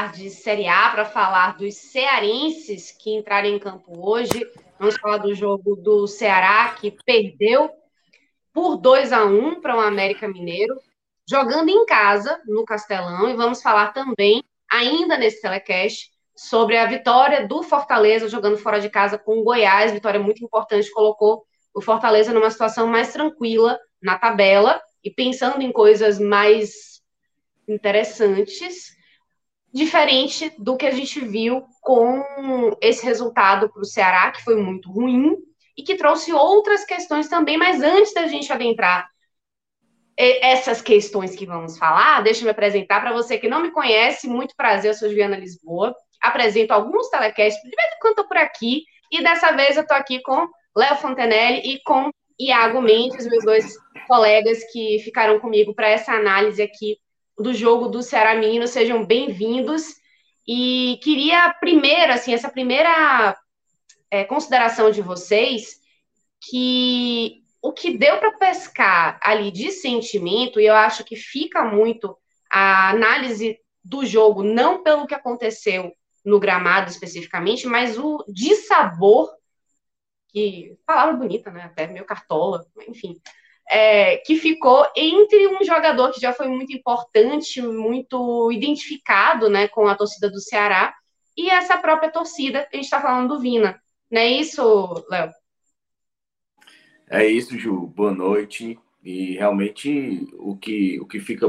Falar de Série A, para falar dos cearenses que entraram em campo hoje. Vamos falar do jogo do Ceará, que perdeu por 2 a 1 para o América Mineiro, jogando em casa, no Castelão. E vamos falar também, ainda nesse telecast, sobre a vitória do Fortaleza jogando fora de casa com o Goiás. Vitória muito importante, colocou o Fortaleza numa situação mais tranquila na tabela e pensando em coisas mais interessantes diferente do que a gente viu com esse resultado para o Ceará, que foi muito ruim, e que trouxe outras questões também, mas antes da gente adentrar essas questões que vamos falar, deixa eu me apresentar para você que não me conhece, muito prazer, eu sou Juliana Lisboa, apresento alguns telecasts, de vez em quando por aqui, e dessa vez eu estou aqui com Léo Fontenelle e com Iago Mendes, meus dois colegas que ficaram comigo para essa análise aqui do jogo do Ceará Menino, sejam bem-vindos. E queria primeiro, assim, essa primeira é, consideração de vocês, que o que deu para pescar ali de sentimento, e eu acho que fica muito a análise do jogo, não pelo que aconteceu no gramado especificamente, mas o de sabor, que palavra bonita, né? Até meio cartola, enfim é, que ficou entre um jogador que já foi muito importante, muito identificado né, com a torcida do Ceará, e essa própria torcida, a gente está falando do Vina. Não é isso, Léo? É isso, Ju. Boa noite. E realmente o que, o que fica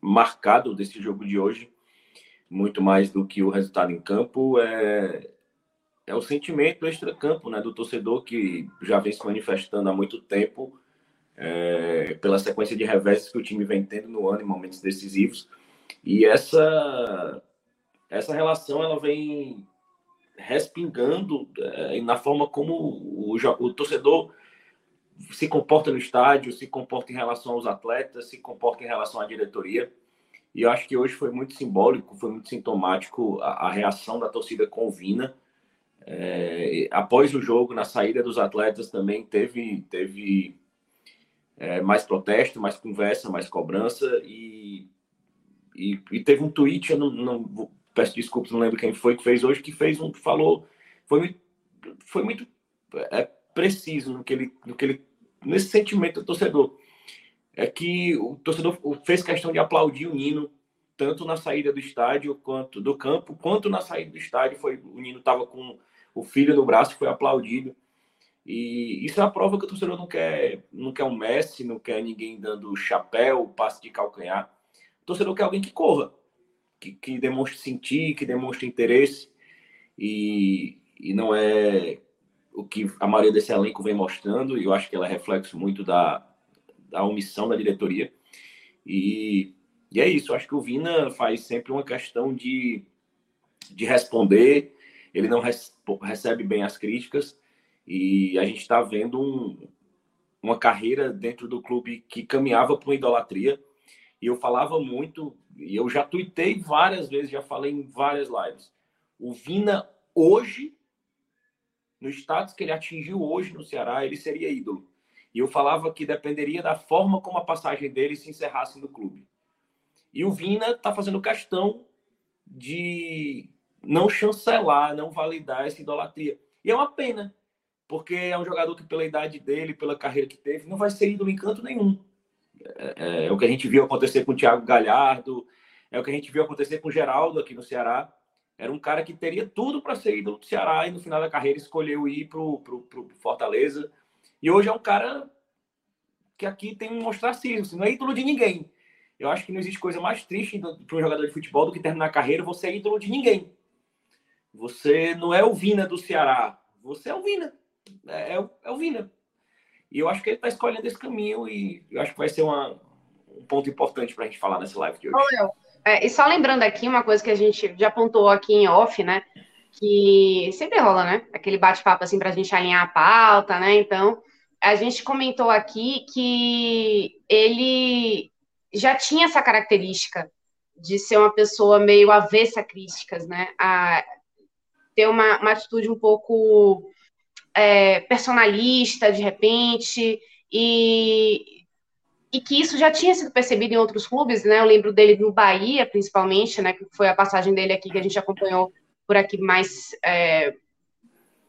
marcado desse jogo de hoje, muito mais do que o resultado em campo, é, é o sentimento extracampo, né, do torcedor que já vem se manifestando há muito tempo é, pela sequência de reversos que o time vem tendo no ano em momentos decisivos. E essa, essa relação ela vem respingando é, na forma como o, o torcedor se comporta no estádio, se comporta em relação aos atletas, se comporta em relação à diretoria. E eu acho que hoje foi muito simbólico, foi muito sintomático a, a reação da torcida com Vina. É, após o jogo, na saída dos atletas também teve, teve é, mais protesto, mais conversa, mais cobrança e, e, e teve um tweet, eu não, não, peço desculpas, não lembro quem foi que fez hoje, que fez um falou, foi, foi muito é, preciso no que ele, no que ele, nesse sentimento do torcedor, é que o torcedor fez questão de aplaudir o Nino tanto na saída do estádio quanto do campo, quanto na saída do estádio foi o Nino estava com o filho no braço, foi aplaudido. E isso é a prova que o torcedor não quer, não quer um Messi, não quer ninguém dando chapéu, passe de calcanhar. O torcedor quer alguém que corra, que, que demonstre sentir, que demonstre interesse. E, e não é o que a maioria desse elenco vem mostrando, e eu acho que ela é reflexo muito da, da omissão da diretoria. E, e é isso, eu acho que o Vina faz sempre uma questão de, de responder, ele não res, recebe bem as críticas, e a gente está vendo um, uma carreira dentro do clube que caminhava para uma idolatria. E eu falava muito, e eu já tuitei várias vezes, já falei em várias lives. O Vina hoje, no status que ele atingiu hoje no Ceará, ele seria ídolo. E eu falava que dependeria da forma como a passagem dele se encerrasse no clube. E o Vina está fazendo questão de não chancelar, não validar essa idolatria. E é uma pena, porque é um jogador que, pela idade dele, pela carreira que teve, não vai ser ídolo em canto nenhum. É, é, é, o que a gente viu acontecer com o Thiago Galhardo, é o que a gente viu acontecer com o Geraldo aqui no Ceará. Era um cara que teria tudo para ser ídolo do Ceará e no final da carreira escolheu ir para o Fortaleza. E hoje é um cara que aqui tem um ostracismo, não é ídolo de ninguém. Eu acho que não existe coisa mais triste para um jogador de futebol do que terminar a carreira você é ídolo de ninguém. Você não é o Vina do Ceará, você é o Vina. É, é, é o Vina. E eu acho que ele está escolhendo esse caminho e eu acho que vai ser uma, um ponto importante para a gente falar nessa live de hoje. É, e só lembrando aqui uma coisa que a gente já apontou aqui em off, né? Que sempre rola, né? Aquele bate-papo assim para a gente alinhar a pauta, né? Então, a gente comentou aqui que ele já tinha essa característica de ser uma pessoa meio avessa a críticas, né? A ter uma, uma atitude um pouco é, personalista, de repente, e e que isso já tinha sido percebido em outros clubes, né? Eu lembro dele no Bahia, principalmente, né? Que foi a passagem dele aqui que a gente acompanhou por aqui mais é,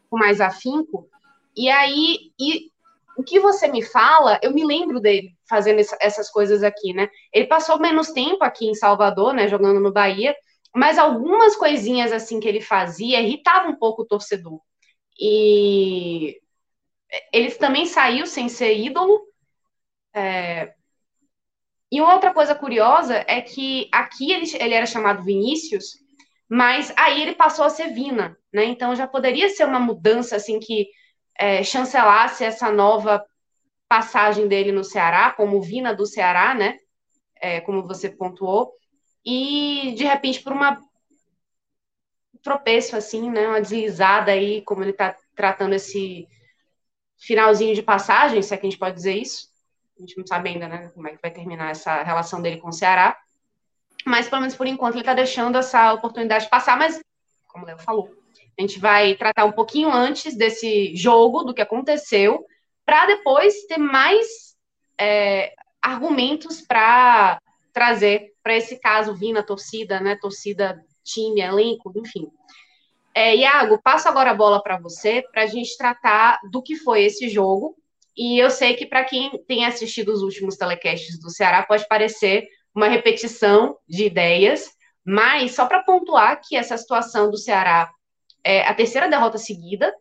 com mais afinco. E aí, e o que você me fala, eu me lembro dele fazendo essas coisas aqui, né? Ele passou menos tempo aqui em Salvador, né? Jogando no Bahia, mas algumas coisinhas assim que ele fazia irritava um pouco o torcedor. E ele também saiu sem ser ídolo, é... E uma outra coisa curiosa é que aqui ele, ele era chamado Vinícius, mas aí ele passou a ser Vina, né? Então já poderia ser uma mudança assim que é, chancelasse essa nova passagem dele no Ceará, como Vina do Ceará, né? É, como você pontuou, e de repente por uma tropeço assim, né? Uma deslizada aí, como ele está tratando esse finalzinho de passagem, se é que a gente pode dizer isso, a gente não sabe ainda, né, como é que vai terminar essa relação dele com o Ceará. Mas, pelo menos por enquanto, ele está deixando essa oportunidade passar. Mas, como o Léo falou, a gente vai tratar um pouquinho antes desse jogo, do que aconteceu, para depois ter mais é, argumentos para trazer para esse caso vir na torcida, né? Torcida, time, elenco, enfim. É, Iago, passo agora a bola para você para a gente tratar do que foi esse jogo e eu sei que para quem tem assistido os últimos telecasts do Ceará pode parecer uma repetição de ideias, mas só para pontuar que essa situação do Ceará é a terceira derrota seguida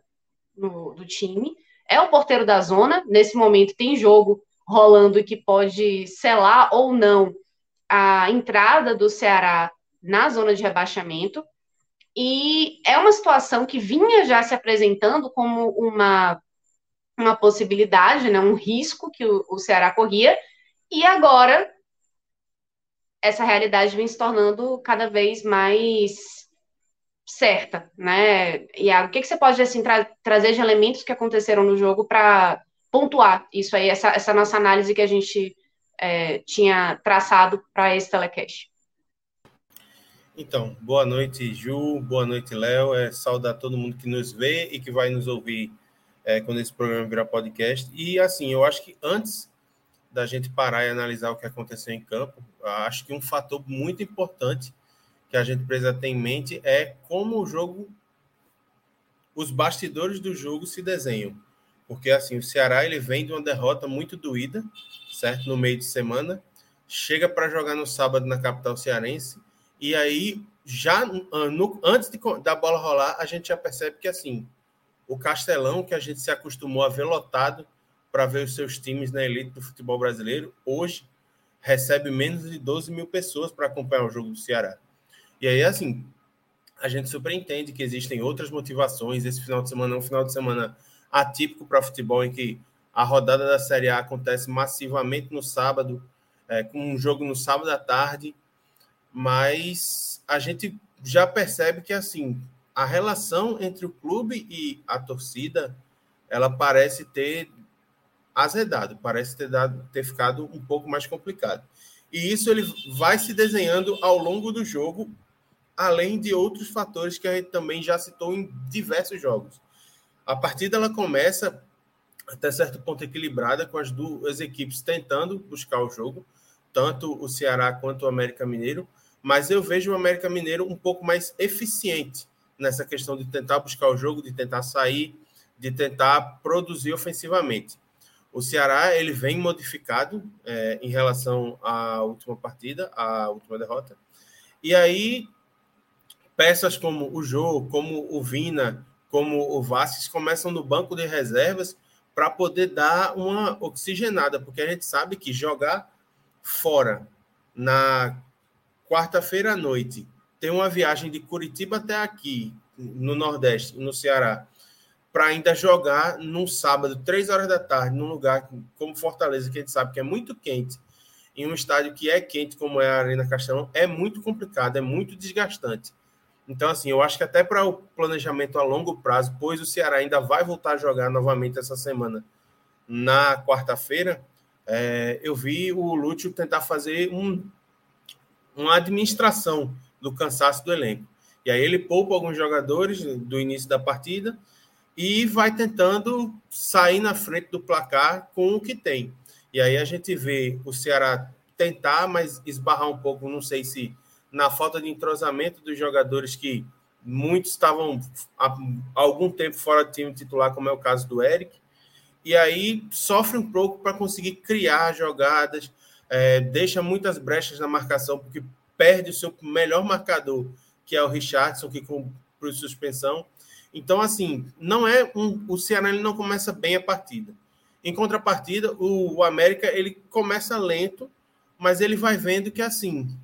no, do time, é o porteiro da zona, nesse momento tem jogo rolando que pode selar ou não a entrada do Ceará na zona de rebaixamento. E é uma situação que vinha já se apresentando como uma uma possibilidade, né, um risco que o, o Ceará corria, e agora essa realidade vem se tornando cada vez mais certa, né? E o que, que você pode assim tra trazer de elementos que aconteceram no jogo para pontuar isso aí, essa, essa, nossa análise que a gente é, tinha traçado para esse telecast? Então, boa noite, Ju, boa noite, Léo. É, saudar todo mundo que nos vê e que vai nos ouvir é, quando esse programa virar podcast. E assim, eu acho que antes da gente parar e analisar o que aconteceu em campo, acho que um fator muito importante que a gente precisa ter em mente é como o jogo, os bastidores do jogo se desenham. Porque assim, o Ceará ele vem de uma derrota muito doída, certo? No meio de semana, chega para jogar no sábado na capital cearense, e aí já no, antes de, da bola rolar, a gente já percebe que assim, o Castelão, que a gente se acostumou a ver lotado para ver os seus times na elite do futebol brasileiro, hoje recebe menos de 12 mil pessoas para acompanhar o jogo do Ceará. E aí, assim, a gente superentende que existem outras motivações. Esse final de semana é um final de semana atípico para futebol, em que a rodada da Série A acontece massivamente no sábado, é, com um jogo no sábado à tarde, mas a gente já percebe que, assim, a relação entre o clube e a torcida ela parece ter azedado, parece ter, dado, ter ficado um pouco mais complicado. E isso ele vai se desenhando ao longo do jogo, além de outros fatores que a gente também já citou em diversos jogos. A partida ela começa até certo ponto equilibrada, com as duas equipes tentando buscar o jogo, tanto o Ceará quanto o América Mineiro, mas eu vejo o América Mineiro um pouco mais eficiente nessa questão de tentar buscar o jogo, de tentar sair, de tentar produzir ofensivamente. O Ceará ele vem modificado é, em relação à última partida, à última derrota. E aí, peças como o Jô, como o Vina, como o Vasquez começam no banco de reservas para poder dar uma oxigenada, porque a gente sabe que jogar fora na quarta-feira à noite, tem uma viagem de Curitiba até aqui, no Nordeste, no Ceará, para ainda jogar num sábado, três horas da tarde, num lugar como Fortaleza, que a gente sabe que é muito quente, em um estádio que é quente, como é a Arena Castelão, é muito complicado, é muito desgastante. Então, assim, eu acho que até para o planejamento a longo prazo, pois o Ceará ainda vai voltar a jogar novamente essa semana na quarta-feira, é, eu vi o Lúcio tentar fazer um, uma administração do cansaço do elenco. E aí ele poupa alguns jogadores do início da partida e vai tentando sair na frente do placar com o que tem. E aí a gente vê o Ceará tentar, mas esbarrar um pouco, não sei se na falta de entrosamento dos jogadores que muitos estavam há algum tempo fora do time titular, como é o caso do Eric, e aí sofre um pouco para conseguir criar jogadas, é, deixa muitas brechas na marcação, porque perde o seu melhor marcador, que é o Richardson, que com suspensão. Então, assim, não é um, o Ceará ele não começa bem a partida. Em contrapartida, o, o América ele começa lento, mas ele vai vendo que assim,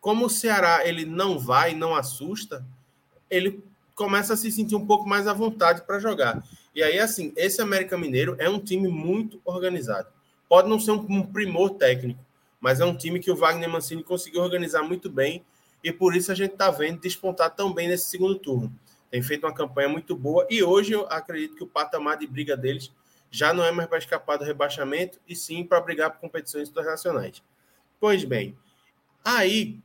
como o Ceará ele não vai, não assusta, ele começa a se sentir um pouco mais à vontade para jogar. E aí, assim, esse América Mineiro é um time muito organizado. Pode não ser um, primor técnico, mas é um time que o Wagner Mancini conseguiu organizar muito bem e por isso a gente está vendo despontar tão bem nesse segundo turno. Tem feito uma campanha muito boa e hoje eu acredito que o patamar de briga deles já não é mais para escapar do rebaixamento e sim para brigar por competições internacionais. Pois bem, aí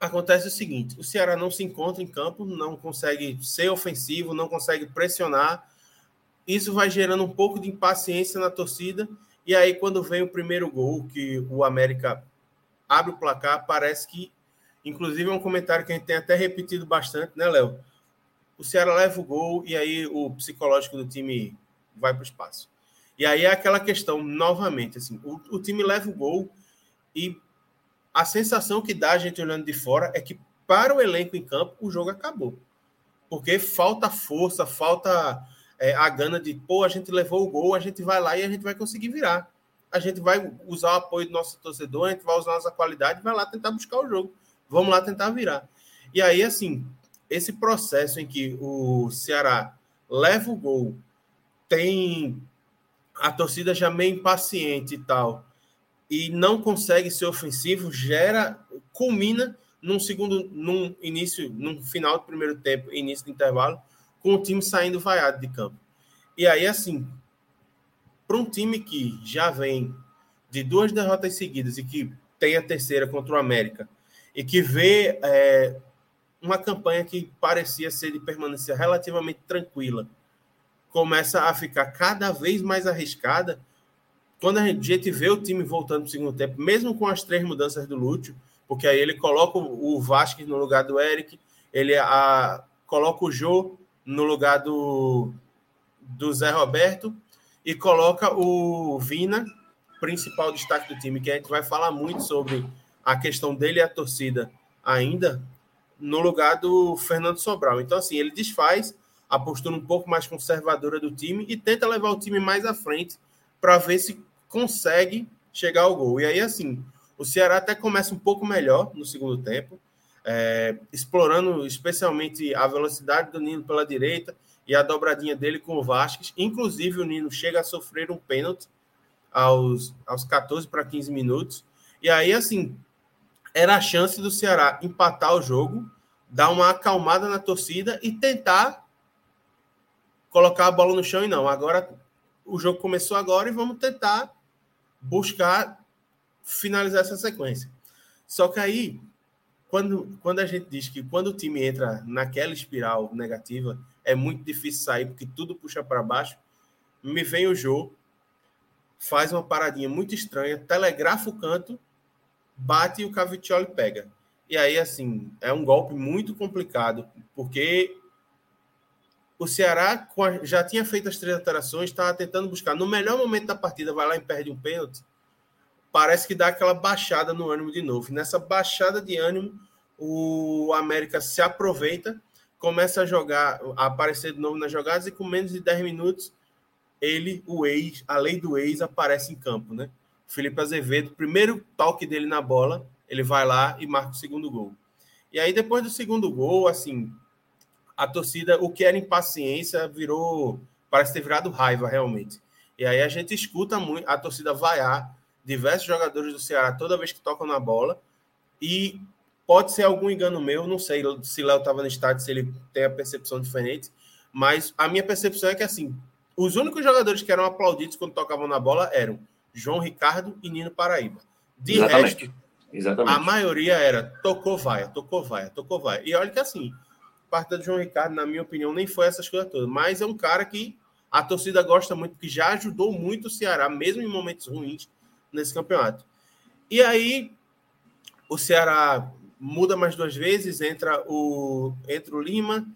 acontece o seguinte: o Ceará não se encontra em campo, não consegue ser ofensivo, não consegue pressionar. Isso vai gerando um pouco de impaciência na torcida. E aí, quando vem o primeiro gol, que o América abre o placar, parece que, inclusive, é um comentário que a gente tem até repetido bastante, né, Léo? O Ceará leva o gol e aí o psicológico do time vai para o espaço. E aí é aquela questão, novamente, assim, o, o time leva o gol e a sensação que dá a gente olhando de fora é que para o elenco em campo o jogo acabou. Porque falta força, falta é, a gana de, pô, a gente levou o gol, a gente vai lá e a gente vai conseguir virar. A gente vai usar o apoio do nosso torcedor, a gente vai usar nossa qualidade vai lá tentar buscar o jogo. Vamos lá tentar virar. E aí, assim, esse processo em que o Ceará leva o gol, tem a torcida já meio impaciente e tal, e não consegue ser ofensivo, gera, culmina num segundo, num início, num final do primeiro tempo, início do intervalo, com o time saindo vaiado de campo. E aí, assim, para um time que já vem de duas derrotas seguidas e que tem a terceira contra o América, e que vê é, uma campanha que parecia ser de permanência relativamente tranquila, começa a ficar cada vez mais arriscada quando a gente vê o time voltando para o segundo tempo, mesmo com as três mudanças do Lúcio, porque aí ele coloca o Vasquez no lugar do Eric, ele a, coloca o Jô no lugar do, do Zé Roberto e coloca o Vina, principal destaque do time, que a gente vai falar muito sobre a questão dele e a torcida ainda, no lugar do Fernando Sobral. Então, assim, ele desfaz a postura um pouco mais conservadora do time e tenta levar o time mais à frente para ver se consegue chegar ao gol. E aí, assim, o Ceará até começa um pouco melhor no segundo tempo, é, explorando especialmente a velocidade do Nino pela direita e a dobradinha dele com o Vasquez. Inclusive, o Nino chega a sofrer um pênalti aos, aos 14 para 15 minutos. E aí, assim, era a chance do Ceará empatar o jogo, dar uma acalmada na torcida e tentar colocar a bola no chão e não. Agora o jogo começou agora e vamos tentar buscar finalizar essa sequência. Só que aí, quando, quando a gente diz que quando o time entra naquela espiral negativa, é muito difícil sair, porque tudo puxa para baixo, me vem o jogo, faz uma paradinha muito estranha, telegrafa o canto, bate e o Caviccioli pega. E aí, assim, é um golpe muito complicado, porque o Ceará já tinha feito as três alterações, estava tentando buscar. No melhor momento da partida, vai lá e perde um pênalti. Parece que dá aquela baixada no ânimo de novo. nessa baixada de ânimo, o América se aproveita, começa a jogar, a aparecer de novo nas jogadas e com menos de 10 minutos ele, o ex, a lei do ex aparece em campo, né? Felipe Azevedo, primeiro toque dele na bola, ele vai lá e marca o segundo gol. E aí depois do segundo gol, assim, a torcida, o que era impaciência, virou, parece ter virado raiva realmente. E aí a gente escuta muito a torcida vaiar diversos jogadores do Ceará toda vez que tocam na bola. E pode ser algum engano meu, não sei se Léo estava no estádio, se ele tem a percepção diferente, mas a minha percepção é que assim, os únicos jogadores que eram aplaudidos quando tocavam na bola eram João Ricardo e Nino Paraíba. De Exatamente. resto, Exatamente. a maioria era tocou vaia, tocou vaia, tocou vaia. E olha que assim, parte do João Ricardo, na minha opinião, nem foi essas coisas todas, mas é um cara que a torcida gosta muito, que já ajudou muito o Ceará, mesmo em momentos ruins, nesse campeonato. E aí, o Ceará muda mais duas vezes, entra o, entra o Lima,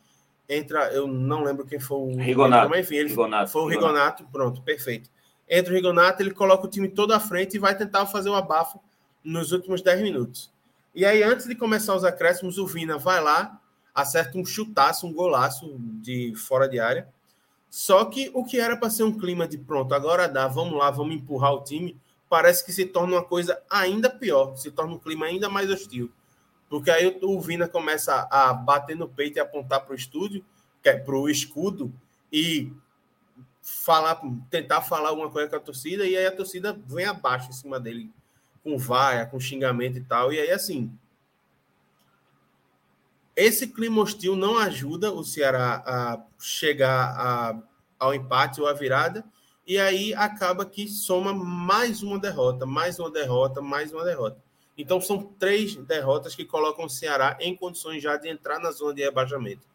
entra, eu não lembro quem foi o Rigonato, mas enfim, ele Rigonato, foi o Rigonato, Rigonato, pronto, perfeito. Entra o Rigonato, ele coloca o time todo à frente e vai tentar fazer o abafo nos últimos 10 minutos. E aí, antes de começar os acréscimos, o Vina vai lá, acerta um chutaço, um golaço de fora de área, só que o que era para ser um clima de pronto, agora dá, vamos lá, vamos empurrar o time, parece que se torna uma coisa ainda pior, se torna um clima ainda mais hostil. Porque aí o Vina começa a bater no peito e apontar para o estúdio, que é para o escudo, e falar, tentar falar alguma coisa com a torcida, e aí a torcida vem abaixo em cima dele, com vaia, com xingamento e tal. E aí, assim, esse clima hostil não ajuda o Ceará a chegar a, ao empate ou à virada, e aí acaba que soma mais uma derrota, mais uma derrota, mais uma derrota. Então são três derrotas que colocam o Ceará em condições já de entrar na zona de rebaixamento.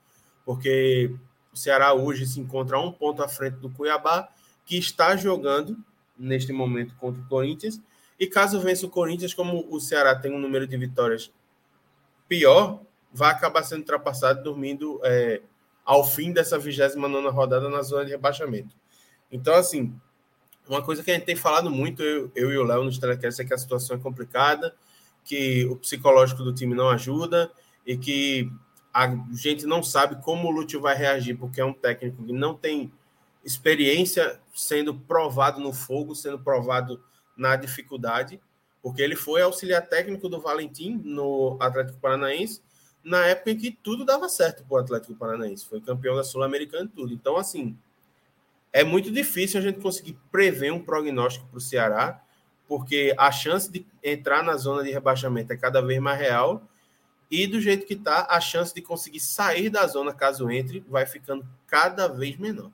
Porque o Ceará hoje se encontra um ponto à frente do Cuiabá, que está jogando neste momento contra o Corinthians. E caso vença o Corinthians, como o Ceará tem um número de vitórias pior, vai acabar sendo ultrapassado dormindo é, ao fim dessa 29 rodada na zona de rebaixamento. Então, assim, uma coisa que a gente tem falado muito, eu, eu e o Léo nos telecasts, é que a situação é complicada, que o psicológico do time não ajuda e que a gente não sabe como o Lúcio vai reagir, porque é um técnico que não tem experiência sendo provado no fogo, sendo provado na dificuldade, porque ele foi auxiliar técnico do Valentim no Atlético Paranaense na época em que tudo dava certo para o Atlético Paranaense. Foi campeão da Sul-Americana e tudo. Então, assim, é muito difícil a gente conseguir prever um prognóstico para o Ceará, porque a chance de entrar na zona de rebaixamento é cada vez mais real. E do jeito que está, a chance de conseguir sair da zona, caso entre, vai ficando cada vez menor.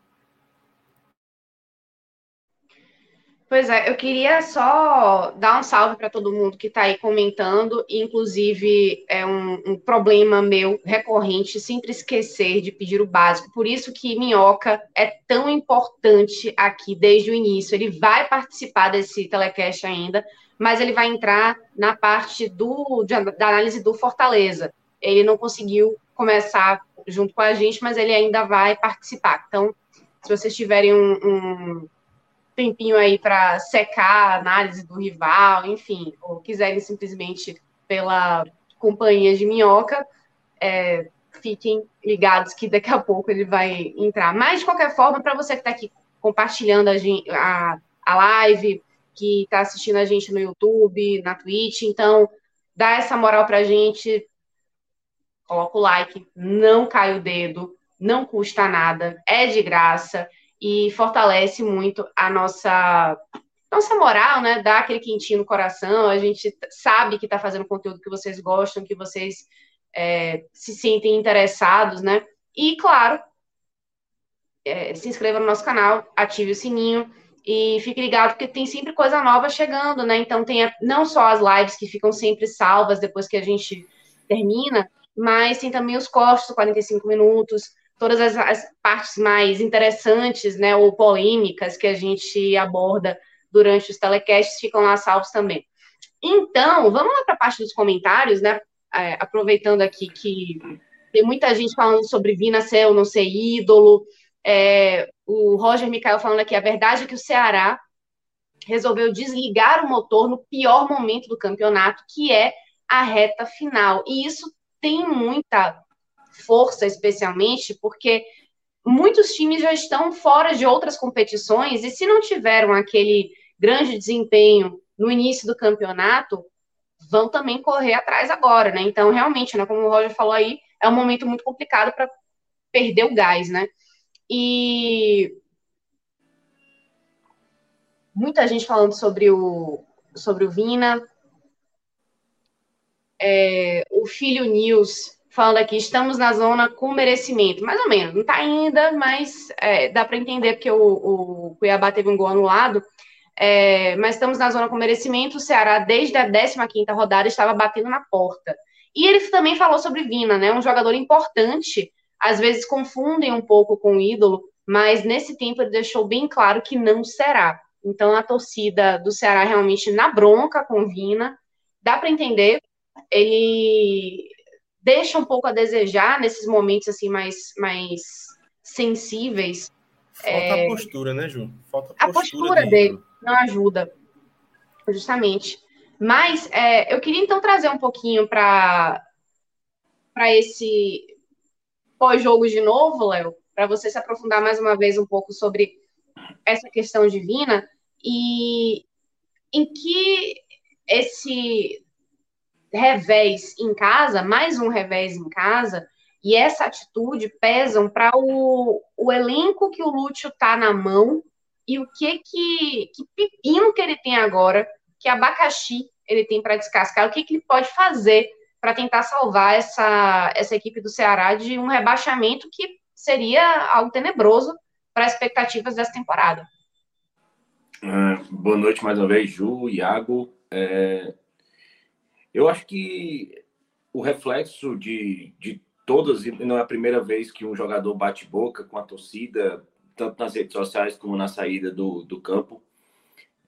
Pois é, eu queria só dar um salve para todo mundo que está aí comentando, inclusive é um, um, problema meu recorrente sempre esquecer de pedir o básico. Por isso que Minhoca é tão importante aqui desde o início. Ele vai participar desse telecast ainda, mas ele vai entrar na parte do, de, da análise do Fortaleza. Ele não conseguiu começar junto com a gente, mas ele ainda vai participar. Então, se vocês tiverem um, um tempinho aí para secar a análise do rival, enfim, ou quiserem simplesmente pela companhia de minhoca, é, fiquem ligados que daqui a pouco ele vai entrar. Mas, de qualquer forma, para você que está aqui compartilhando a, a, a live, que está assistindo a gente no YouTube, na Twitch, então dá essa moral para a gente, coloca o like, não cai o dedo, não custa nada, é de graça e fortalece muito a nossa nossa moral, né? Dá aquele quentinho no coração. A gente sabe que está fazendo conteúdo que vocês gostam, que vocês é, se sentem interessados, né? E claro, é, se inscreva no nosso canal, ative o sininho e fique ligado porque tem sempre coisa nova chegando, né? Então tem não só as lives que ficam sempre salvas depois que a gente termina, mas tem também os cortes 45 minutos, todas as, as, partes mais interessantes, né, ou polêmicas que a gente aborda durante os telecasts ficam lá salvos também. Então, vamos lá para a parte dos comentários, né? É, aproveitando aqui que tem muita gente falando sobre Vina ser ou não ser ídolo. É, o Roger Micael falando aqui, a verdade é que o Ceará resolveu desligar o motor no pior momento do campeonato, que é a reta final. E isso tem muita força, especialmente, porque muitos times já estão fora de outras competições e se não tiveram aquele grande desempenho no início do campeonato, vão também correr atrás agora, né? Então, realmente, né, como o Roger falou aí, é um momento muito complicado para perder o gás, né? E muita gente falando sobre o sobre o Vina, é, o filho News falando aqui, estamos na zona com merecimento. Mais ou menos, não está ainda, mas é, dá para entender porque o, o, Cuiabá teve um gol anulado. É, mas estamos na zona com merecimento. O Ceará, desde a 15 rodada, estava batendo na porta. E ele também falou sobre Vina, né? Um jogador importante. Às vezes confundem um pouco com o ídolo, mas nesse tempo ele deixou bem claro que não será. Então a torcida do Ceará realmente na bronca com Vina. Dá para entender. Ele deixa um pouco a desejar nesses momentos assim mais, mais sensíveis. Falta é... a postura, né, Ju? Falta a postura, a postura dele. dele não ajuda, justamente. Mas é, eu queria então trazer um pouquinho para para esse pós-jogo de novo, Léo, para você se aprofundar mais uma vez um pouco sobre essa questão divina e em que esse revés em casa, mais um revés em casa, e essa atitude pesam para o, o elenco que o Lúcio tá na mão e o que que, que pepino que ele tem agora, que abacaxi ele tem para descascar, o que, que ele pode fazer para tentar salvar essa, essa equipe do Ceará de um rebaixamento que seria algo tenebroso para as expectativas dessa temporada. Uh, boa noite mais uma vez, Ju, Iago. É, eu acho que o reflexo de, de todas, e não é a primeira vez que um jogador bate boca com a torcida, tanto nas redes sociais como na saída do, do campo,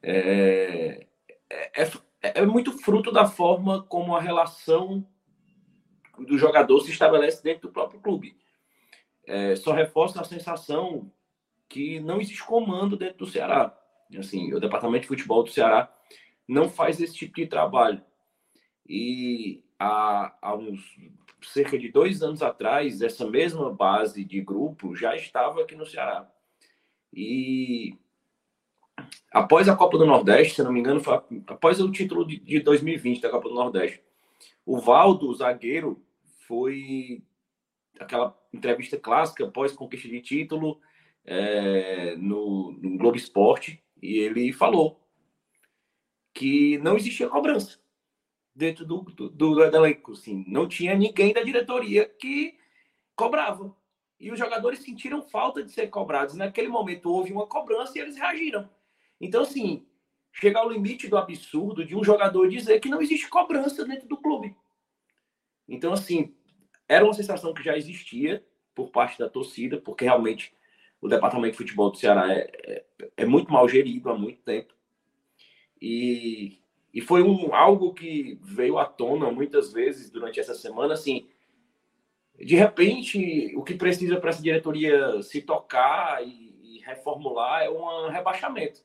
é, é, é, muito fruto da forma como a relação do jogador se estabelece dentro do próprio clube. É, só reforça a sensação que não existe comando dentro do Ceará. Assim, o departamento de futebol do Ceará não faz esse tipo de trabalho. E há, há uns cerca de dois anos atrás, essa mesma base de grupo já estava aqui no Ceará. E após a Copa do Nordeste, se não me engano, foi após o título de, de 2020 da Copa do Nordeste, o Valdo, o zagueiro, foi aquela entrevista clássica após conquista de título é, no, no Globo Esporte, e ele falou que não existia cobrança dentro do, do, do elenco. Assim. Não tinha ninguém da diretoria que cobrava. E os jogadores sentiram falta de ser cobrados. Naquele momento houve uma cobrança e eles reagiram. Então, assim, chega ao limite do absurdo de um jogador dizer que não existe cobrança dentro do clube. Então, assim, era uma sensação que já existia por parte da torcida, porque realmente o departamento de futebol do Ceará é, é, é muito mal gerido há muito tempo. E e foi um, algo que veio à tona muitas vezes durante essa semana, assim, de repente, o que precisa para essa diretoria se tocar e, e, reformular é um rebaixamento.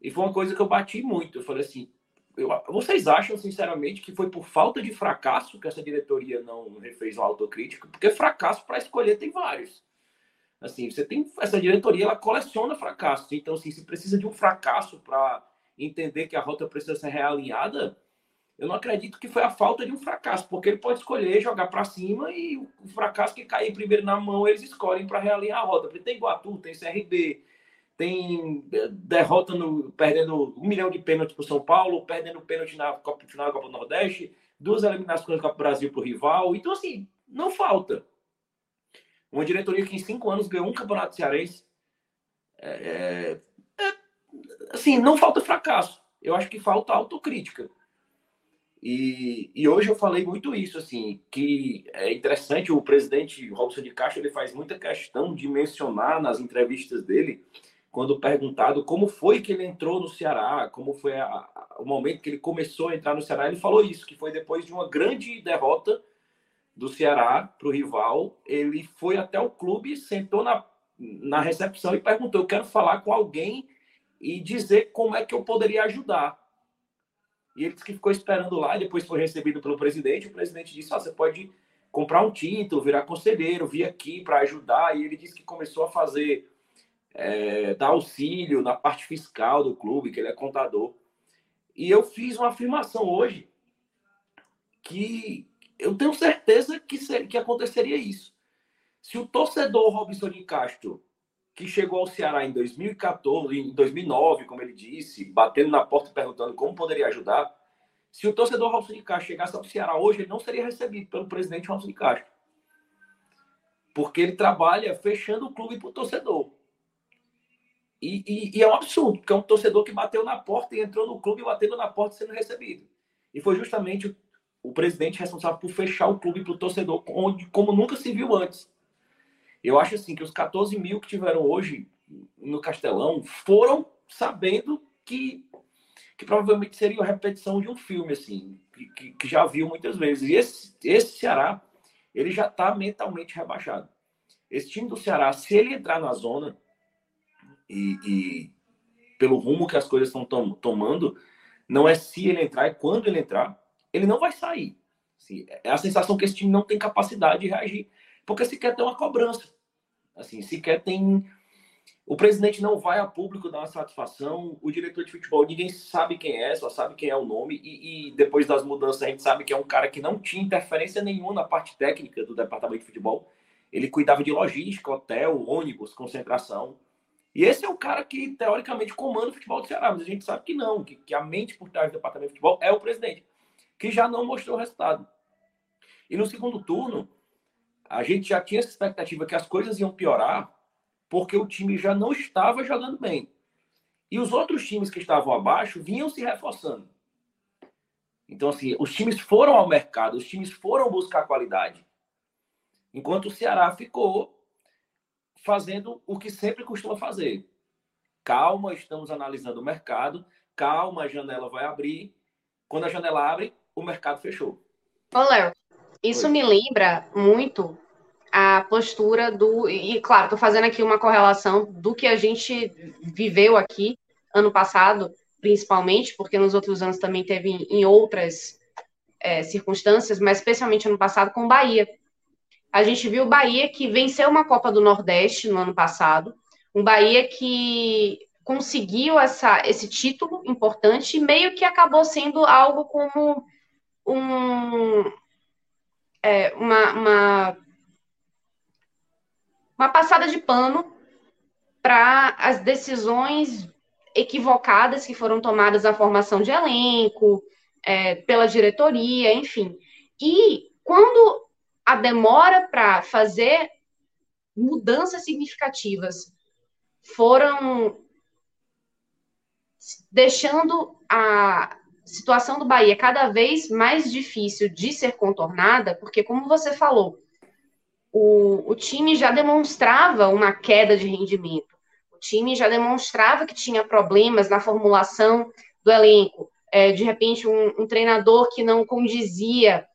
E foi uma coisa que eu bati muito. Eu falei assim, eu, vocês acham, sinceramente, que foi por falta de fracasso que essa diretoria não refez uma autocrítica? Porque fracasso para escolher tem vários. Assim, você tem essa diretoria, ela coleciona fracassos. Então, assim, se precisa de um fracasso para entender que a rota precisa ser realinhada, eu não acredito que foi a falta de um fracasso, porque ele pode escolher jogar para cima e o fracasso que cair primeiro na mão eles escolhem para realinhar a rota. Porque tem Guatu, tem CRB, tem derrota no, perdendo um milhão de pênaltis para o São Paulo, perdendo pênalti na Copa, final da Copa do Nordeste, duas eliminações da Copa Brasil para o rival. Então, assim, não falta. Uma diretoria que em cinco anos ganhou um campeonato cearense. É, assim, não falta fracasso. Eu acho que falta autocrítica. E, e hoje eu falei muito isso, assim, que é interessante, o presidente Robson de Castro, ele faz muita questão de mencionar nas entrevistas dele, quando perguntado como foi que ele entrou no Ceará, como foi a, a, o momento que ele começou a entrar no Ceará, ele falou isso, que foi depois de uma grande derrota do Ceará para o rival, ele foi até o clube, sentou na, na recepção e perguntou, eu quero falar com alguém e dizer como é que eu poderia ajudar. E ele disse que ficou esperando lá e depois foi recebido pelo presidente. O presidente disse: oh, você pode comprar um título, virar conselheiro, vir aqui para ajudar. E ele disse que começou a fazer, é, dar auxílio na parte fiscal do clube, que ele é contador. E eu fiz uma afirmação hoje que eu tenho certeza que, que aconteceria isso. Se o torcedor Robson de Castro, que chegou ao Ceará em 2014, em 2009, como ele disse, batendo na porta perguntando como poderia ajudar, se o torcedor Robson de Castro chegasse ao Ceará hoje, ele não seria recebido pelo presidente Robson de Castro. Porque ele trabalha fechando o clube para o torcedor. E, e, e, é um absurdo, porque é um torcedor que bateu na porta e entrou no clube batendo na porta sendo recebido. E foi justamente o, o presidente responsável por fechar o clube para o torcedor, onde, como nunca se viu antes. Eu acho assim que os 14 mil que tiveram hoje no Castelão foram sabendo que, que provavelmente seria a repetição de um filme, assim, que, que já viu muitas vezes. E esse, esse Ceará, ele já está mentalmente rebaixado. Esse time do Ceará, se ele entrar na zona, e, e pelo rumo que as coisas estão tom, tomando, não é se ele entrar, é quando ele entrar, ele não vai sair. Assim, é a sensação que esse time não tem capacidade de reagir, porque sequer tem uma cobrança. Assim, sequer tem. O presidente não vai a público dar uma satisfação, o diretor de futebol, ninguém sabe quem é, só sabe quem é o nome, e, e depois das mudanças a gente sabe que é um cara que não tinha interferência nenhuma na parte técnica do departamento de futebol. Ele cuidava de logística, hotel, ônibus, concentração. E esse é o cara que, teoricamente, comanda o futebol do Ceará, mas a gente sabe que não, que, que a mente por trás do departamento de futebol é o presidente, que já não mostrou o resultado. E no segundo turno, a gente já tinha essa expectativa que as coisas iam piorar, porque o time já não estava jogando bem. E os outros times que estavam abaixo vinham se reforçando. Então, assim, os times foram ao mercado, os times foram buscar qualidade. Enquanto o Ceará ficou fazendo o que sempre costuma fazer. Calma, estamos analisando o mercado. Calma, a janela vai abrir. Quando a janela abre, o mercado fechou. Ô, Léo, isso me lembra muito a postura do. E, claro, estou fazendo aqui uma correlação do que a gente viveu aqui ano passado, principalmente, porque nos outros anos também teve em outras é, circunstâncias, mas especialmente ano passado com o Bahia. A gente viu o Bahia que venceu uma Copa do Nordeste no ano passado, um Bahia que conseguiu essa, esse título importante e meio que acabou sendo algo como um, é, uma, uma, uma passada de pano para as decisões equivocadas que foram tomadas na formação de elenco, é, pela diretoria, enfim. E quando a demora para fazer mudanças significativas foram deixando a situação do Bahia cada vez mais difícil de ser contornada, porque, como você falou, o, o time já demonstrava uma queda de rendimento, o time já demonstrava que tinha problemas na formulação do elenco, é, de repente, um, um treinador que não condizia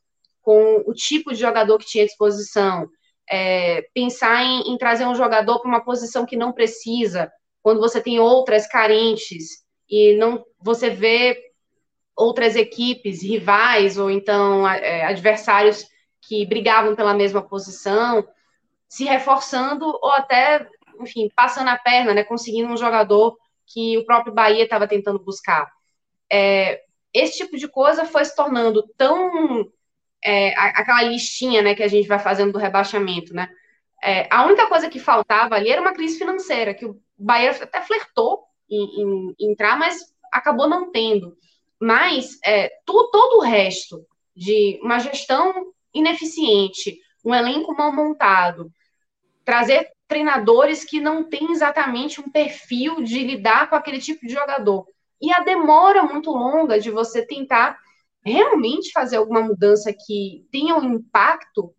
com o tipo de jogador que tinha à disposição, é, pensar em, em, trazer um jogador para uma posição que não precisa, quando você tem outras carentes e não você vê outras equipes rivais ou então é, adversários que brigavam pela mesma posição se reforçando ou até, enfim, passando a perna, né, conseguindo um jogador que o próprio Bahia estava tentando buscar. É, esse tipo de coisa foi se tornando tão é, aquela listinha né, que a gente vai fazendo do rebaixamento, né? É, a única coisa que faltava ali era uma crise financeira, que o Bahia até flertou em, em, em entrar, mas acabou não tendo. Mas é, tu, todo o resto de uma gestão ineficiente, um elenco mal montado, trazer treinadores que não têm exatamente um perfil de lidar com aquele tipo de jogador. E a demora muito longa de você tentar realmente fazer alguma mudança que tenha um impacto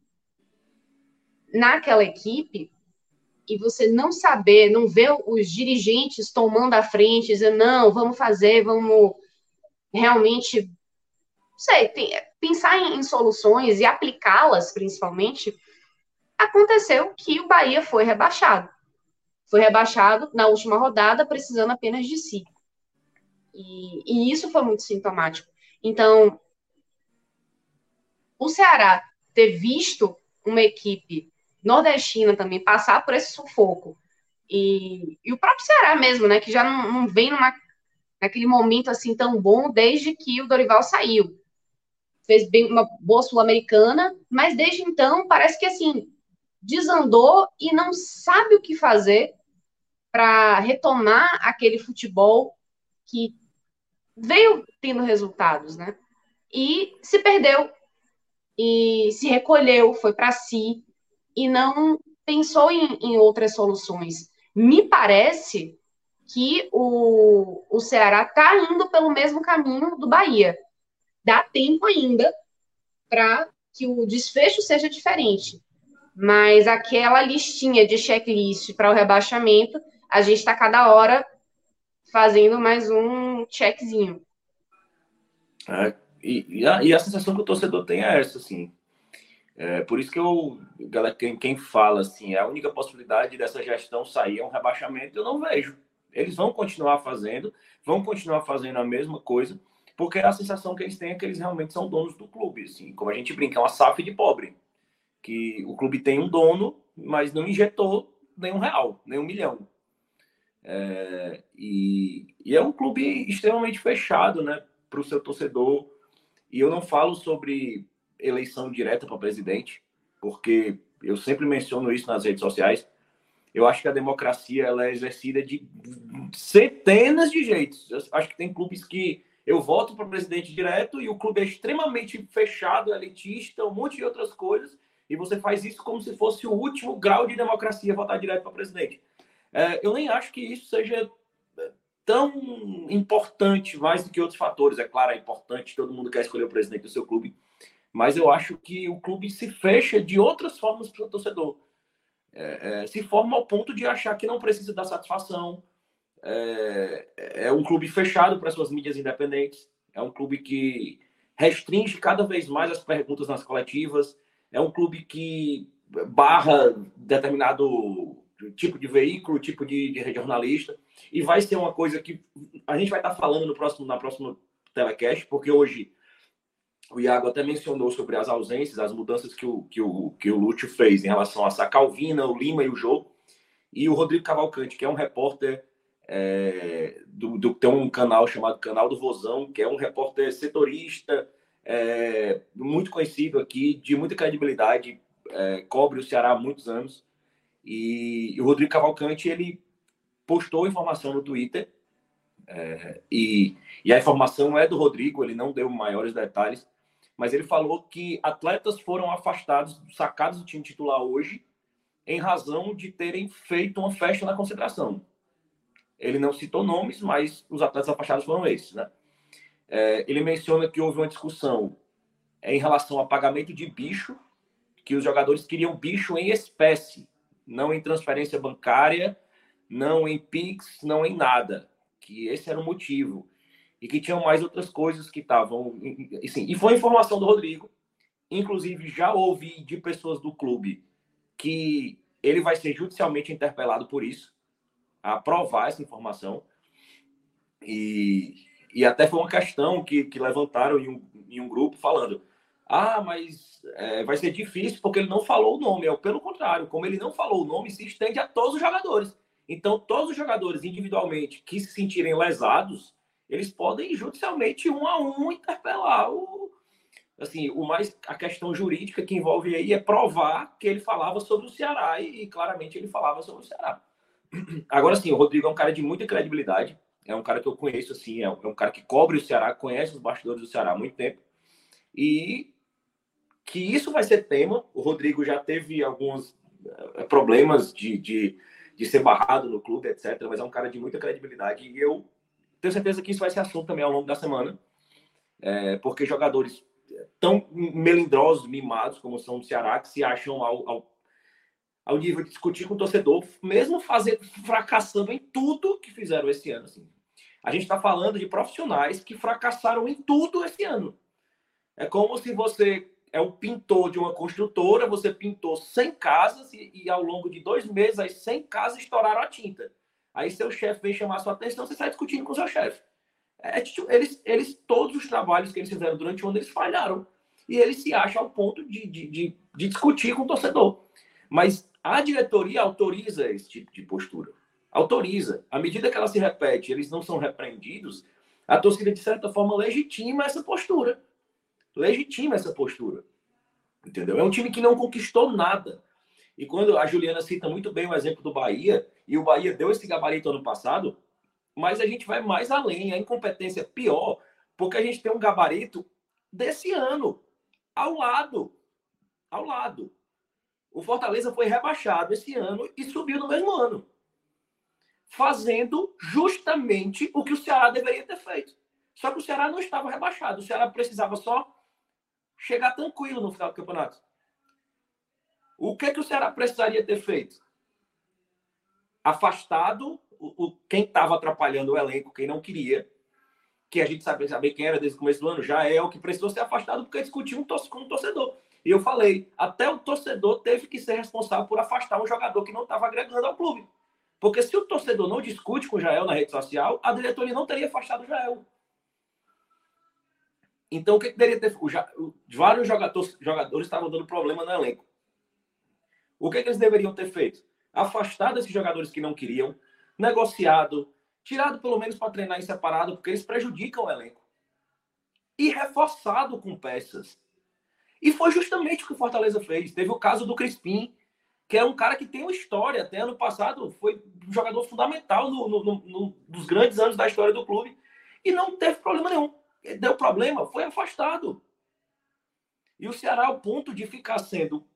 naquela equipe e você não saber, não ver os dirigentes tomando a frente, dizendo, não, vamos fazer, vamos realmente, não sei, pensar em, em soluções e aplicá-las, principalmente, aconteceu que o Bahia foi rebaixado. Foi rebaixado na última rodada, precisando apenas de si. E, e isso foi muito sintomático. Então, o Ceará ter visto uma equipe nordestina também passar por esse sufoco, e, e o próprio Ceará mesmo, né, que já não, não vem numa, naquele momento assim tão bom desde que o Dorival saiu. Fez bem uma boa sul-americana, mas desde então parece que assim desandou e não sabe o que fazer para retomar aquele futebol que veio tendo resultados, né? E se perdeu e se recolheu, foi para si e não pensou em, em, outras soluções. Me parece que o, o Ceará está indo pelo mesmo caminho do Bahia. Dá tempo ainda para que o desfecho seja diferente. Mas aquela listinha de checklist para o rebaixamento, a gente está cada hora fazendo mais um checkzinho. É, e, e, a, e, a, sensação que o torcedor tem é essa, assim. É, por isso que eu, galera, quem, quem fala assim, é a única possibilidade dessa gestão sair é um rebaixamento, eu não vejo. Eles vão continuar fazendo, vão continuar fazendo a mesma coisa, porque a sensação que eles têm é que eles realmente são donos do clube, assim, como a gente brinca, é uma SAF de pobre, que o clube tem um dono, mas não injetou nenhum real, nem um milhão. É, e, e, é um clube extremamente fechado, né, para o seu torcedor. E eu não falo sobre eleição direta para presidente, porque eu sempre menciono isso nas redes sociais. Eu acho que a democracia ela é exercida de centenas de jeitos. Eu acho que tem clubes que eu voto para presidente direto e o clube é extremamente fechado, elitista, um monte de outras coisas, e você faz isso como se fosse o último grau de democracia votar direto para presidente. É, eu nem acho que isso seja é, tão importante mais do que outros fatores. É claro, é importante, todo mundo quer escolher o presidente do seu clube, mas eu acho que o clube se fecha de outras formas para o torcedor. É, é, se forma ao ponto de achar que não precisa dar satisfação. É, é um clube fechado para suas mídias independentes. É um clube que restringe cada vez mais as perguntas nas coletivas. É um clube que barra determinado tipo de veículo, tipo de, de jornalista, e vai ser uma coisa que a gente vai estar falando no próximo, na próxima telecast, porque hoje o Iago até mencionou sobre as ausências, as mudanças que o, que o, que o Lúcio fez em relação a Sacalvina, o Lima e o Jô, e o Rodrigo Cavalcante, que é um repórter é, do, do, tem um canal chamado Canal do Vozão, que é um repórter setorista, é, muito conhecido aqui, de muita credibilidade, é, cobre o Ceará há muitos anos. E, e o Rodrigo Cavalcante, ele postou informação no Twitter, é, e, e a informação é do Rodrigo, ele não deu maiores detalhes, mas ele falou que atletas foram afastados, sacados do time titular hoje, em razão de terem feito uma festa na concentração. Ele não citou nomes, mas os atletas afastados foram esses, né? É, ele menciona que houve uma discussão em relação a pagamento de bicho, que os jogadores queriam bicho em espécie, não em transferência bancária, não em Pix, não em nada. Que esse era o motivo. E que tinham mais outras coisas que estavam. Assim, e foi informação do Rodrigo. Inclusive, já ouvi de pessoas do clube que ele vai ser judicialmente interpelado por isso, a provar essa informação. E, e até foi uma questão que, que levantaram em um, em um grupo falando: ah, mas é, vai ser difícil porque ele não falou o nome. É pelo contrário, como ele não falou o nome, se estende a todos os jogadores. Então, todos os jogadores individualmente que se sentirem lesados, eles podem judicialmente um a um interpelar o assim, o mais a questão jurídica que envolve aí é provar que ele falava sobre o Ceará e, e claramente ele falava sobre o Ceará. Agora sim, o Rodrigo é um cara de muita credibilidade, é um cara que eu conheço assim, é um, é um cara que cobre o Ceará, conhece os bastidores do Ceará há muito tempo. E que isso vai ser tema. O Rodrigo já teve alguns eh, problemas de, de, de ser barrado no clube, etc. Mas é um cara de muita credibilidade e eu tenho certeza que isso vai ser assunto também ao longo da semana, é, porque jogadores tão melindrosos, mimados como são do Ceará, que se acham ao, ao, ao nível de discutir com o torcedor, mesmo fazer, fracassando em tudo que fizeram esse ano. Assim. A gente está falando de profissionais que fracassaram em tudo esse ano. É como se você é o pintor de uma construtora, você pintou 100 casas e, e, ao longo de dois meses as 100 casas estouraram a tinta. Aí seu chefe vem chamar sua atenção, você sai discutindo com seu chefe. É, tipo, eles, eles, todos os trabalhos que eles fizeram durante o ano, eles falharam. E ele se acha ao ponto de, de, de, de discutir com o torcedor. Mas a diretoria autoriza esse tipo de postura. Autoriza. À medida que ela se repete, eles não são repreendidos, a torcida, de certa forma, legitima essa postura. Legitima essa postura. Entendeu? É um time que não conquistou nada. E quando a Juliana cita muito bem o exemplo do Bahia, e o Bahia deu esse gabarito ano passado, mas a gente vai mais além, a incompetência é pior, porque a gente tem um gabarito desse ano, ao lado. Ao lado. O Fortaleza foi rebaixado esse ano e subiu no mesmo ano. Fazendo justamente o que o Ceará deveria ter feito. Só que o Ceará não estava rebaixado. O Ceará precisava só chegar tranquilo no final do campeonato. O que, que o Ceará precisaria ter feito? Afastado o, o quem estava atrapalhando o elenco, quem não queria, que a gente sabe saber quem era desde o começo do ano, já é o que precisou ser afastado porque discutiu um com o torcedor. E eu falei, até o torcedor teve que ser responsável por afastar um jogador que não estava agregando ao clube. Porque se o torcedor não discute com o Jael na rede social, a diretoria não teria afastado o Jael. Então, o que, que deveria ter? Vários jogadores, jogadores estavam dando problema no elenco. O que, que eles deveriam ter feito? Afastado esses jogadores que não queriam, negociado, tirado pelo menos para treinar em separado, porque eles prejudicam o elenco. E reforçado com peças. E foi justamente o que o Fortaleza fez. Teve o caso do Crispim, que é um cara que tem uma história. Até ano passado foi um jogador fundamental no, no, no, nos grandes anos da história do clube. E não teve problema nenhum. Deu problema, foi afastado. E o Ceará, ao ponto de ficar sendo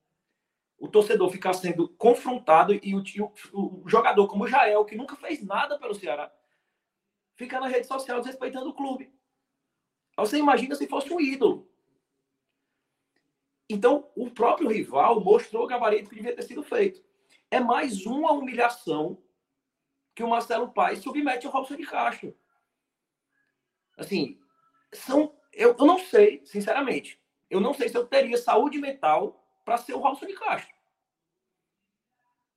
o torcedor ficar sendo confrontado e o, o, o, jogador como o Jael, que nunca fez nada pelo Ceará, fica na rede social desrespeitando o clube. Você imagina se fosse um ídolo. Então, o próprio rival mostrou o gabarito que devia ter sido feito. É mais uma humilhação que o Marcelo Paes submete ao Robson de Castro. Assim, são, eu, eu não sei, sinceramente, eu não sei se eu teria saúde mental para ser o Robson de Castro.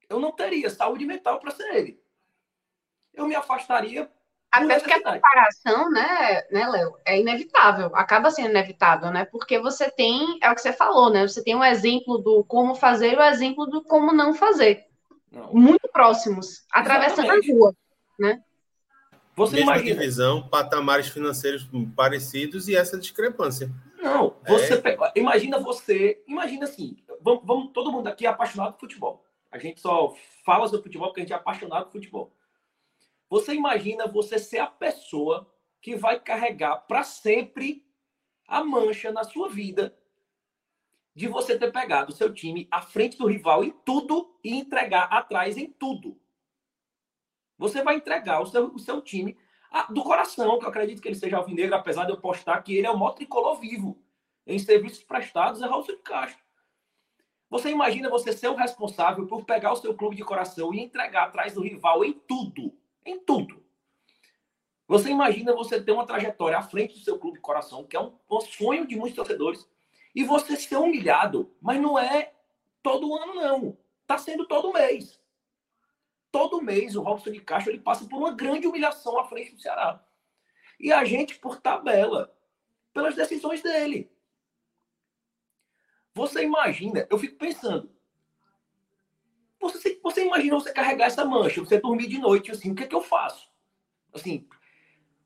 Eu não teria saúde mental para ser ele. Eu me afastaria. Até porque a comparação, né, né, Léo, é inevitável, acaba sendo inevitável, né? Porque você tem, é o que você falou, né? Você tem um exemplo do como fazer e o exemplo do como não fazer. Não. Muito próximos, atravessando Exatamente. a rua, né? Você Mesma imagina. divisão, patamares financeiros parecidos e essa discrepância. Não, você é... pega, imagina você, imagina assim, vamos, vamos, todo mundo aqui é apaixonado por futebol. A gente só fala sobre futebol porque a gente é apaixonado por futebol. Você imagina você ser a pessoa que vai carregar para sempre a mancha na sua vida de você ter pegado o seu time à frente do rival em tudo e entregar atrás em tudo. Você vai entregar o seu, o seu time do coração, que eu acredito que ele seja alvinegro, apesar de eu postar que ele é o maior tricolor vivo em serviços prestados, é Raul de Castro. Você imagina você ser o responsável por pegar o seu clube de coração e entregar atrás do rival em tudo. Em tudo. Você imagina você ter uma trajetória à frente do seu clube de coração, que é um, um sonho de muitos torcedores, e você ser humilhado, mas não é todo ano, não. Está sendo todo mês todo mês o Robson de Castro ele passa por uma grande humilhação à frente do Ceará. E a gente por tabela, pelas decisões dele. Você imagina, eu fico pensando, você, você imagina você carregar essa mancha, você dormir de noite assim, o que é que eu faço? Assim,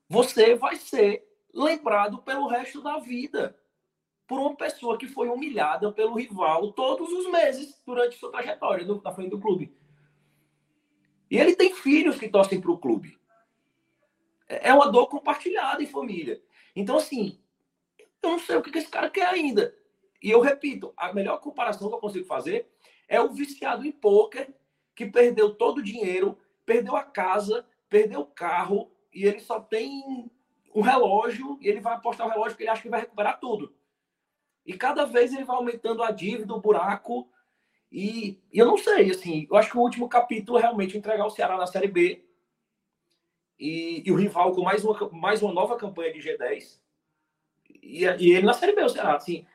você vai ser lembrado pelo resto da vida por uma pessoa que foi humilhada pelo rival todos os meses durante sua trajetória na frente do clube. E ele tem filhos que torcem para o clube. É uma dor compartilhada em família. Então, assim, eu não sei o que esse cara quer ainda. E eu repito, a melhor comparação que eu consigo fazer é o viciado em pôquer que perdeu todo o dinheiro, perdeu a casa, perdeu o carro, e ele só tem um relógio, e ele vai apostar o relógio porque ele acha que vai recuperar tudo. E cada vez ele vai aumentando a dívida, o buraco, e, e, eu não sei, assim, eu acho que o último capítulo é realmente entregar o Ceará na Série B e, e o rival com mais uma, mais uma nova campanha de G10 e, e, ele na Série B, o Ceará, assim,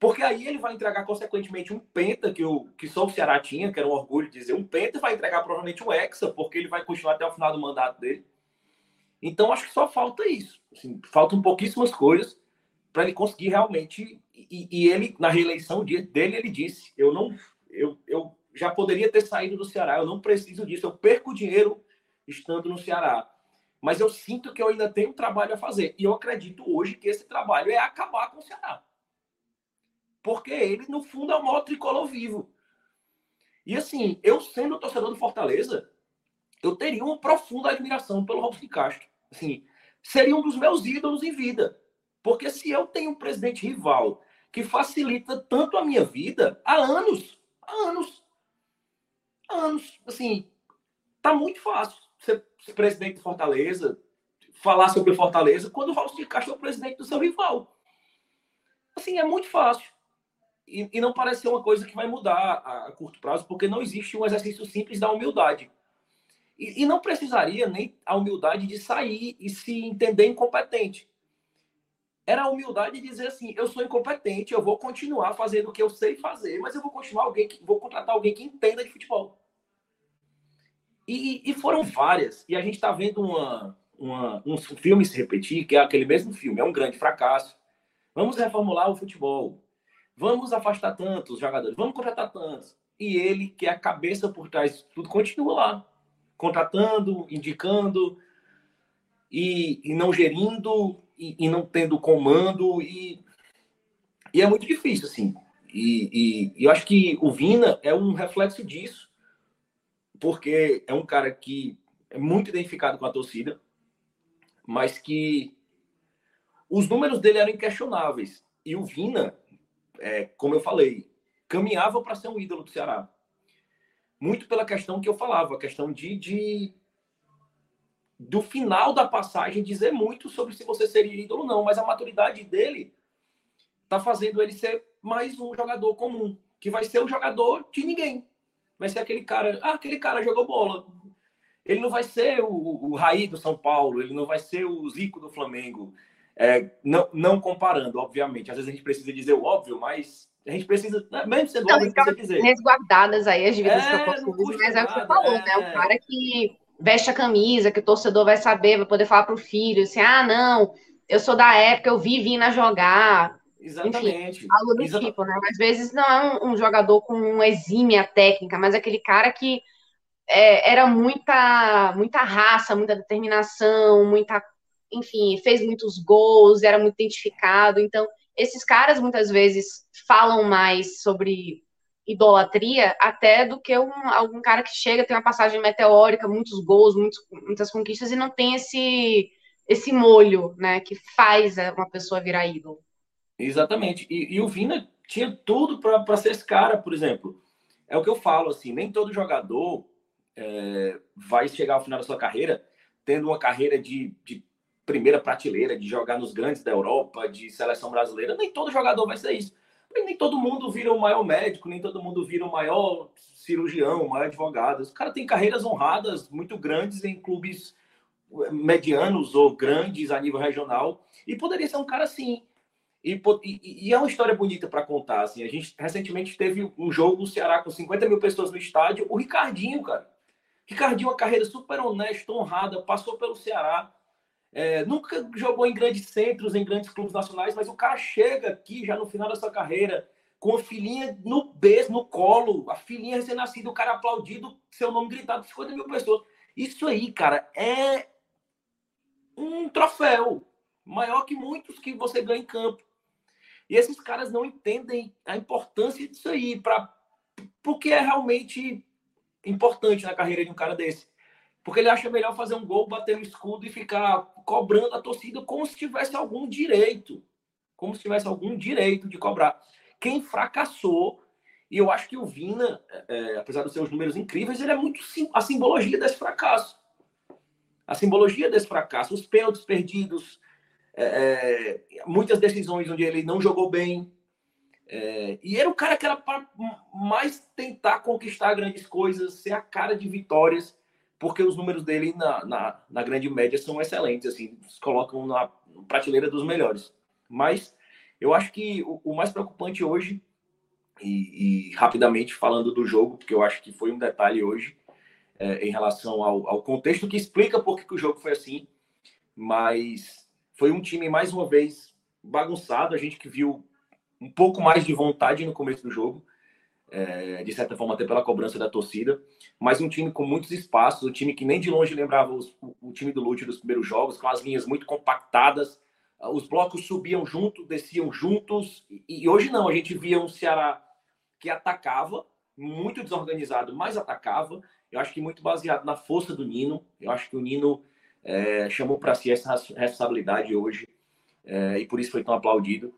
porque aí ele vai entregar, consequentemente, um penta que, o, que só o Ceará tinha, que era um orgulho dizer, um penta vai entregar provavelmente um hexa, porque ele vai continuar até o final do mandato dele. Então, acho que só falta isso. Assim, faltam pouquíssimas coisas para ele conseguir realmente. E, e, ele, na reeleição dele, ele disse: eu não. Eu, eu já poderia ter saído do Ceará, eu não preciso disso, eu perco dinheiro estando no Ceará. Mas eu sinto que eu ainda tenho trabalho a fazer. E eu acredito hoje que esse trabalho é acabar com o Ceará. Porque ele, no fundo, é o maior tricolor vivo. E assim, eu sendo torcedor do Fortaleza, eu teria uma profunda admiração pelo Robson Castro. Assim, seria um dos meus ídolos em vida. Porque se eu tenho um presidente rival que facilita tanto a minha vida há anos, há anos, há anos, assim, tá muito fácil ser presidente de Fortaleza, falar sobre Fortaleza, quando o Robson Castro é o presidente do seu rival. Assim, é muito fácil. E, e, não parece ser uma coisa que vai mudar a, a, curto prazo, porque não existe um exercício simples da humildade. E, e, não precisaria nem a humildade de sair e se entender incompetente. Era a humildade de dizer assim: eu sou incompetente, eu vou continuar fazendo o que eu sei fazer, mas eu vou continuar alguém que vou contratar alguém que entenda de futebol. E, e foram várias. E a gente está vendo uma, uma, um filme se repetir, que é aquele mesmo filme, é um grande fracasso. Vamos reformular o futebol Vamos afastar tantos jogadores, vamos contratar tantos. E ele, que é a cabeça por trás tudo, continua lá, contratando, indicando e, e não gerindo e, e, não tendo comando. E, e é muito difícil, assim. E, e eu acho que o Vina é um reflexo disso, porque é um cara que é muito identificado com a torcida, mas que os números dele eram inquestionáveis. E o Vina, é, como eu falei, caminhava para ser um ídolo do Ceará. Muito pela questão que eu falava, a questão de, de do final da passagem dizer muito sobre se você seria ídolo ou não, mas a maturidade dele tá fazendo ele ser mais um jogador comum, que vai ser um jogador de ninguém. Vai ser aquele cara, ah, aquele cara jogou bola. Ele não vai ser o, o Raí do São Paulo, ele não vai ser o Zico do Flamengo, é, não, não comparando, obviamente. Às vezes a gente precisa dizer o óbvio, mas a gente precisa, né, mesmo sendo não, óbvio, precisa dizer. Resguardadas aí as dívidas é, proporcionais, mas é o que você falou, é... né? O cara que veste a camisa, que o torcedor vai saber, vai poder falar para o filho, assim, ah, não, eu sou da época, eu vi vindo jogar. Exatamente. Enfim, algo do Exatamente. tipo, né? Às vezes não é um, um, jogador com uma exímia técnica, mas aquele cara que é, era muita, muita raça, muita determinação, muita enfim, fez muitos gols, era muito identificado. Então, esses caras muitas vezes falam mais sobre idolatria até do que um, algum cara que chega, tem uma passagem meteórica, muitos gols, muitos, muitas conquistas e não tem esse esse molho, né, que faz uma pessoa virar ídolo. Exatamente. E, e o Vina tinha tudo para ser esse cara, por exemplo. É o que eu falo, assim, nem todo jogador é, vai chegar ao final da sua carreira tendo uma carreira de, de primeira prateleira, de jogar nos grandes da Europa, de seleção brasileira. Nem todo jogador vai ser isso. Nem todo mundo vira o maior médico, nem todo mundo vira o maior cirurgião, o maior advogado. O cara tem carreiras honradas muito grandes em clubes eh, medianos ou grandes a nível regional. E poderia ser um cara assim. E, e, e é uma história bonita para contar. Assim. A gente recentemente teve um jogo no Ceará com 50 mil pessoas no estádio. O Ricardinho, cara. Ricardinho, uma carreira super honesta, honrada, passou pelo Ceará é, nunca jogou em grandes centros, em grandes clubes nacionais, mas o cara chega aqui já no final da sua carreira com a filhinha no berço, no colo, a filhinha recém-nascida, o cara aplaudido, seu nome gritado por 50 mil pessoas. Isso aí, cara, é um troféu maior que muitos que você ganha em campo. E esses caras não entendem a importância disso aí, para o que é realmente importante na carreira de um cara desse. Porque ele acha melhor fazer um gol, bater no escudo e ficar cobrando a torcida como se tivesse algum direito. Como se tivesse algum direito de cobrar. Quem fracassou, e eu acho que o Vina, é, é apesar dos seus números incríveis, ele é muito sim, a simbologia desse fracasso. A simbologia desse fracasso, os pênaltis perdidos, é, é muitas decisões onde ele não jogou bem. É, e era o cara que era para mais tentar conquistar grandes coisas, ser a cara de vitórias porque os números dele na, na, na grande média são excelentes, assim, colocam na prateleira dos melhores. Mas eu acho que o, o mais preocupante hoje, e, e, rapidamente falando do jogo, porque eu acho que foi um detalhe hoje, é, em relação ao, ao, contexto que explica por que, que o jogo foi assim, mas foi um time, mais uma vez, bagunçado. A gente que viu um pouco mais de vontade no começo do jogo, é, de certa forma, até pela cobrança da torcida, mas um time com muitos espaços, um time que nem de longe lembrava os, o, time do Lute dos primeiros jogos, com as linhas muito compactadas, os blocos subiam juntos, desciam juntos, e, e hoje não, a gente via um Ceará que atacava, muito desorganizado, mas atacava. Eu acho que muito baseado na força do Nino. Eu acho que o Nino é, chamou para si essa responsabilidade hoje é, e por isso foi tão aplaudido.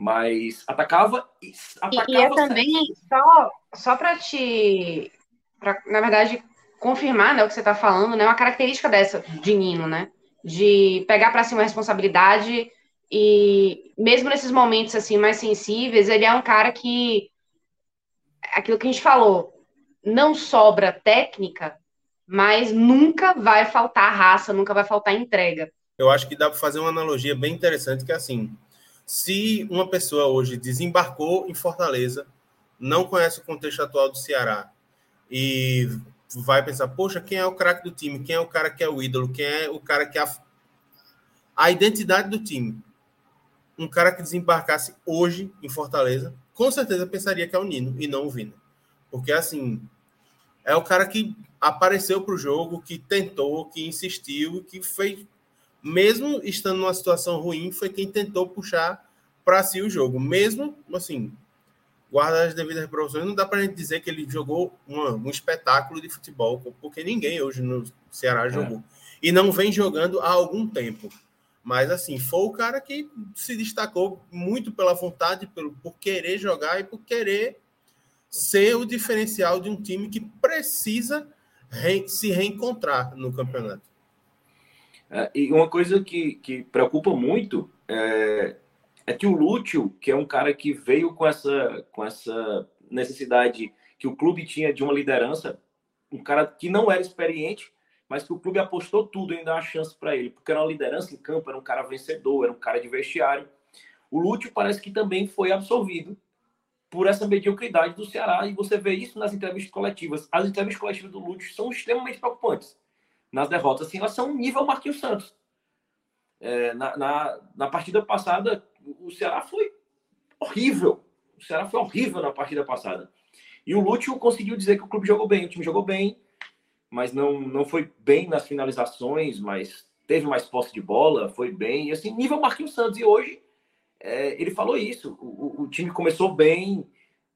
Mas atacava e atacava. E é também só, só para te, pra, na verdade, confirmar né, o que você está falando, né? Uma característica dessa de Nino, né? De pegar para si uma responsabilidade e mesmo nesses momentos assim mais sensíveis, ele é um cara que aquilo que a gente falou, não sobra técnica, mas nunca vai faltar raça, nunca vai faltar entrega. Eu acho que dá para fazer uma analogia bem interessante que é assim, se uma pessoa hoje desembarcou em Fortaleza, não conhece o contexto atual do Ceará e vai pensar, poxa, quem é o craque do time? Quem é o cara que é o ídolo? Quem é o cara que é a, a identidade do time? Um cara que desembarcasse hoje em Fortaleza com certeza pensaria que é o Nino e não o Vina. Porque, assim, é o cara que apareceu para o jogo, que tentou, que insistiu, que fez, mesmo estando numa situação ruim, foi quem tentou puxar para si o jogo. Mesmo, assim, guarda as devidas proporções, não dá para a gente dizer que ele jogou uma, um espetáculo de futebol, porque ninguém hoje no Ceará é. jogou. E não vem jogando há algum tempo. Mas, assim, foi o cara que se destacou muito pela vontade, pelo, por querer jogar e por querer ser o diferencial de um time que precisa re, se reencontrar no campeonato. É, e uma coisa que, que preocupa muito é, é que o Lúcio, que é um cara que veio com essa, com essa necessidade que o clube tinha de uma liderança, um cara que não era experiente, mas que o clube apostou tudo em dar uma chance para ele, porque era uma liderança em campo, era um cara vencedor, era um cara de vestiário. O Lúcio parece que também foi absorvido por essa mediocridade do Ceará, e você vê isso nas entrevistas coletivas. As entrevistas coletivas do Lúcio são extremamente preocupantes. Nas derrotas, assim, elas são nível Marquinhos Santos. É, na, na, na partida passada, o Ceará foi horrível. O Ceará foi horrível na partida passada. E o Lúcio conseguiu dizer que o clube jogou bem, o time jogou bem, mas não, não foi bem nas finalizações, mas teve mais posse de bola, foi bem. Assim, nível Marquinhos Santos. E hoje é, ele falou isso. O, o, time começou bem,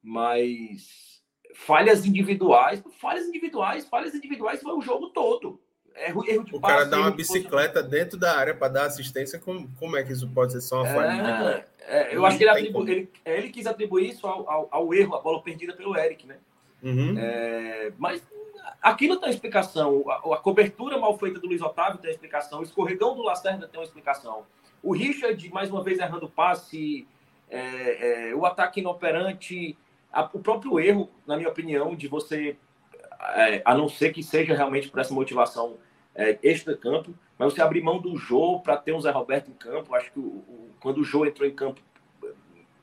mas falhas individuais, falhas individuais, falhas individuais foi o jogo todo. Erro, erro de o passe, cara dá uma bicicleta dentro da área para dar assistência, como, como é que isso pode ser só uma falha? É, é, eu acho que ele, atribu, ele, ele, quis atribuir isso ao, ao, ao, erro, a bola perdida pelo Eric, né? Uhum. É, mas Aqui não tem explicação. A, a, cobertura mal feita do Luiz Otávio tem explicação. O escorregão do Lacerda tem uma explicação. O Richard, mais uma vez, errando passe. É, é, o ataque inoperante. A, o próprio erro, na minha opinião, de você, é, a não ser que seja realmente por essa motivação é, extra-campo, mas você abrir mão do jogo para ter um Zé Roberto em campo. Acho que o, o, quando o Jô entrou em campo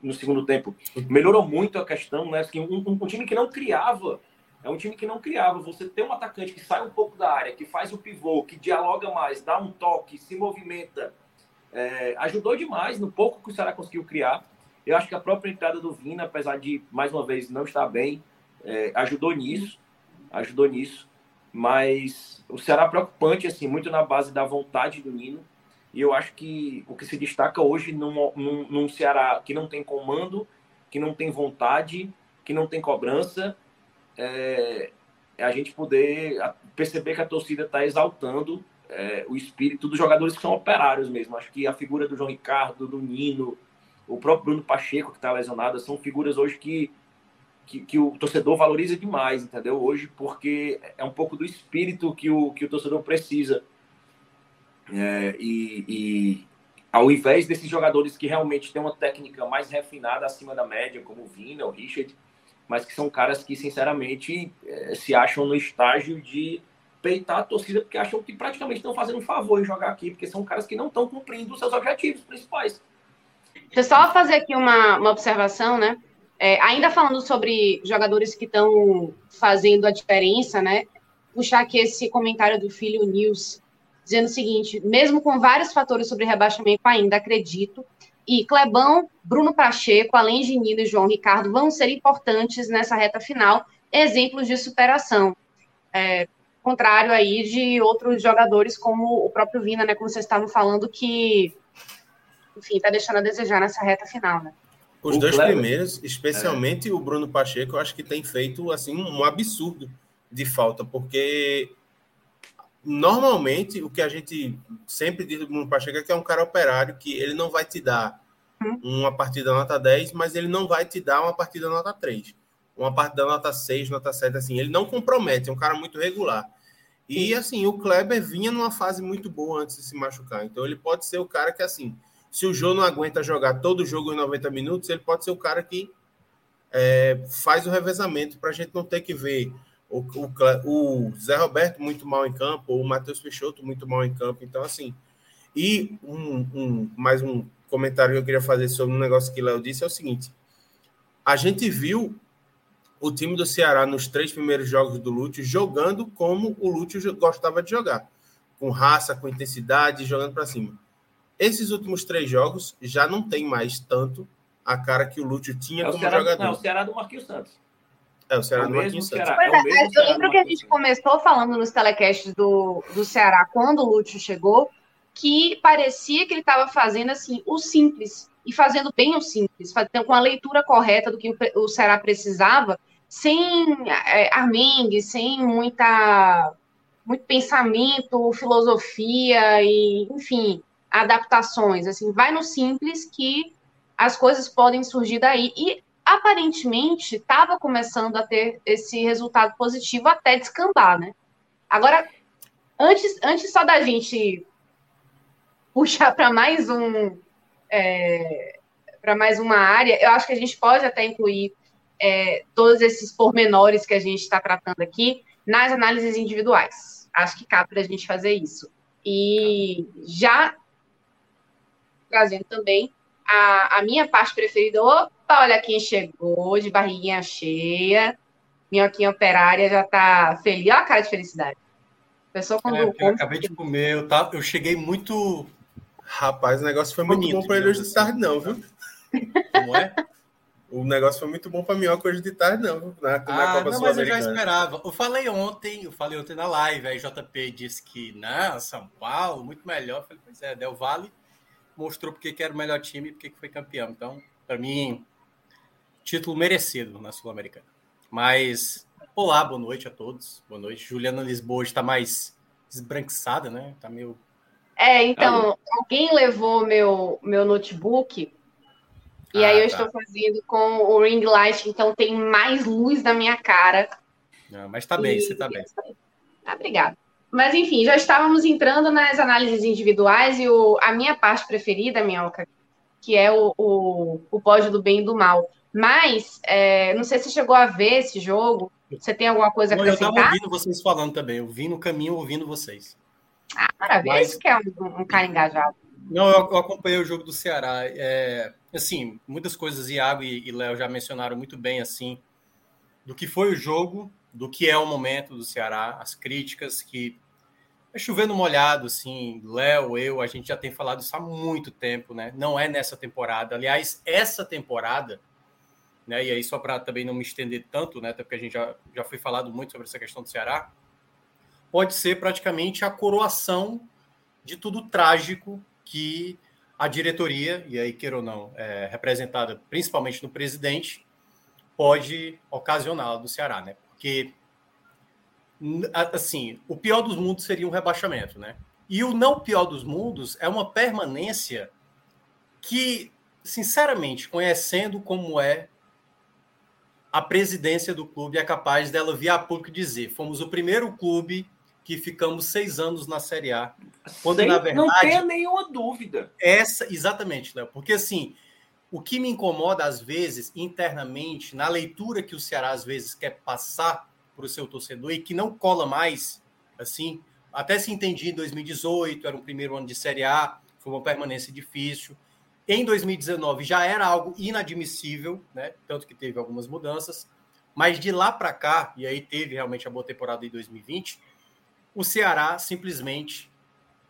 no segundo tempo, melhorou muito a questão, né? Que um, um time que não criava é um time que não criava. Você tem um atacante que sai um pouco da área, que faz o pivô, que dialoga mais, dá um toque, se movimenta. É, ajudou demais no pouco que o Ceará conseguiu criar. Eu acho que a própria entrada do Vina, apesar de, mais uma vez, não estar bem, é, ajudou nisso. Ajudou nisso. Mas o Ceará é preocupante, assim, muito na base da vontade do Nino. E eu acho que o que se destaca hoje num, num, num Ceará que não tem comando, que não tem vontade, que não tem cobrança, é, é, a gente poder perceber que a torcida está exaltando é, o espírito dos jogadores que são operários mesmo. Acho que a figura do João Ricardo, do Nino, o próprio Bruno Pacheco, que está lesionado, são figuras hoje que, que, que, o torcedor valoriza demais, entendeu? Hoje, porque é um pouco do espírito que o, que o torcedor precisa. É, e, e ao invés desses jogadores que realmente têm uma técnica mais refinada acima da média, como o Vina, o Richard, mas que são caras que, sinceramente, é, se acham no estágio de peitar a torcida, porque acham que praticamente estão fazendo um favor em jogar aqui, porque são caras que não estão cumprindo os seus objetivos principais. Deixa eu só fazer aqui uma, uma observação, né? É, ainda falando sobre jogadores que estão fazendo a diferença, né? Puxar aqui esse comentário do filho News. dizendo o seguinte: mesmo com vários fatores sobre rebaixamento, ainda acredito. E Clebão, Bruno Pacheco, além de Nino e João Ricardo, vão ser importantes nessa reta final, exemplos de superação. É, contrário aí de outros jogadores, como o próprio Vina, né? Como vocês estavam falando, que, enfim, está deixando a desejar nessa reta final, né? Os o dois Kleber. primeiros, especialmente é. o Bruno Pacheco, eu acho que tem feito assim um absurdo de falta, porque normalmente o que a gente sempre diz do Bruno Pacheco é que é um cara operário, que ele não vai te dar uhum. uma partida nota 10, mas ele não vai te dar uma partida nota 3. Uma partida nota 6, nota 7, assim. Ele não compromete, é um cara muito regular. E, assim, o Kleber vinha numa fase muito boa antes de se machucar. Então, ele pode ser o cara que, assim, se o Jô não aguenta jogar todo o jogo em 90 minutos, ele pode ser o cara que é, faz o revezamento para a gente não ter que ver o, o, o, Zé Roberto muito mal em campo, ou o Matheus Peixoto muito mal em campo. Então, assim, e um, um, mais um comentário que eu queria fazer sobre um negócio que o Léo disse é o seguinte: a gente viu o time do Ceará nos três primeiros jogos do Lúcio jogando como o Lúcio gostava de jogar, com raça, com intensidade, jogando para cima. Esses últimos três jogos já não tem mais tanto a cara que o Lúcio tinha é como Ceará, jogador. Não, é o Ceará do Marquinhos Santos. É, o Ceará é o do Marquinhos Santos. É, é eu lembro que a gente começou falando nos telecasts do, do Ceará, quando o Lúcio chegou, que parecia que ele estava fazendo assim o simples e fazendo bem o simples, fazendo com a leitura correta do que o, o Ceará precisava, sem é, armengue, sem muita muito pensamento, filosofia e, enfim, adaptações. Assim, vai no simples que as coisas podem surgir daí. E aparentemente estava começando a ter esse resultado positivo até descambar, né? Agora, antes, antes só da gente puxar para mais um é, para mais uma área, eu acho que a gente pode até incluir é, todos esses pormenores que a gente está tratando aqui nas análises individuais. Acho que cabe para a gente fazer isso. E já trazendo também a, a minha parte preferida. Opa, olha quem chegou, de barriguinha cheia. Minhoquinha operária já tá feliz. Olha a cara de felicidade. Pessoa quando é, eu acabei de comer, eu, tá, eu cheguei muito. Rapaz, o negócio foi muito bom para ele hoje de tarde, não, viu? Como é? O negócio foi muito bom para minhoca hoje de tarde, não. Na, na ah, não, mas eu já esperava. Eu falei ontem, eu falei ontem na live, aí JP disse que, não, São Paulo, muito melhor. Eu falei, pois é, Del Vale mostrou porque que era o melhor time e porque que foi campeão. Então, para mim, título merecido na Sul-Americana. Mas, olá, boa noite a todos. Boa noite. Juliana Lisboa está mais esbranquiçada, né? Tá meio. É, então, alguém levou meu, meu notebook e ah, aí eu tá. estou fazendo com o ring light, então tem mais luz na minha cara. Não, mas tá bem, e... você tá bem. Tá, obrigada. Mas, enfim, já estávamos entrando nas análises individuais e o, a minha parte preferida, Minhoca, que é o, o, o pódio do bem e do mal. Mas, é, não sei se você chegou a ver esse jogo. Você tem alguma coisa a acrescentar? Eu estava ouvindo vocês falando também. Eu vim no caminho ouvindo vocês. Ah, maravilha. Mas... Esse que é um, um cara engajado. Não, eu, eu, acompanhei o jogo do Ceará. É, assim, muitas coisas Iago e, e Léo já mencionaram muito bem, assim, do que foi o jogo, do que é o momento do Ceará, as críticas que é chovendo molhado, assim, Léo, eu, a gente já tem falado isso há muito tempo, né? Não é nessa temporada. Aliás, essa temporada, né? E aí, só para também não me estender tanto, né? Até porque a gente já, já foi falado muito sobre essa questão do Ceará, pode ser praticamente a coroação de tudo trágico que a diretoria, e aí, queira ou não, é, representada principalmente no presidente, pode ocasionar do Ceará, né? Porque assim, o pior dos mundos seria um rebaixamento, né? E o não pior dos mundos é uma permanência que, sinceramente, conhecendo como é a presidência do clube, é capaz dela vir a público dizer: fomos o primeiro clube que ficamos seis anos na Série A. Quando, Sem, na verdade. Não tenha nenhuma dúvida. Essa, exatamente, Léo. Porque, assim, o que me incomoda, às vezes, internamente, na leitura que o Ceará, às vezes, quer passar para o seu torcedor e que não cola mais, assim, até se entendi em 2018, era o primeiro ano de Série A, foi uma permanência difícil. Em 2019 já era algo inadmissível, né? Tanto que teve algumas mudanças, mas de lá para cá, e aí teve realmente a boa temporada em 2020, o Ceará simplesmente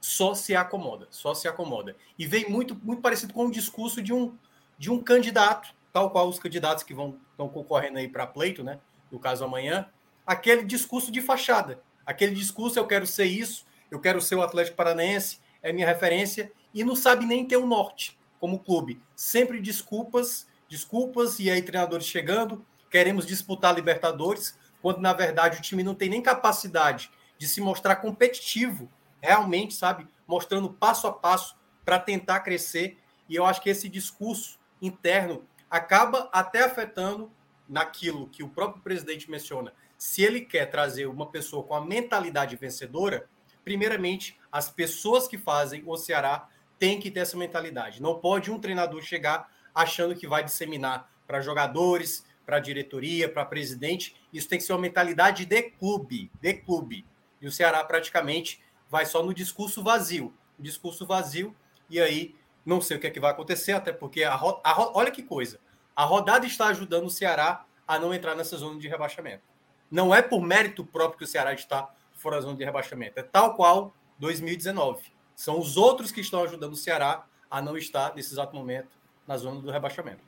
só se acomoda, só se acomoda. E vem muito, muito parecido com o discurso de um, de um candidato, tal qual os candidatos que vão estão concorrendo aí para pleito, né? No caso amanhã, aquele discurso de fachada, aquele discurso eu quero ser isso, eu quero ser o Atlético Paranaense, é minha referência e não sabe nem ter o um norte como clube. Sempre desculpas, desculpas e aí treinadores chegando, queremos disputar Libertadores, quando na verdade o time não tem nem capacidade de se mostrar competitivo realmente, sabe? Mostrando passo a passo para tentar crescer. E eu acho que esse discurso interno acaba até afetando naquilo que o próprio presidente menciona. Se ele quer trazer uma pessoa com a mentalidade vencedora, primeiramente, as pessoas que fazem o Ceará têm que ter essa mentalidade. Não pode um treinador chegar achando que vai disseminar para jogadores, para diretoria, para presidente. Isso tem que ser uma mentalidade de clube, de clube. E o Ceará praticamente vai só no discurso vazio. Discurso vazio, e aí não sei o que é que vai acontecer, até porque a, a olha que coisa. A rodada está ajudando o Ceará a não entrar nessa zona de rebaixamento. Não é por mérito próprio que o Ceará está fora da zona de rebaixamento. É tal qual 2019. São os outros que estão ajudando o Ceará a não estar, nesse exato momento, na zona do rebaixamento.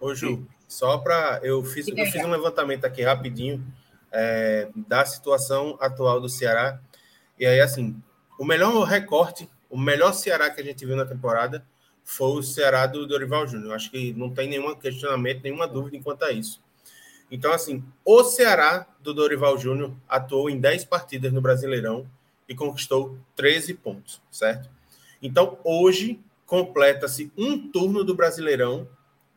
Ô, Ju, só para. Eu fiz, eu fiz um levantamento aqui rapidinho é, da situação atual do Ceará e aí, assim, o melhor recorte, o melhor Ceará que a gente viu na temporada foi o Ceará do Dorival Júnior. Acho que não tem nenhum questionamento, nenhuma dúvida quanto a isso. Então, assim, o Ceará do Dorival Júnior atuou em 10 partidas no Brasileirão e conquistou 13 pontos, certo? Então, hoje, completa-se um turno do Brasileirão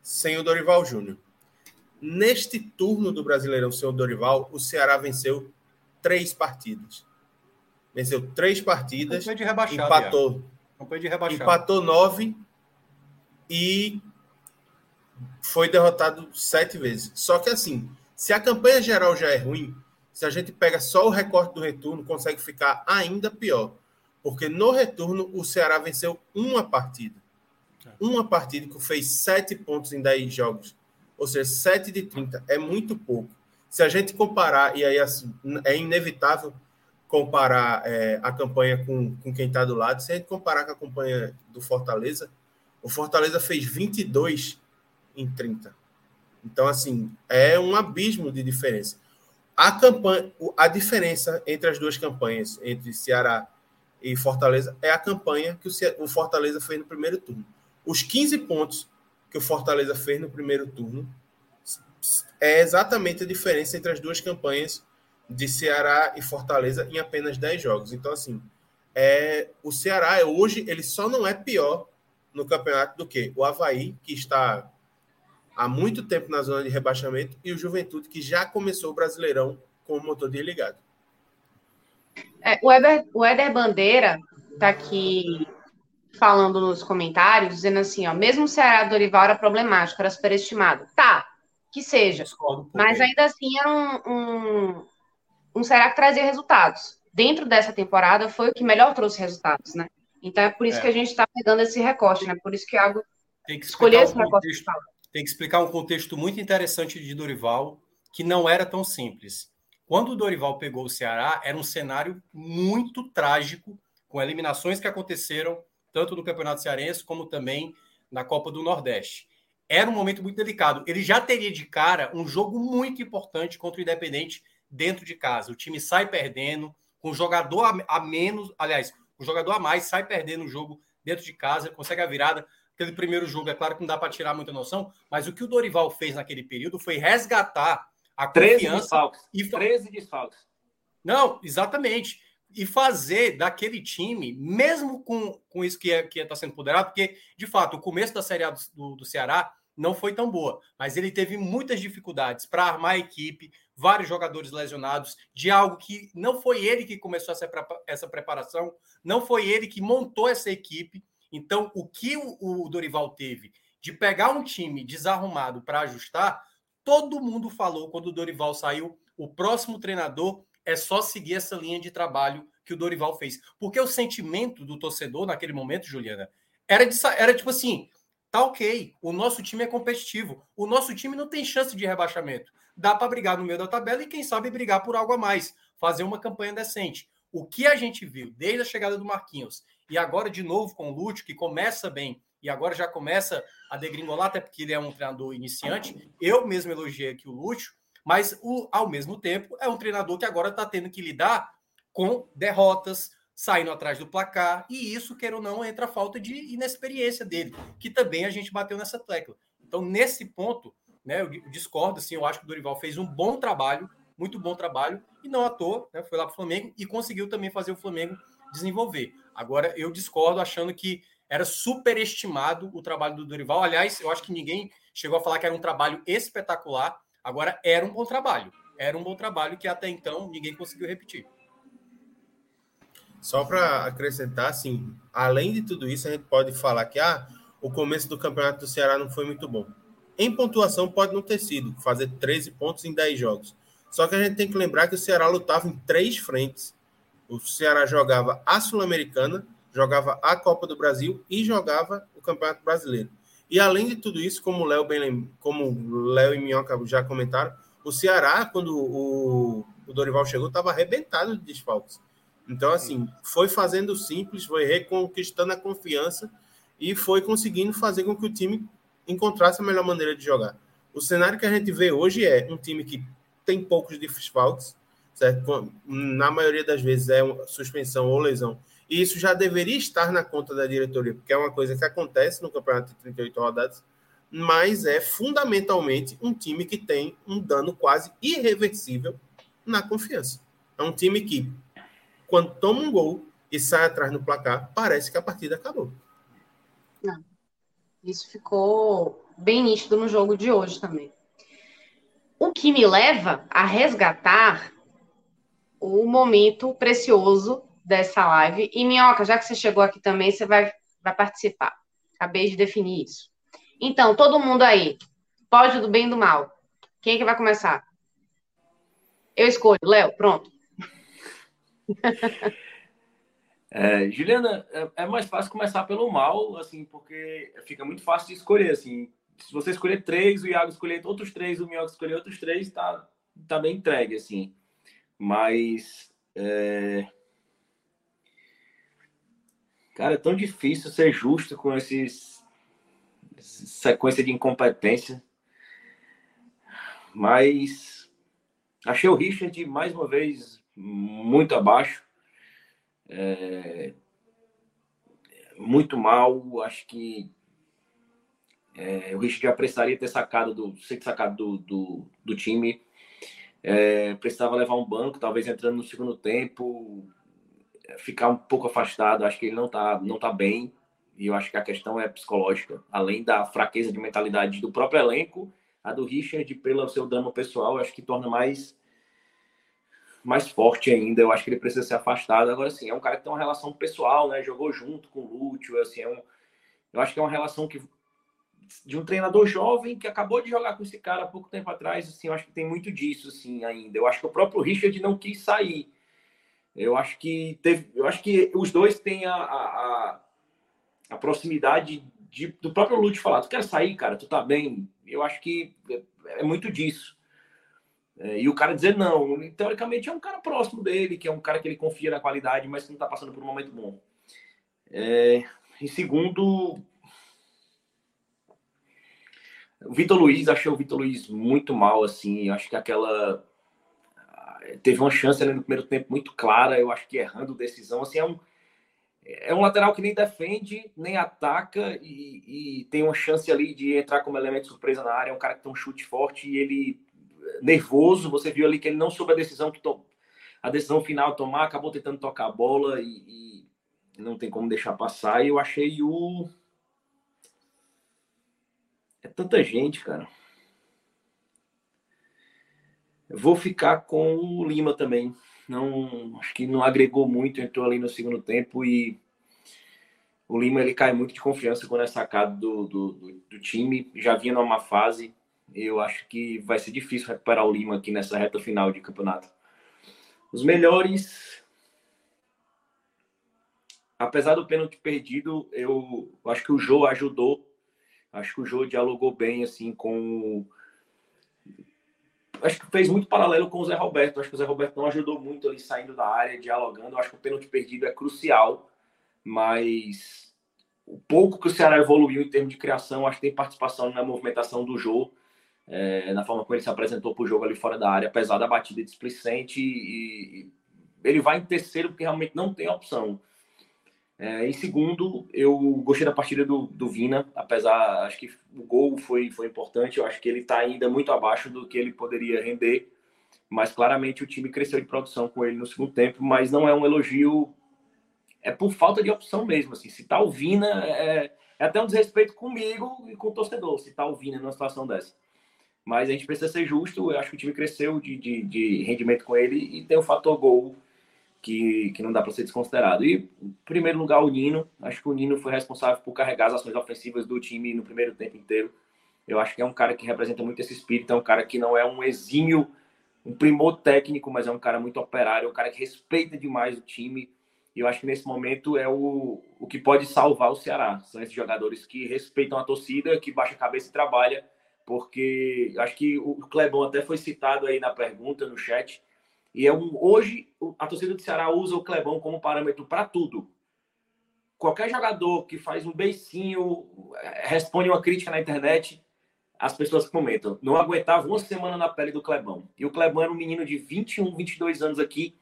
sem o Dorival Júnior. Neste turno do Brasileirão sem o Dorival, o Ceará venceu três partidas venceu três partidas, empatou, empatou nove e foi derrotado sete vezes. Só que assim, se a campanha geral já é ruim, se a gente pega só o recorte do retorno, consegue ficar ainda pior. Porque no retorno o Ceará venceu uma partida. É. Uma partida que fez sete pontos em dez jogos. Ou seja, sete de 30 é muito pouco. Se a gente comparar, e aí assim, é inevitável comparar é, a campanha com, com quem está do lado, se a gente comparar com a campanha do Fortaleza, o Fortaleza fez 22 em 30. Então, assim, é um abismo de diferença. A campanha, a diferença entre as duas campanhas, entre Ceará e Fortaleza, é a campanha que o Fortaleza fez no primeiro turno. Os 15 pontos que o Fortaleza fez no primeiro turno é exatamente a diferença entre as duas campanhas de Ceará e Fortaleza em apenas 10 jogos. Então, assim, é, o Ceará hoje ele só não é pior no campeonato do que o Havaí, que está há muito tempo na zona de rebaixamento, e o Juventude, que já começou o Brasileirão com o motor desligado. É, o, Eber, o Éder Bandeira está aqui falando nos comentários, dizendo assim, ó, mesmo o Ceará do Dorival era problemático, era superestimado. Tá, que seja. Mas ainda assim era um, um, um Ceará que trazia resultados. Dentro dessa temporada foi o que melhor trouxe resultados, né? Então é por isso é. que a gente está pegando esse recorte, né? Por isso que algo tem que escolher esse recorte. Tem que explicar um contexto muito interessante de Dorival, que não era tão simples. Quando o Dorival pegou o Ceará, era um cenário muito trágico, com eliminações que aconteceram tanto no Campeonato Cearense como também na Copa do Nordeste. Era um momento muito delicado. Ele já teria de cara um jogo muito importante contra o Independente dentro de casa. O time sai perdendo, com jogador a, a menos, aliás, o jogador a mais sai perdendo o jogo dentro de casa, consegue a virada. Aquele primeiro jogo, é claro que não dá para tirar muita noção, mas o que o Dorival fez naquele período foi resgatar a 13 confiança. Desfalques. E 13 desfalques. Não, exatamente. E fazer daquele time, mesmo com, com isso que está é, que é, tá sendo poderado, porque, de fato, o começo da Série A do, do, do Ceará não foi tão boa, mas ele teve muitas dificuldades para armar a equipe, vários jogadores lesionados, de algo que não foi ele que começou essa, essa preparação, não foi ele que montou essa equipe. Então, o que o, Dorival teve de pegar um time desarrumado para ajustar, todo mundo falou quando o Dorival saiu, o próximo treinador é só seguir essa linha de trabalho que o Dorival fez. Porque o sentimento do torcedor naquele momento, Juliana, era, de, era tipo assim: tá ok, o nosso time é competitivo, o nosso time não tem chance de rebaixamento dá para brigar no meio da tabela e, quem sabe, brigar por algo a mais, fazer uma campanha decente. o que a gente viu desde a chegada do Marquinhos e agora de novo com o Lúcio, que começa bem e agora já começa a degringolar, até porque ele é um treinador iniciante. Eu mesmo elogiei aqui o Lúcio, mas o, ao mesmo tempo é um treinador que agora está tendo que lidar com derrotas, saindo atrás do placar, e isso, quer ou não, entra a falta de inexperiência dele, que também a gente bateu nessa tecla. Então, nesse ponto, né, eu discordo, assim, eu acho que o Dorival fez um bom trabalho, muito bom trabalho, e não à toa, né, foi lá para o Flamengo e conseguiu também fazer o Flamengo desenvolver. Agora, eu discordo achando que era superestimado o trabalho do Dorival. Aliás, eu acho que ninguém chegou a falar que era um trabalho espetacular. Agora, era um bom trabalho. Era um bom trabalho que até então ninguém conseguiu repetir. Só para acrescentar, assim, além de tudo isso, a gente pode falar que ah, o começo do campeonato do Ceará não foi muito bom. Em pontuação, pode não ter sido, fazer 13 pontos em 10 jogos. Só que a gente tem que lembrar que o Ceará lutava em três frentes. O Ceará jogava a Sul-Americana, jogava a Copa do Brasil e jogava o Campeonato Brasileiro. E além de tudo isso, como Léo bem como Léo e Minhoca já comentaram, o Ceará, quando o, o Dorival chegou, estava arrebentado de desfalques. Então, assim, foi fazendo simples, foi reconquistando a confiança e foi conseguindo fazer com que o time encontrasse a melhor maneira de jogar. O cenário que a gente vê hoje é um time que tem poucos desfalques, certo? Na maioria das vezes é suspensão ou lesão. E isso já deveria estar na conta da diretoria, porque é uma coisa que acontece no campeonato de 38 rodadas, mas é fundamentalmente um time que tem um dano quase irreversível na confiança. É um time que quando toma um gol e sai atrás no placar, parece que a partida acabou. Não. Isso ficou bem nítido no jogo de hoje também. O que me leva a resgatar o momento precioso dessa live. E, Minhoca, já que você chegou aqui também, você vai, vai participar. Acabei de definir isso. Então, todo mundo aí, pode do bem e do mal. Quem é que vai começar? Eu escolho, Léo, pronto. É, Juliana, é, é, mais fácil começar pelo mal, assim, porque fica muito fácil de escolher, assim. Se você escolher três, o Iago escolher outros três, o Minhoca escolher outros três, tá, tá bem entregue, assim. Mas, é... cara, é tão difícil ser justo com esses sequência de incompetência. Mas achei o Richard mais uma vez muito abaixo. É, muito mal. Acho que é, o Richard já precisaria ter sacado do, ser sacado do, do, do time. É, precisava levar um banco, talvez entrando no segundo tempo, ficar um pouco afastado. Acho que ele não está não tá bem. E eu acho que a questão é psicológica. Além da fraqueza de mentalidade do próprio elenco, a do Richard, pelo seu dano pessoal, acho que torna mais mais forte ainda. Eu acho que ele precisa ser afastado. Agora, assim, é um cara que tem uma relação pessoal, né? Jogou junto com o Lúcio, assim, é um... eu acho que é uma relação que de um treinador jovem que acabou de jogar com esse cara há pouco tempo atrás, assim, eu acho que tem muito disso, assim, ainda. Eu acho que o próprio Richard não quis sair. Eu acho que teve, eu acho que os dois têm a, a, a proximidade de, do próprio Lúcio falar, tu quer sair, cara, tu tá bem. Eu acho que é, é muito disso. É, e o cara dizer não, teoricamente é um cara próximo dele, que é um cara que ele confia na qualidade, mas não está passando por um momento bom. É, em segundo, o Vitor Luiz, achei o Vitor Luiz muito mal, assim, acho que aquela teve uma chance ali no primeiro tempo muito clara, eu acho que errando decisão, assim, é um é um lateral que nem defende, nem ataca e, e tem uma chance ali de entrar como elemento surpresa na área, é um cara que tem um chute forte e ele nervoso. Você viu ali que ele não soube a decisão que to... a decisão final tomar, acabou tentando tocar a bola e, e não tem como deixar passar. E eu achei o é tanta gente, cara. Eu vou ficar com o Lima também. Não, acho que não agregou muito, entrou ali no segundo tempo e o Lima ele cai muito de confiança quando é sacado do, do, do, time. Já vinha numa fase eu acho que vai ser difícil recuperar o Lima aqui nessa reta final de campeonato. Os melhores. Apesar do pênalti perdido, eu acho que o Jô ajudou. Acho que o Jô dialogou bem assim com acho que fez muito paralelo com o Zé Roberto. Acho que o Zé Roberto não ajudou muito ali saindo da área, dialogando. Acho que o pênalti perdido é crucial, mas o pouco que o Ceará evoluiu em termos de criação, acho que tem participação na movimentação do jogo, é, na forma como ele se apresentou para o jogo ali fora da área, apesar da batida displicente. E, e ele vai em terceiro porque realmente não tem opção. É, em segundo, eu gostei da partida do, do Vina, apesar, acho que o gol foi, foi importante, eu acho que ele está ainda muito abaixo do que ele poderia render, mas claramente o time cresceu de produção com ele no segundo tempo, mas não é um elogio, é por falta de opção mesmo, assim, se tá o Vina, é, é até um desrespeito comigo e com o torcedor, se tá o Vina numa situação dessa. Mas a gente precisa ser justo, eu acho que o time cresceu de, de, de rendimento com ele e tem o fator gol que, que não dá para ser desconsiderado. E, em primeiro lugar, o Nino. Acho que o Nino foi responsável por carregar as ações ofensivas do time no primeiro tempo inteiro. Eu acho que é um cara que representa muito esse espírito, é um cara que não é um exímio, um primor técnico, mas é um cara muito operário, é um cara que respeita demais o time. E eu acho que nesse momento é o, o que pode salvar o Ceará. São esses jogadores que respeitam a torcida, que baixa a cabeça e trabalha, porque acho que o Clebão até foi citado aí na pergunta, no chat, e é um, hoje a torcida do Ceará usa o Clebão como parâmetro para tudo. Qualquer jogador que faz um beicinho, é, responde uma crítica na internet, as pessoas comentam. Não aguentava uma semana na pele do Clebão. E o Clebão era um menino de 21, 22 anos aqui.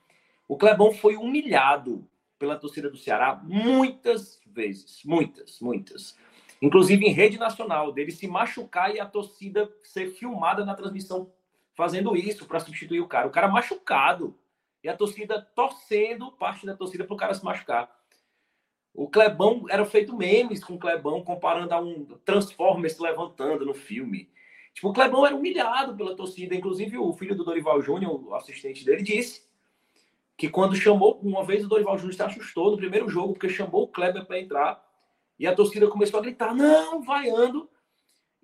O Clebão foi humilhado pela torcida do Ceará muitas vezes. Muitas, muitas. Inclusive em rede nacional, dele se machucar e a torcida ser filmada na transmissão fazendo isso para substituir o cara. O cara machucado. E a torcida torcendo, parte da torcida, para o cara se machucar. O Clebão era feito memes com o Clebão, comparando a um Transformers levantando no filme. Tipo, o Clebão era humilhado pela torcida. Inclusive, o filho do Dorival Júnior, o assistente dele, disse que quando chamou, uma vez o Dorival Júnior se assustou no primeiro jogo, porque chamou o Kleber para entrar. E a torcida começou a gritar: não, vaiando.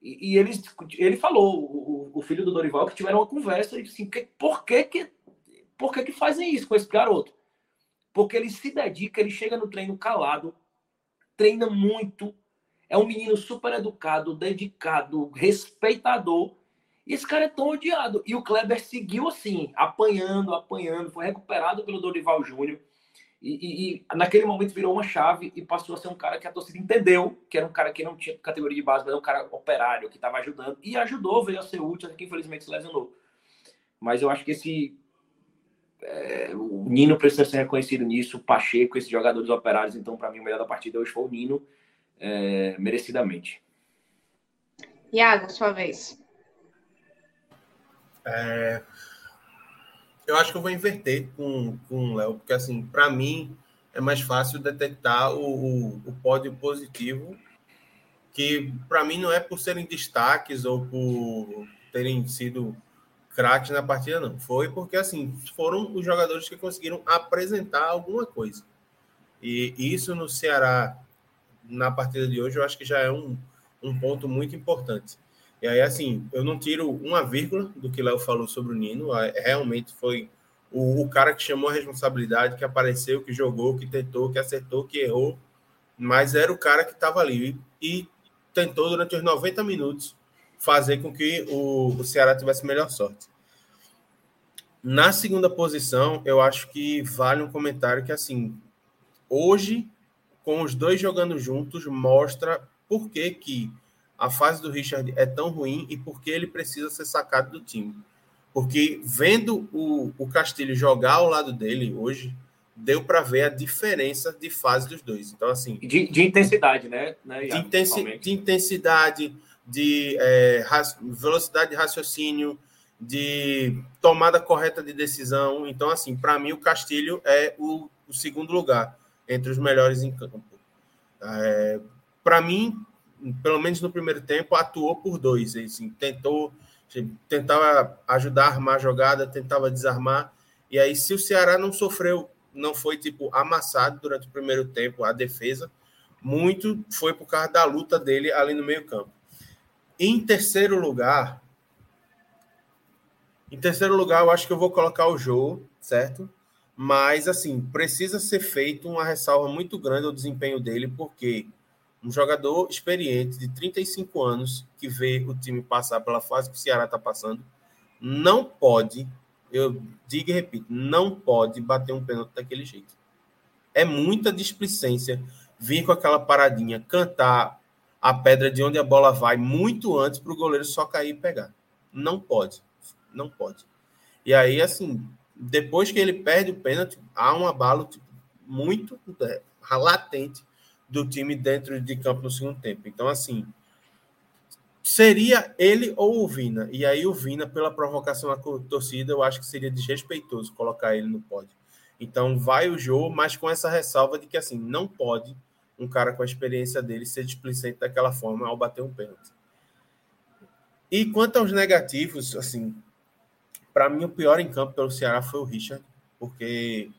E, e ele, ele falou, o, o, filho do Dorival, que tiveram uma conversa e assim, que, por, que, que, por que, que fazem isso com esse garoto? Porque ele se dedica, ele chega no treino calado, treina muito, é um menino super educado, dedicado, respeitador. E esse cara é tão odiado. E o Kleber seguiu assim, apanhando, apanhando, foi recuperado pelo Dorival Júnior. E, e, e, naquele momento virou uma chave e passou a ser um cara que a torcida entendeu que era um cara que não tinha categoria de base, mas era um cara operário que estava ajudando e ajudou, veio a ser útil, que infelizmente se lesionou. Mas eu acho que esse. É, o Nino precisa ser reconhecido nisso, o Pacheco, esses jogadores operários. Então, para mim, o melhor da partida hoje foi o Nino, é, merecidamente. Iago, sua vez. É, eu acho que eu vou inverter com, com o Léo, porque, assim, para mim é mais fácil detectar o, o, o pódio positivo, que para mim não é por serem destaques ou por terem sido craques na partida, não. Foi porque, assim, foram os jogadores que conseguiram apresentar alguma coisa. E isso no Ceará, na partida de hoje, eu acho que já é um, um ponto muito importante. E aí, assim, eu não tiro uma vírgula do que Léo falou sobre o Nino. É, realmente foi o, o, cara que chamou a responsabilidade, que apareceu, que jogou, que tentou, que acertou, que errou. Mas era o cara que estava ali e, e, tentou, durante os 90 minutos, fazer com que o, o Ceará tivesse melhor sorte. Na segunda posição, eu acho que vale um comentário que, assim, hoje, com os dois jogando juntos, mostra por que que a fase do Richard é tão ruim e por que ele precisa ser sacado do time. Porque vendo o, o Castilho jogar ao lado dele hoje, deu para ver a diferença de fase dos dois. Então, assim. De, de intensidade, né? né de, intensi de, intensidade, de é, velocidade de raciocínio, de tomada correta de decisão. Então, assim, para mim, o Castilho é o, o, segundo lugar entre os melhores em campo. É, para mim, pelo menos no primeiro tempo, atuou por dois. Assim, tentou, tentava ajudar a armar a jogada, tentava desarmar. E aí, se o Ceará não sofreu, não foi tipo amassado durante o primeiro tempo, a defesa, muito foi por causa da luta dele ali no meio-campo. Em terceiro lugar, em terceiro lugar, eu acho que eu vou colocar o jogo, certo? Mas assim, precisa ser feito uma ressalva muito grande ao desempenho dele, porque um jogador experiente de 35 anos que vê o time passar pela fase que o Ceará está passando, não pode, eu digo e repito, não pode bater um pênalti daquele jeito. É muita displicência vir com aquela paradinha, cantar a pedra de onde a bola vai muito antes para o goleiro só cair e pegar. Não pode. Não pode. E aí, assim, depois que ele perde o pênalti, há um abalo tipo, muito é, latente do time dentro de campo no segundo tempo. Então, assim, seria ele ou o Vina. E aí o Vina, pela provocação da torcida, eu acho que seria desrespeitoso colocar ele no pódio. Então vai o jogo, mas com essa ressalva de que assim, não pode um cara com a experiência dele ser displicente daquela forma ao bater um pênalti. E quanto aos negativos, assim, para mim o pior em campo pelo Ceará foi o Richard, porque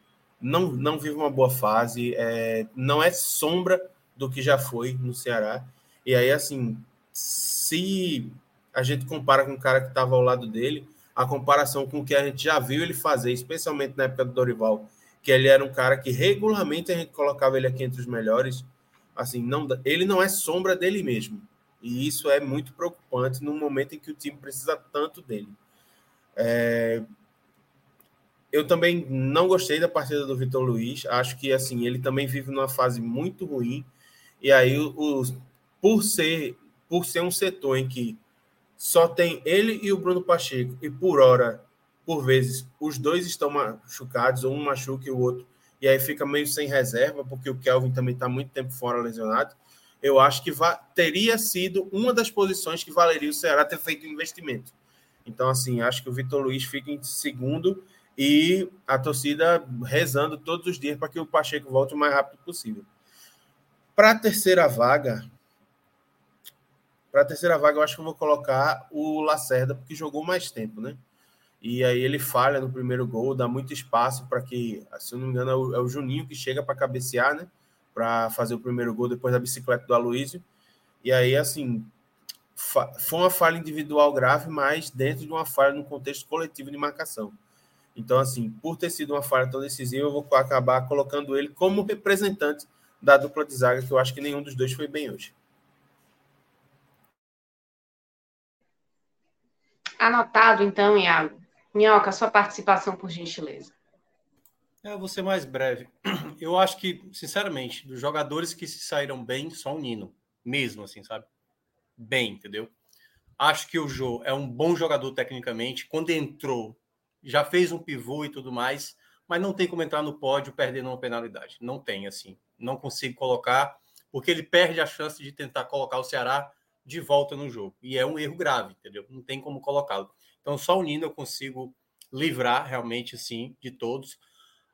não, não vive uma boa fase, é, não é sombra do que já foi no Ceará. E aí, assim, se a gente compara com o cara que estava ao lado dele, a comparação com o que a gente já viu ele fazer, especialmente na época do Dorival, que ele era um cara que regularmente a gente colocava ele aqui entre os melhores. Assim, não, ele não é sombra dele mesmo. E isso é muito preocupante no momento em que o time precisa tanto dele. É... Eu também não gostei da partida do Vitor Luiz. Acho que assim ele também vive numa fase muito ruim. E aí, os, por ser por ser um setor em que só tem ele e o Bruno Pacheco, e por hora por vezes, os dois estão machucados, ou um machuca e o outro, e aí fica meio sem reserva, porque o Kelvin também está muito tempo fora lesionado. Eu acho que teria sido uma das posições que valeria o Ceará ter feito o investimento. Então, assim, acho que o Vitor Luiz fica em segundo e a torcida rezando todos os dias para que o Pacheco volte o mais rápido possível. Para a terceira vaga, para a terceira vaga, eu acho que eu vou colocar o Lacerda, porque jogou mais tempo, né? E aí ele falha no primeiro gol, dá muito espaço para que, se eu não me engano, é o, é o Juninho que chega para cabecear, né? Para fazer o primeiro gol depois da bicicleta do Aloísio. E aí, assim, foi uma falha individual grave, mas dentro de uma falha no contexto coletivo de marcação. Então, assim, por ter sido uma falha tão decisiva, eu vou acabar colocando ele como representante da dupla de zaga, que eu acho que nenhum dos dois foi bem hoje. Anotado, então, Iago. Minhoca, sua participação, por gentileza. É, vou ser mais breve. Eu acho que, sinceramente, dos jogadores que se saíram bem, só o Nino. Mesmo, assim, sabe? Bem, entendeu? Acho que o Jô é um bom jogador tecnicamente. Quando entrou, já fez um pivô e tudo mais, mas não tem como entrar no pódio perdendo uma penalidade. Não tem, assim. Não consigo colocar, porque ele perde a chance de tentar colocar o Ceará de volta no jogo. E é um erro grave, entendeu? Não tem como colocá-lo. Então, só o Nino eu consigo livrar realmente, sim, de todos.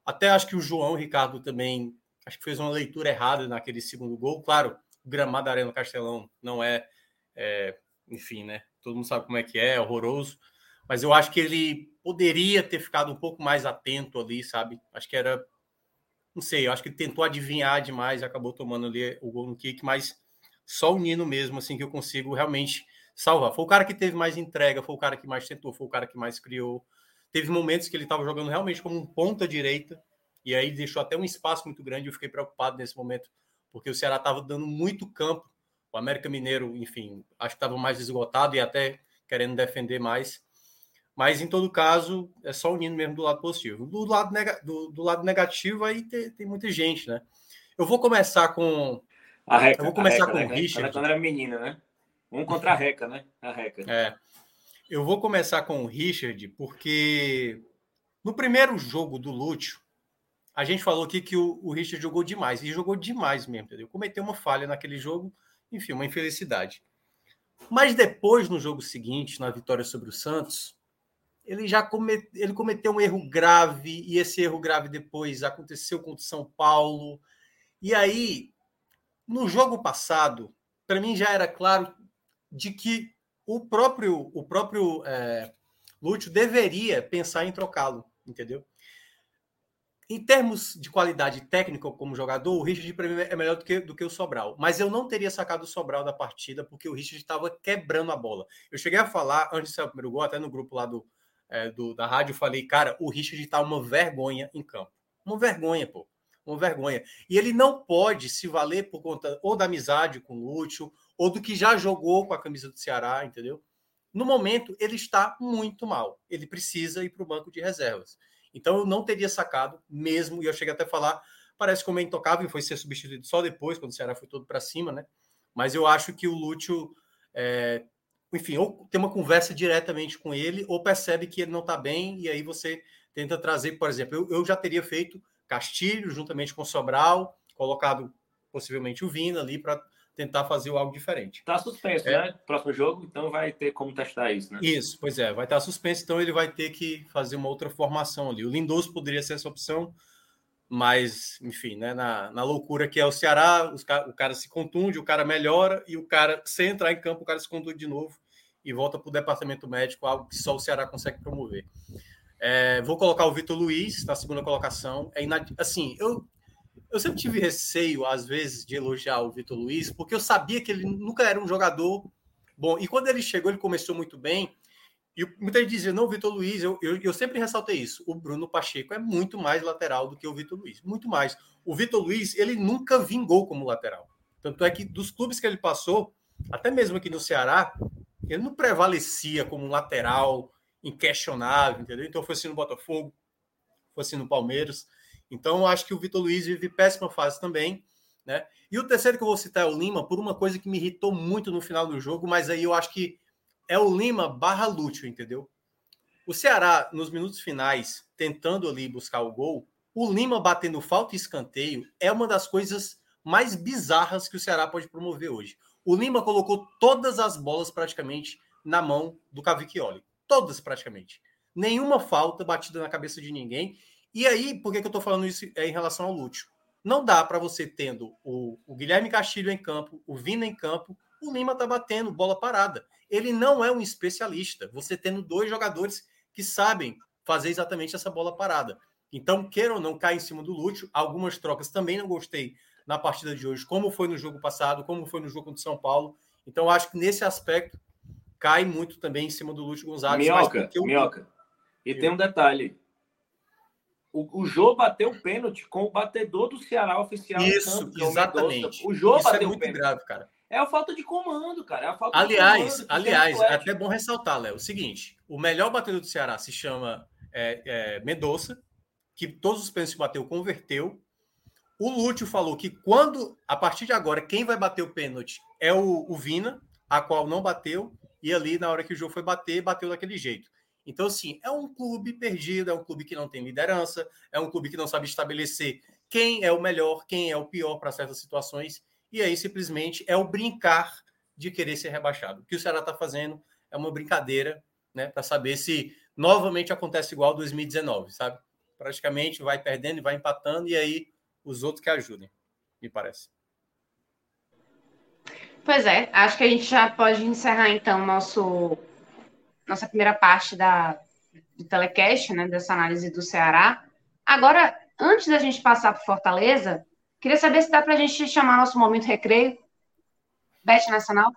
Até acho que o João Ricardo também acho que fez uma leitura errada naquele segundo gol. Claro, o gramado da Arena Castelão não é, é, enfim, né? Todo mundo sabe como é que é, é horroroso. Mas eu acho que ele poderia ter ficado um pouco mais atento ali, sabe? Acho que era. Não sei, acho que ele tentou adivinhar demais, acabou tomando ali o gol no kick, mas só o Nino mesmo, assim, que eu consigo realmente salvar. Foi o cara que teve mais entrega, foi o cara que mais tentou, foi o cara que mais criou. Teve momentos que ele estava jogando realmente como um ponta direita, e aí deixou até um espaço muito grande. Eu fiquei preocupado nesse momento, porque o Ceará estava dando muito campo. O América Mineiro, enfim, acho que estava mais esgotado e até querendo defender mais. Mas, em todo caso, é só o Nino mesmo do lado positivo. Do lado, nega, do, do lado negativo, aí tem, tem, muita gente, né? Eu vou começar com. A Reca, eu vou começar Reca, com né? o Richard. Quando era menina, né? Um contra a Reca, né? A Reca. É. Eu vou começar com o Richard, porque no primeiro jogo do Lúcio, a gente falou aqui que o, o Richard jogou demais, e jogou demais mesmo, entendeu? Cometeu uma falha naquele jogo, enfim, uma infelicidade. Mas depois, no jogo seguinte, na vitória sobre o Santos, ele já ele cometeu um erro grave, e esse erro grave depois aconteceu contra o São Paulo. E aí, no jogo passado, para mim já era claro de que o próprio o próprio é, Lúcio deveria pensar em trocá-lo, entendeu? Em termos de qualidade técnica como jogador, o Richard para mim é melhor do que, do que o Sobral. Mas eu não teria sacado o Sobral da partida porque o Richard estava quebrando a bola. Eu cheguei a falar, antes de sair o primeiro gol, até no grupo lá do, é, do da rádio, falei, cara, o Richard está uma vergonha em campo. Uma vergonha, pô. Uma vergonha. E ele não pode se valer por conta ou da amizade com o Lúcio, ou do que já jogou com a camisa do Ceará, entendeu? No momento, ele está muito mal. Ele precisa ir para o banco de reservas. Então, eu não teria sacado mesmo, e eu cheguei até a falar, parece como é intocável, foi ser substituído só depois, quando o Ceará foi todo para cima, né? Mas eu acho que o Lúcio, é, enfim, ou tem uma conversa diretamente com ele, ou percebe que ele não está bem, e aí você tenta trazer, por exemplo, eu, eu já teria feito Castilho juntamente com Sobral, colocado possivelmente o Vina ali para tentar fazer algo diferente. Está suspenso, é. né? Próximo jogo, então vai ter como testar isso, né? Isso, pois é, vai estar suspenso, então ele vai ter que fazer uma outra formação ali. O Lindoso poderia ser essa opção, mas, enfim, né, na, na loucura que é o Ceará, os, o cara se contunde, o cara melhora e o cara, sem entrar em campo, o cara se contunde de novo e volta para o departamento médico, algo que só o Ceará consegue promover. É, vou colocar o Vitor Luiz na segunda colocação. É inad... Assim, eu, eu sempre tive receio, às vezes, de elogiar o Vitor Luiz, porque eu sabia que ele nunca era um jogador bom. E quando ele chegou, ele começou muito bem. E muita gente dizia, não, Vitor Luiz, eu, eu, eu, sempre ressaltei isso. O Bruno Pacheco é muito mais lateral do que o Vitor Luiz. Muito mais. O Vitor Luiz, ele nunca vingou como lateral. Tanto é que dos clubes que ele passou, até mesmo aqui no Ceará, ele não prevalecia como um lateral inquestionável, entendeu? Então foi assim no Botafogo, foi assim no Palmeiras. Então acho que o Vitor Luiz vive péssima fase também. Né? E o terceiro que eu vou citar é o Lima, por uma coisa que me irritou muito no final do jogo, mas aí eu acho que é o Lima barra Lúcio, entendeu? O Ceará, nos minutos finais, tentando ali buscar o gol, o Lima batendo falta e escanteio é uma das coisas mais bizarras que o Ceará pode promover hoje. O Lima colocou todas as bolas praticamente na mão do Cavicchioli. Todas praticamente. Nenhuma falta batida na cabeça de ninguém. E aí, por que, que eu estou falando isso é em relação ao Lúcio? Não dá para você tendo o, o Guilherme Castilho em campo, o Vina em campo, o Lima tá batendo bola parada. Ele não é um especialista. Você tendo dois jogadores que sabem fazer exatamente essa bola parada. Então, queira ou não, cai em cima do Lúcio. Algumas trocas também não gostei na partida de hoje, como foi no jogo passado, como foi no jogo do São Paulo. Então, acho que nesse aspecto cai muito também em cima do Lúcio Gonzaga. Minhoca, eu... Minhoca. E tem um detalhe. O, o Jô bateu o pênalti com o batedor do Ceará oficial. Isso, campo, é exatamente. O, o Jô Isso bateu é muito pênalti. grave, cara. É a falta de comando, cara. É a falta aliás, de comando, aliás, é até bom ressaltar, Léo, o seguinte: o melhor batedor do Ceará se chama é, é, Mendonça, que todos os pênaltis que bateu converteu. O Lúcio falou que quando, a partir de agora, quem vai bater o pênalti é o, o Vina, a qual não bateu, e ali, na hora que o jogo foi bater, bateu daquele jeito. Então, assim, é um clube perdido, é um clube que não tem liderança, é um clube que não sabe estabelecer quem é o melhor, quem é o pior para certas situações e aí simplesmente é o brincar de querer ser rebaixado. O que o Ceará está fazendo é uma brincadeira, né, para saber se novamente acontece igual 2019, sabe? Praticamente vai perdendo e vai empatando, e aí os outros que ajudem, me parece. Pois é, acho que a gente já pode encerrar então nosso nossa primeira parte da do telecast, né, dessa análise do Ceará. Agora, antes da gente passar para Fortaleza, Queria saber se dá para a gente chamar nosso momento recreio. Bet Nacional.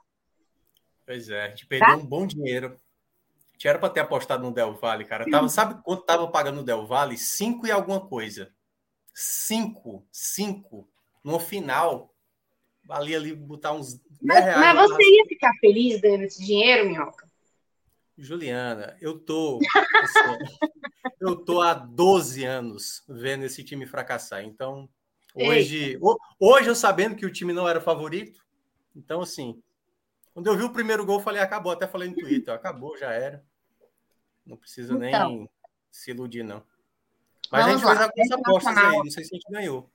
Pois é, a gente perdeu tá? um bom dinheiro. Tinha era para ter apostado no Del Valle, cara. Tava, sabe quanto tava pagando no Del Valle? Cinco e alguma coisa. Cinco, cinco. No final, valia ali botar uns. Mas, mas você ia ficar feliz ganhando esse dinheiro, Minhoca? Juliana, eu tô. Assim, eu tô há 12 anos vendo esse time fracassar. Então, Hoje, hoje eu sabendo que o time não era favorito, então assim, quando eu vi o primeiro gol, eu falei, acabou, até falei no Twitter, acabou, já era. Não precisa então, nem se iludir, não. Mas a gente lá. fez algumas apostas aí, não sei se a gente ganhou.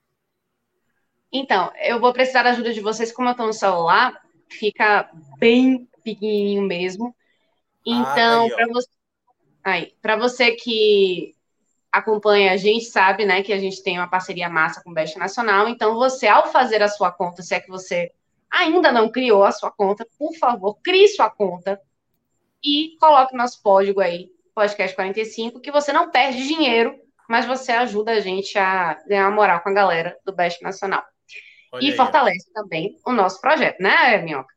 Então, eu vou precisar da ajuda de vocês, como eu estou no celular, fica bem pequenininho mesmo. Então, ah, tá para você, aí, para você que acompanha a gente sabe, né, que a gente tem uma parceria massa com o Best Nacional. Então, você, ao fazer a sua conta, se é que você ainda não criou a sua conta, por favor, crie sua conta e coloque nosso código aí, podcast 45, que você não perde dinheiro, mas você ajuda a gente a ganhar moral com a galera do Best Nacional. Olha e aí, fortalece também o nosso projeto, né, Minhoca?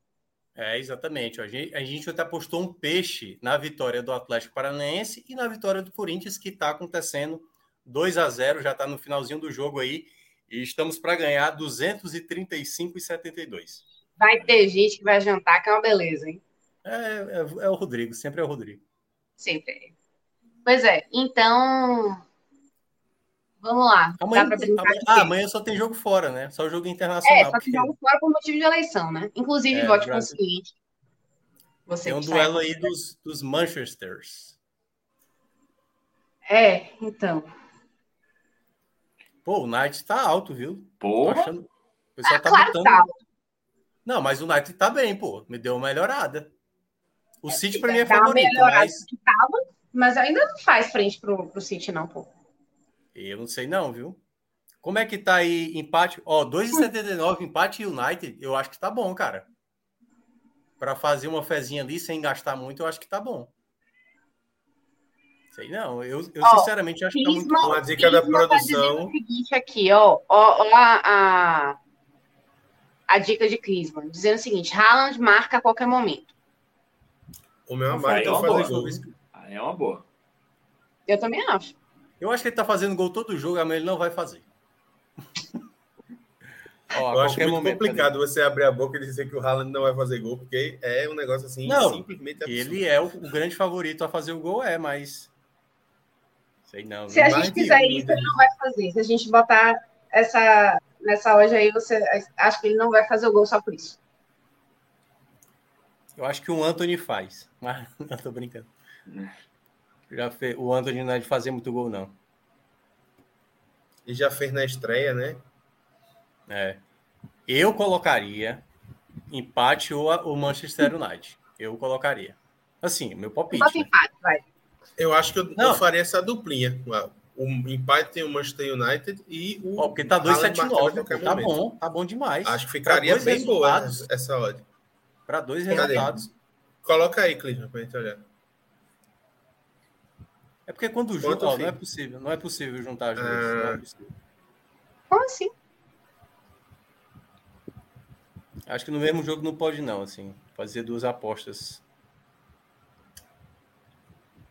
É, exatamente. A gente, a gente até postou um peixe na vitória do Atlético Paranaense e na vitória do Corinthians, que está acontecendo 2 a 0 já está no finalzinho do jogo aí. E estamos para ganhar 235,72. Vai ter gente que vai jantar, que é uma beleza, hein? É, é, é, o Rodrigo, sempre é o Rodrigo. Sempre. Pois é, então. Vamos lá. Amanhã, amanhã, ah, amanhã só tem jogo fora, né? Só jogo internacional. É, só tem jogo fora por motivo de eleição, né? Inclusive, é, vote consciente. Você tem um duelo aí dos, dos Manchesters. É, então. Pô, o Knight tá alto, viu? Pô. Achando... O pessoal ah, tá claro botando... tá alto. Não, mas o Knight tá bem, pô. Me deu uma melhorada. O é, City para mim é favorito, mas... Que tava, mas ainda não faz frente pro, pro City, não, pô. Eu não sei não, viu? Como é que tá aí empate? Ó, 2,79 empate United, eu acho que tá bom, cara. Para fazer uma fezinha ali sem gastar muito, eu acho que tá bom. Sei não, eu, eu ó, sinceramente acho que tá muito bom. Uma dica da tá produção. Tá o seguinte aqui, ó, ó, ó a, a, a dica de Clisman, dizendo o seguinte: Haaland marca a qualquer momento. O meu amado é uma gol. É uma boa. Eu também acho. Eu acho que ele tá fazendo gol todo jogo, mas ele não vai fazer. Ó, eu acho muito momento, complicado você abrir a boca e dizer que o Haaland não vai fazer gol, porque é um negócio assim não, simplesmente absurdo. Ele é o, o, grande favorito a fazer o gol, é, mas. Sei não. Se a gente fizer isso, ele não vai fazer. Se a gente botar essa nessa loja aí, você acha que ele não vai fazer o gol só por isso? Eu acho que o Anthony faz, mas não tô brincando. Já fez, o Anthony não é de fazer muito gol, não. E já fez na estreia, né? É. Eu colocaria empate ou o Manchester United. Eu colocaria. Assim, meu palpite. Né? empate, vai. Eu acho que eu, não. eu faria essa duplinha. O empate tem o Manchester United e o. Oh, porque tá 2,79. Tá bom, tá bom demais. Acho que ficaria bem boa essa odd. Para dois resultados. Coloca aí, Clisman, para gente olhar. É porque quando junta, ó, não é possível, não é possível juntar as duas. É possível. Como assim? Acho que no mesmo jogo não pode, não, assim. Fazer duas apostas.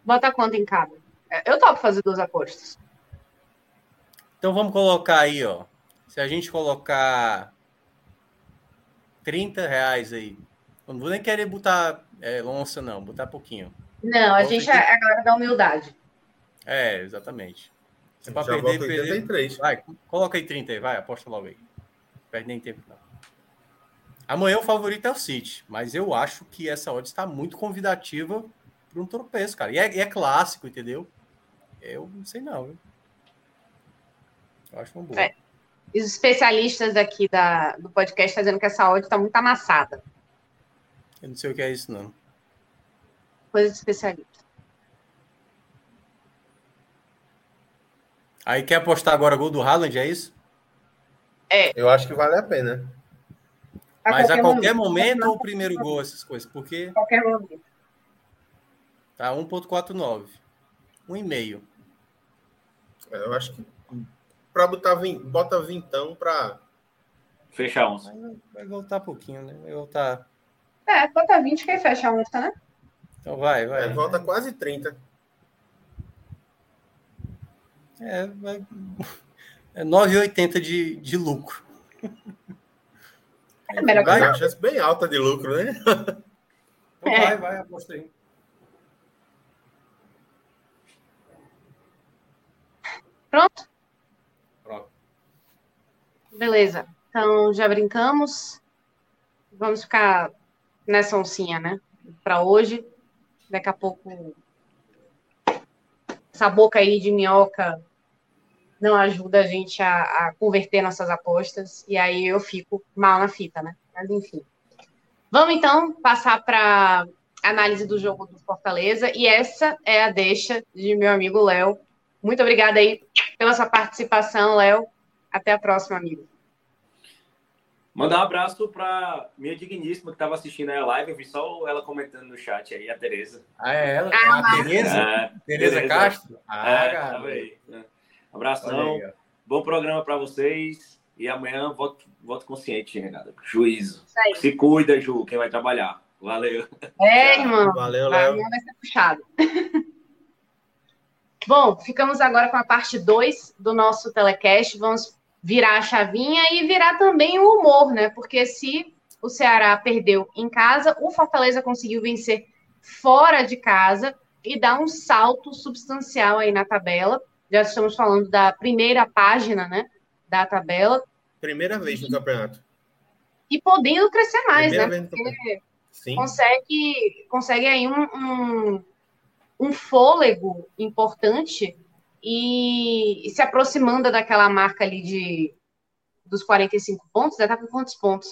Bota quanto em cada? É, eu topo fazer duas apostas. Então vamos colocar aí, ó. Se a gente colocar 30 reais aí. Não vou nem querer botar é, lonça, não, botar pouquinho. Não, a gente é a galera da humildade. É, exatamente. Se para perder, perder. Vai, coloca aí 30 aí, vai, aposta logo aí. Perde nem tempo, não. Amanhã o favorito é o City, mas eu acho que essa odd está muito convidativa para um tropeço, cara. E é, e é, clássico, entendeu? Eu não sei não, viu? Eu acho uma boa. É. Os especialistas aqui da, do podcast estão dizendo que essa odd está muito amassada. Eu não sei o que é isso, não. Coisa de especialista. Aí quer apostar agora gol do Haaland, é isso? É. Eu acho que vale a pena. A Mas qualquer a qualquer momento, momento ou o primeiro gol, essas coisas? Porque. Qualquer momento. Tá 1,49. 1,5. É, eu acho que para botar bota vintão para fechar uns. Vai voltar pouquinho, né? Vai voltar. É, bota 20 que fecha uns, né? Então vai, vai. É, volta quase 30. É, é 9,80 de, de lucro. É melhor vai, uma chance bem alta de lucro, né? Então é. Vai, vai, aposta aí. Pronto? Pronto. Beleza. Então já brincamos. Vamos ficar nessa oncinha, né? Para hoje. Daqui a pouco essa boca aí de minhoca não ajuda a gente a, a, converter nossas apostas, e aí eu fico mal na fita, né? Mas enfim. Vamos então passar para análise do jogo do Fortaleza, e essa é a deixa de meu amigo Léo. Muito obrigada aí pela sua participação, Léo. Até a próxima, amigo. Mandar um abraço para minha digníssima que estava assistindo a live. Eu vi só ela comentando no chat aí, a Tereza. Ah, é ela? Ah, a Tereza? É, Tereza Castro? Ah, é, tava aí. Né? Abração. Aí, bom programa para vocês. E amanhã voto, voto consciente, Renata. Juízo. Se cuida, Ju, quem vai trabalhar. Valeu. É, irmão. Valeu, Léo. Amanhã vai ser puxado. Bom, ficamos agora com a parte 2 do nosso telecast. Vamos virar a chavinha e virar também o humor, né? Porque se o Ceará perdeu em casa, o Fortaleza conseguiu vencer fora de casa e dar um salto substancial aí na tabela. Já estamos falando da primeira página, né, da tabela. Primeira vez no campeonato. E podendo crescer mais, primeira né? Porque Sim. consegue, consegue aí um, um, um fôlego importante e, e, se aproximando daquela marca ali de dos 45 pontos, já tá com quantos pontos?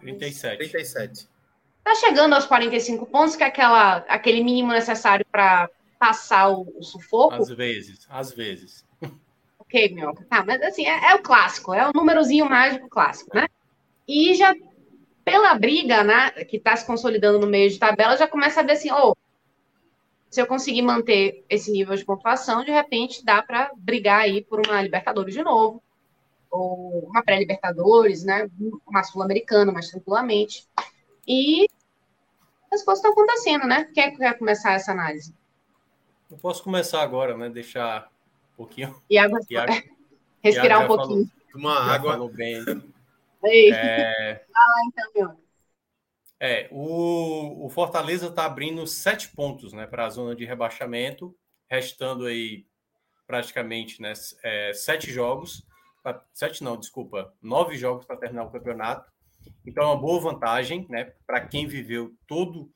37. 37. Tá chegando aos 45 pontos, que é aquela, aquele mínimo necessário para passar o, o, sufoco. Às vezes, às vezes. Ok, meu. Tá, mas assim, é, é o clássico, é o númerozinho mágico clássico, né? E já pela briga, né, que está se consolidando no meio de tabela, já começa a ver assim, oh, se eu conseguir manter esse nível de pontuação, de repente dá para brigar aí por uma Libertadores de novo, ou uma pré-Libertadores, né, uma Sul-Americana mais tranquilamente. E as coisas estão acontecendo, né? Quem é que quer começar essa análise? Eu posso começar agora, né? Deixar um pouquinho. E água. Respirar um pouquinho. Tomar água. Falou bem. É... Fala então, meu. É, o, o Fortaleza está abrindo sete pontos né, para a zona de rebaixamento, restando aí praticamente né, é, sete jogos. Sete não, desculpa, nove jogos para terminar o campeonato. Então é uma boa vantagem né, para quem viveu todo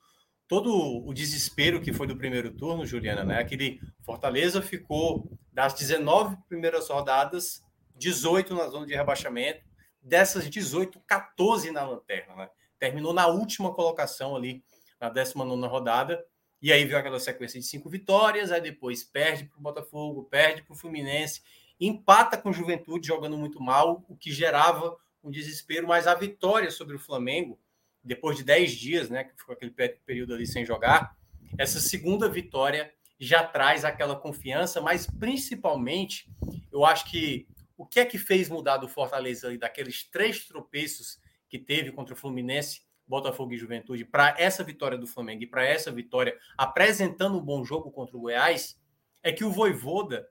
todo o desespero que foi do primeiro turno, Juliana, né? Aquele Fortaleza ficou das 19 primeiras rodadas, 18 na zona de rebaixamento, dessas 18, 14 na lanterna, né? Terminou na última colocação ali, na 19 rodada, e aí veio aquela sequência de cinco vitórias, aí depois perde para o Botafogo, perde para o Fluminense, empata com o Juventude jogando muito mal, o que gerava um desespero, mas a vitória sobre o Flamengo, depois de 10 dias, né, que ficou aquele período ali sem jogar, essa segunda vitória já traz aquela confiança, mas principalmente, eu acho que o que é que fez mudar do Fortaleza ali, daqueles três tropeços que teve contra o Fluminense, Botafogo e Juventude, para essa vitória do Flamengo e para essa vitória, apresentando um bom jogo contra o Goiás, é que o Voivoda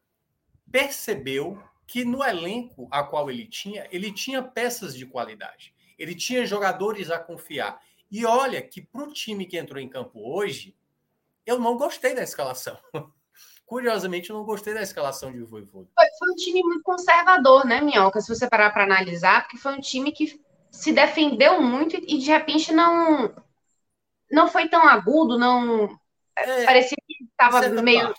percebeu que no elenco a qual ele tinha, ele tinha peças de qualidade. Ele tinha jogadores a confiar. E olha que para o time que entrou em campo hoje, eu não gostei da escalação. Curiosamente, eu não gostei da escalação de Voivoda. Foi, foi um time muito conservador, né, Minhoca? Se você parar para analisar, porque foi um time que se defendeu muito e de repente não não foi tão agudo, não é, parecia que estava meio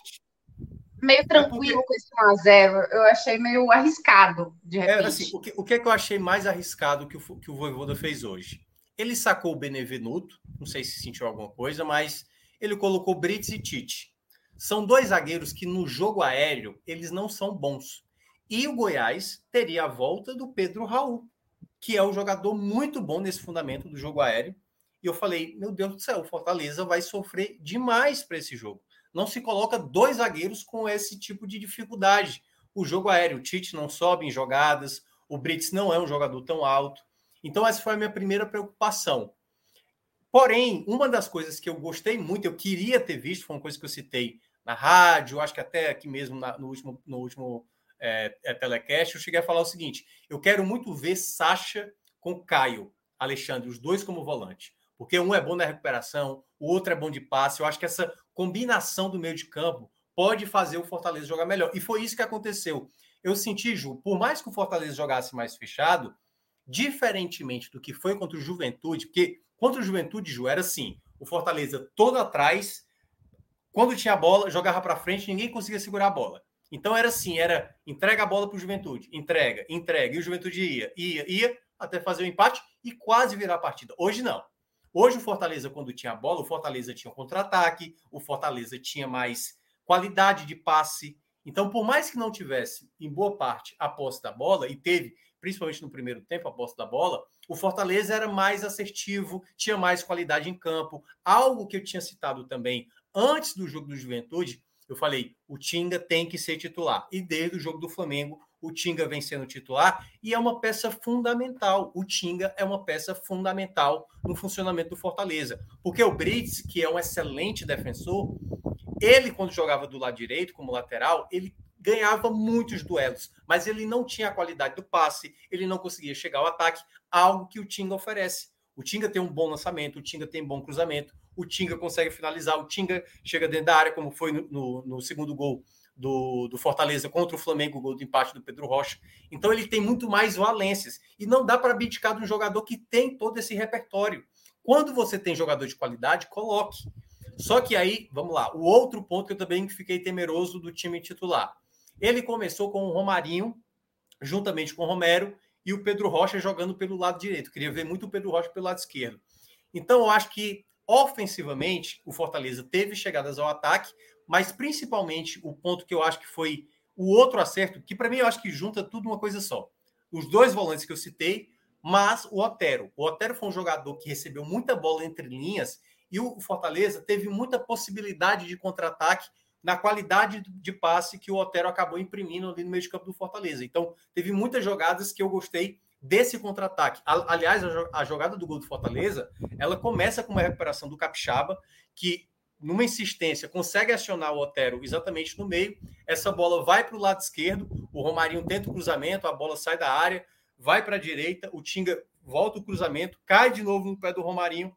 meio é tranquilo é porque... com esse 1 a 0. Eu achei meio arriscado de repente. É, assim, o que, o que é que eu achei mais arriscado que o que o Voivoda fez hoje? Ele sacou o Benevenuto, não sei se sentiu alguma coisa, mas ele colocou Brits e Tite. São dois zagueiros que no jogo aéreo eles não são bons. E o Goiás teria a volta do Pedro Raul que é um jogador muito bom nesse fundamento do jogo aéreo. E eu falei, meu Deus do céu, o Fortaleza vai sofrer demais para esse jogo. Não se coloca dois zagueiros com esse tipo de dificuldade. O jogo aéreo, o Tite não sobe em jogadas, o Brits não é um jogador tão alto. Então, essa foi a minha primeira preocupação. Porém, uma das coisas que eu gostei muito, eu queria ter visto, foi uma coisa que eu citei na rádio, acho que até aqui mesmo na, no último, no último é, é, telecast, eu cheguei a falar o seguinte: eu quero muito ver Sacha com Caio Alexandre, os dois como volante. Porque um é bom na recuperação, o outro é bom de passe. Eu acho que essa combinação do meio de campo pode fazer o Fortaleza jogar melhor. E foi isso que aconteceu. Eu senti, Ju, por mais que o Fortaleza jogasse mais fechado, diferentemente do que foi contra o Juventude, porque contra o Juventude, Ju, era assim: o Fortaleza todo atrás, quando tinha a bola, jogava para frente, ninguém conseguia segurar a bola. Então era assim, era entrega a bola para o Juventude, entrega, entrega, e o Juventude ia, ia, ia, até fazer o empate e quase virar a partida. Hoje não. Hoje o Fortaleza, quando tinha a bola, o Fortaleza tinha um contra-ataque, o Fortaleza tinha mais qualidade de passe. Então, por mais que não tivesse, em boa parte, a posse da bola, e teve, principalmente no primeiro tempo, a posse da bola, o Fortaleza era mais assertivo, tinha mais qualidade em campo. Algo que eu tinha citado também antes do jogo do Juventude, eu falei, o Tinga tem que ser titular. E desde o jogo do Flamengo, o Tinga vem sendo titular e é uma peça fundamental. O Tinga é uma peça fundamental no funcionamento do Fortaleza. Porque o Brits, que é um excelente defensor, ele, quando jogava do lado direito, como lateral, ele ganhava muitos duelos, mas ele não tinha a qualidade do passe, ele não conseguia chegar ao ataque, algo que o Tinga oferece. O Tinga tem um bom lançamento, o Tinga tem bom cruzamento, o Tinga consegue finalizar, o Tinga chega dentro da área, como foi no, no, no segundo gol do, do, Fortaleza contra o Flamengo, o gol de empate do Pedro Rocha. Então ele tem muito mais valências. E não dá para abdicar de um jogador que tem todo esse repertório. Quando você tem jogador de qualidade, coloque. Só que aí, vamos lá, o outro ponto que eu também fiquei temeroso do time titular. Ele começou com o Romarinho, juntamente com o Romero, e o Pedro Rocha jogando pelo lado direito. Queria ver muito o Pedro Rocha pelo lado esquerdo. Então, eu acho que ofensivamente o Fortaleza teve chegadas ao ataque, mas principalmente o ponto que eu acho que foi o outro acerto, que para mim eu acho que junta tudo uma coisa só. Os dois volantes que eu citei, mas o Otero. O Otero foi um jogador que recebeu muita bola entre linhas e o Fortaleza teve muita possibilidade de contra-ataque na qualidade de passe que o Otero acabou imprimindo ali no meio de campo do Fortaleza. Então, teve muitas jogadas que eu gostei desse contra-ataque. Aliás, a jogada do gol do Fortaleza, ela começa com uma recuperação do Capixaba, que numa insistência consegue acionar o Otero exatamente no meio. Essa bola vai para o lado esquerdo, o Romarinho tenta o cruzamento, a bola sai da área, vai para a direita, o Tinga volta o cruzamento, cai de novo no pé do Romarinho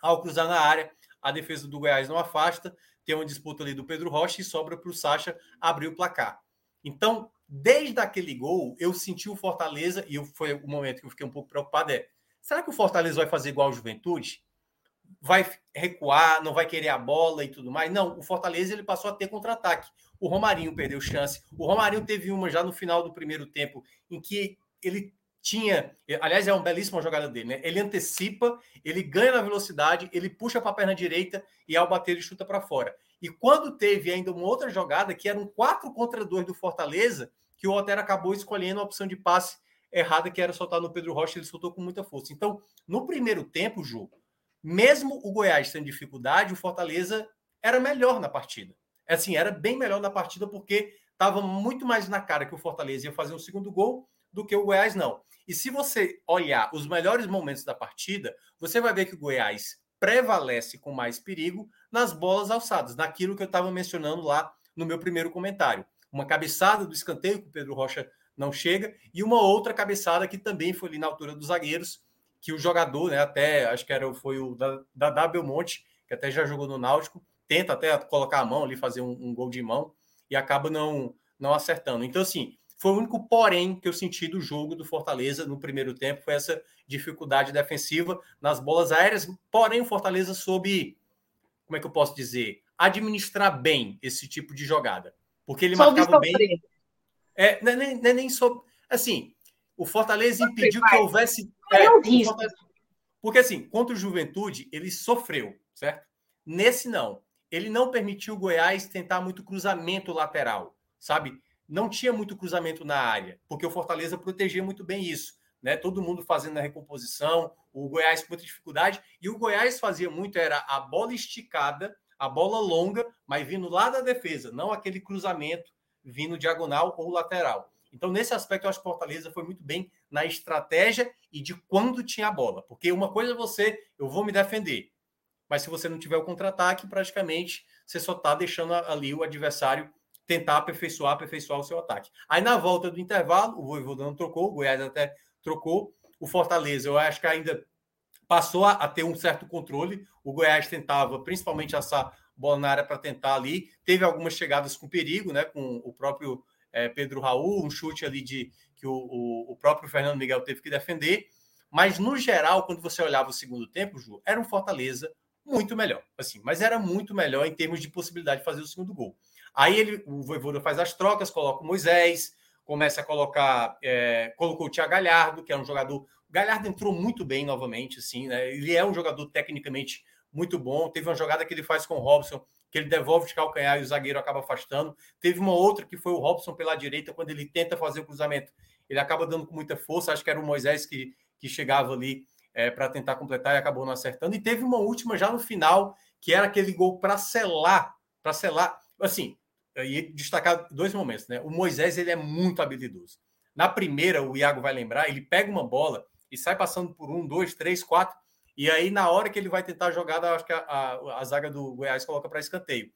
ao cruzar na área. A defesa do Goiás não afasta, tem uma disputa ali do Pedro Rocha e sobra para o Sacha abrir o placar. Então, desde aquele gol, eu senti o Fortaleza, e foi o momento que eu fiquei um pouco preocupado: é será que o Fortaleza vai fazer igual ao Juventude? Vai recuar, não vai querer a bola e tudo mais? Não, o Fortaleza ele passou a ter contra-ataque. O Romarinho perdeu chance. O Romarinho teve uma já no final do primeiro tempo, em que ele tinha. Aliás, é uma belíssima jogada dele, né? Ele antecipa, ele ganha na velocidade, ele puxa para a perna direita e ao bater ele chuta para fora. E quando teve ainda uma outra jogada, que era um 4 contra 2 do Fortaleza, que o Otero acabou escolhendo a opção de passe errada, que era soltar no Pedro Rocha, ele soltou com muita força. Então, no primeiro tempo, Ju, mesmo o Goiás tendo dificuldade, o Fortaleza era melhor na partida. Assim, era bem melhor na partida, porque estava muito mais na cara que o Fortaleza ia fazer um segundo gol do que o Goiás não. E se você olhar os melhores momentos da partida, você vai ver que o Goiás prevalece com mais perigo nas bolas alçadas, naquilo que eu estava mencionando lá no meu primeiro comentário. Uma cabeçada do escanteio que o Pedro Rocha não chega e uma outra cabeçada que também foi ali na altura dos zagueiros, que o jogador, né, até acho que era foi o da, da W Monte, que até já jogou no Náutico, tenta até colocar a mão ali, fazer um, um gol de mão e acaba não não acertando. Então assim, foi o único porém que eu senti do jogo do Fortaleza no primeiro tempo, foi essa dificuldade defensiva nas bolas aéreas. Porém, o Fortaleza soube, como é que eu posso dizer, administrar bem esse tipo de jogada. Porque ele soube marcava sofrer. bem. É, não é nem, não é nem sobre. Assim, o Fortaleza impediu que houvesse. É, é porque, assim, contra o Juventude, ele sofreu, certo? Nesse, não. Ele não permitiu o Goiás tentar muito cruzamento lateral, sabe? não tinha muito cruzamento na área, porque o Fortaleza protegia muito bem isso. Né? Todo mundo fazendo a recomposição, o Goiás com muita dificuldade, e o Goiás fazia muito, era a bola esticada, a bola longa, mas vindo lá da defesa, não aquele cruzamento vindo diagonal ou lateral. Então, nesse aspecto, eu acho que Fortaleza foi muito bem na estratégia e de quando tinha a bola. Porque uma coisa é você, eu vou me defender, mas se você não tiver o contra-ataque, praticamente você só está deixando ali o adversário tentar aperfeiçoar, aperfeiçoar o seu ataque. Aí na volta do intervalo, o Voivoda não trocou, o Goiás até trocou, o Fortaleza, eu acho que ainda passou a, a ter um certo controle. O Goiás tentava, principalmente, assar bola na área para tentar ali. Teve algumas chegadas com perigo, né? Com o próprio é, Pedro Raul, um chute ali de que o, o, o, próprio Fernando Miguel teve que defender. Mas, no geral, quando você olhava o segundo tempo, Ju, era um Fortaleza muito melhor. assim, Mas era muito melhor em termos de possibilidade de fazer o segundo gol. Aí ele, o Voivoda faz as trocas, coloca o Moisés, começa a colocar, é, colocou o Thiago Galhardo, que é um jogador. Galhardo entrou muito bem novamente, assim, né? Ele é um jogador tecnicamente muito bom. Teve uma jogada que ele faz com o Robson, que ele devolve de calcanhar e o zagueiro acaba afastando. Teve uma outra que foi o Robson pela direita, quando ele tenta fazer o cruzamento, ele acaba dando com muita força. Acho que era o Moisés que, que chegava ali é, para tentar completar e acabou não acertando. E teve uma última já no final, que era aquele gol para selar, para selar. Assim, e destacar dois momentos, né? O Moisés ele é muito habilidoso. Na primeira, o Iago vai lembrar, ele pega uma bola e sai passando por um, dois, três, quatro, e aí na hora que ele vai tentar a jogada, acho que a, a, a zaga do Goiás coloca para escanteio.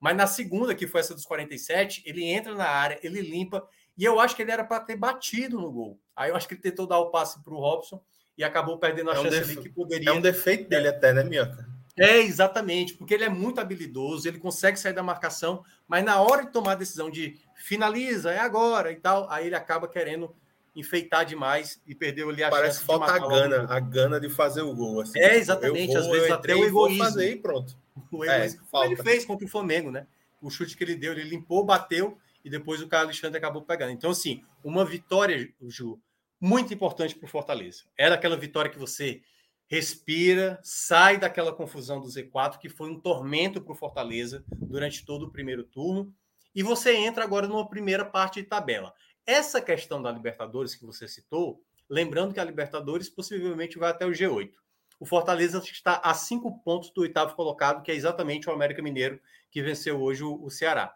Mas na segunda, que foi essa dos 47, ele entra na área, ele limpa, e eu acho que ele era para ter batido no gol. Aí eu acho que ele tentou dar o passe para o Robson, e acabou perdendo a é um chance def... ali que poderia. É um defeito dele até, né, Minhoca? É, exatamente, porque ele é muito habilidoso, ele consegue sair da marcação, mas na hora de tomar a decisão de finaliza, é agora e tal, aí ele acaba querendo enfeitar demais e perdeu ali a Parece chance falta a gana, a gana de fazer o gol. Assim, é, exatamente, vou, às vezes até o egoísmo. fazer e pronto. O egoísmo. É, ele fez contra o Flamengo, né? O chute que ele deu, ele limpou, bateu e depois o Carlos Alexandre acabou pegando. Então, assim, uma vitória, Ju, muito importante para o Fortaleza. Era aquela vitória que você respira, sai daquela confusão do Z4, que foi um tormento para o Fortaleza durante todo o primeiro turno, e você entra agora numa primeira parte de tabela. Essa questão da Libertadores que você citou, lembrando que a Libertadores possivelmente vai até o G8. O Fortaleza está a cinco pontos do oitavo colocado, que é exatamente o América Mineiro, que venceu hoje o, Ceará.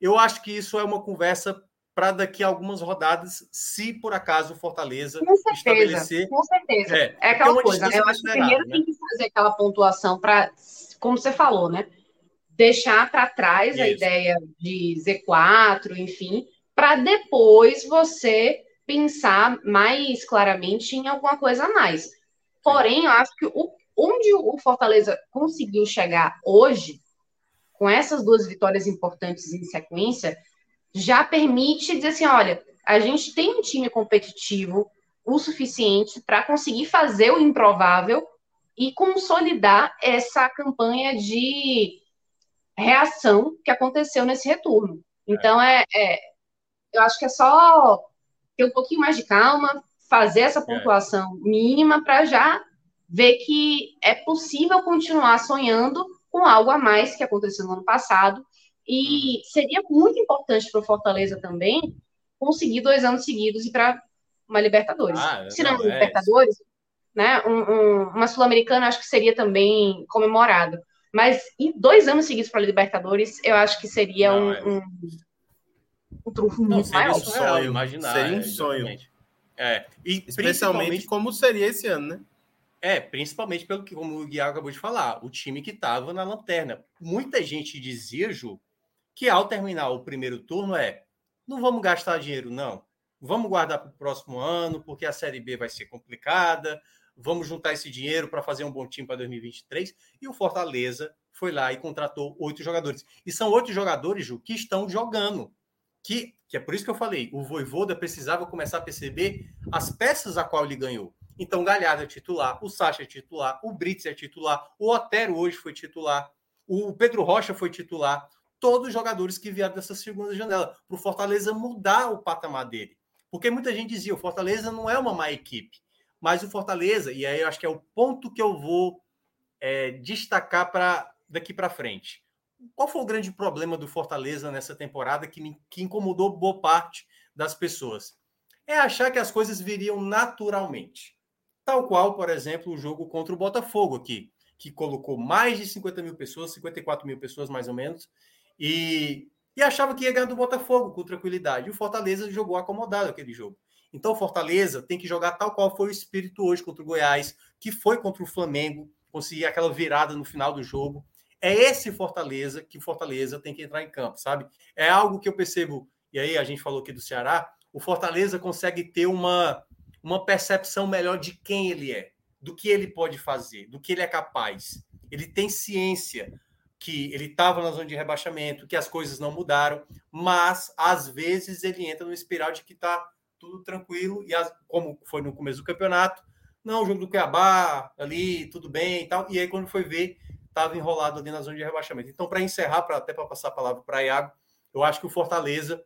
Eu acho que isso é uma conversa para daqui a algumas rodadas, se por acaso o Fortaleza com certeza, estabelecer. Com certeza. É, é aquela coisa, né? Eu acho que primeiro né? tem que fazer aquela pontuação para, como você falou, né? Deixar para trás Isso. a ideia de Z4, enfim, para depois você pensar mais claramente em alguma coisa a mais. Porém, eu acho que o, onde o Fortaleza conseguiu chegar hoje, com essas duas vitórias importantes em sequência, já permite dizer assim: olha, a gente tem um time competitivo o suficiente para conseguir fazer o improvável e consolidar essa campanha de reação que aconteceu nesse retorno. Então, é, é eu acho que é só ter um pouquinho mais de calma, fazer essa é. pontuação mínima para já ver que é possível continuar sonhando com algo a mais que aconteceu no ano passado e seria muito importante para o Fortaleza também conseguir dois anos seguidos e para uma Libertadores. Ah, Se não, não é Libertadores, né, um, um, uma Sul-Americana acho que seria também comemorado. Mas em dois anos seguidos para a Libertadores, eu acho que seria não, um, é... um, um trunfo muito maior. Um sonho, imaginar, seria um sonho. É, e especialmente como seria esse ano, né? É, principalmente pelo que, como o Guiar acabou de falar, o time que estava na lanterna. Muita gente dizia, Ju, que ao terminar o primeiro turno é não vamos gastar dinheiro, não. Vamos guardar para o próximo ano, porque a Série B vai ser complicada. Vamos juntar esse dinheiro para fazer um bom time para 2023. E o Fortaleza foi lá e contratou oito jogadores. E são oito jogadores, Ju, que estão jogando. Que, que é por isso que eu falei, o Voivoda precisava começar a perceber as peças a qual ele ganhou. Então, Galhardo é titular, o Sacha é titular, o Brits é titular, o Otero hoje foi titular, o Pedro Rocha foi titular todos os jogadores que vieram dessa segunda janela, para o Fortaleza mudar o patamar dele. Porque muita gente dizia, o Fortaleza não é uma má equipe, mas o Fortaleza, e aí eu acho que é o ponto que eu vou é, destacar para daqui para frente. Qual foi o grande problema do Fortaleza nessa temporada que, que incomodou boa parte das pessoas? É achar que as coisas viriam naturalmente. Tal qual, por exemplo, o jogo contra o Botafogo aqui, que colocou mais de 50 mil pessoas, 54 mil pessoas mais ou menos, e, e achava que ia ganhar do Botafogo com tranquilidade. E o Fortaleza jogou acomodado aquele jogo. Então o Fortaleza tem que jogar tal qual foi o espírito hoje contra o Goiás, que foi contra o Flamengo, conseguir aquela virada no final do jogo. É esse Fortaleza que Fortaleza tem que entrar em campo, sabe? É algo que eu percebo, e aí a gente falou aqui do Ceará, o Fortaleza consegue ter uma, uma percepção melhor de quem ele é, do que ele pode fazer, do que ele é capaz. Ele tem ciência que ele estava na zona de rebaixamento, que as coisas não mudaram, mas às vezes ele entra no espiral de que está tudo tranquilo, e as, como foi no começo do campeonato, não, o jogo do Cuiabá, ali, tudo bem e tal, e aí quando foi ver, estava enrolado ali na zona de rebaixamento. Então, para encerrar, pra, até para passar a palavra para Iago, eu acho que o Fortaleza,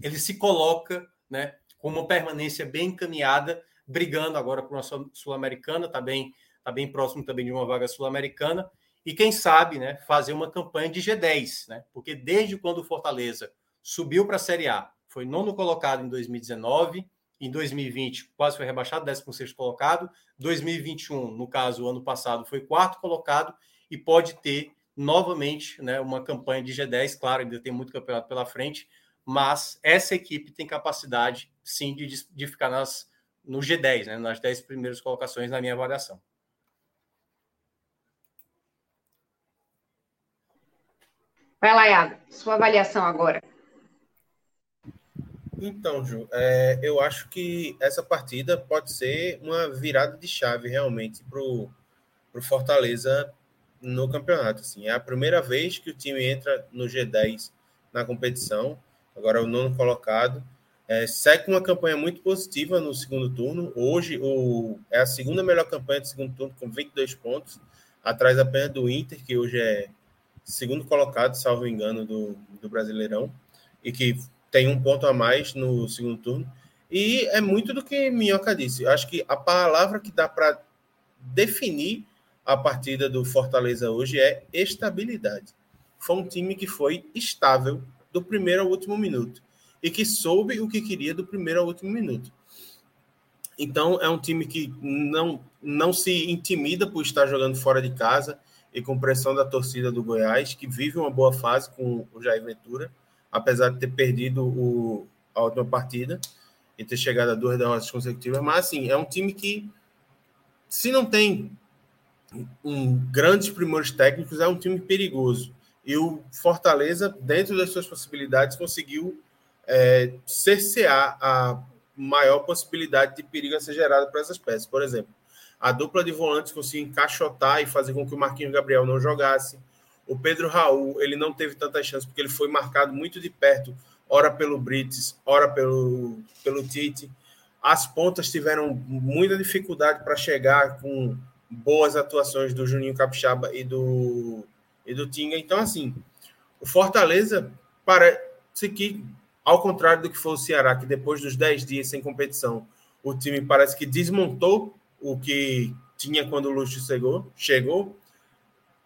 ele se coloca, né, com uma permanência bem encaminhada, brigando agora por uma Sul-Americana, está bem, tá bem próximo também de uma vaga Sul-Americana, e quem sabe, né, fazer uma campanha de G10, né? Porque desde quando o Fortaleza subiu para a Série A, foi nono colocado em 2019, em 2020 quase foi rebaixado, 16 colocado, 2021, no caso, o ano passado, foi quarto colocado e pode ter novamente, né, uma campanha de G10, claro, ainda tem muito campeonato pela frente, mas essa equipe tem capacidade, sim, de, de ficar nas, no G10, né, nas 10 primeiras colocações na minha avaliação. Vai lá, Iago, sua avaliação agora. Então, Ju, é, eu acho que essa partida pode ser uma virada de chave realmente para o Fortaleza no campeonato. Assim. É a primeira vez que o time entra no G10 na competição, agora é o nono colocado. É, segue uma campanha muito positiva no segundo turno. Hoje o, é a segunda melhor campanha do segundo turno, com 22 pontos, atrás apenas do Inter, que hoje é segundo colocado, salvo engano, do, do Brasileirão, e que tem um ponto a mais no segundo turno. E é muito do que Minhoca disse. Eu acho que a palavra que dá para definir a partida do Fortaleza hoje é estabilidade. Foi um time que foi estável do primeiro ao último minuto e que soube o que queria do primeiro ao último minuto. Então, é um time que não, não se intimida por estar jogando fora de casa e com pressão da torcida do Goiás, que vive uma boa fase com o Jair Ventura apesar de ter perdido o, a última partida e ter chegado a duas derrotas consecutivas. Mas, assim, é um time que, se não tem um, grandes primores técnicos, é um time perigoso. E o Fortaleza, dentro das suas possibilidades, conseguiu é, cercear a maior possibilidade de perigo a ser gerada para essas peças. Por exemplo, a dupla de volantes conseguiu encaixotar e fazer com que o Marquinhos Gabriel não jogasse. O Pedro Raul, ele não teve tantas chances porque ele foi marcado muito de perto, ora pelo Brits, ora pelo, pelo Tite. As pontas tiveram muita dificuldade para chegar com boas atuações do Juninho Capixaba e do, e do Tinga. Então, assim, o Fortaleza parece que, ao contrário do que foi o Ceará, que depois dos 10 dias sem competição, o time parece que desmontou o que tinha quando o Luxo chegou, chegou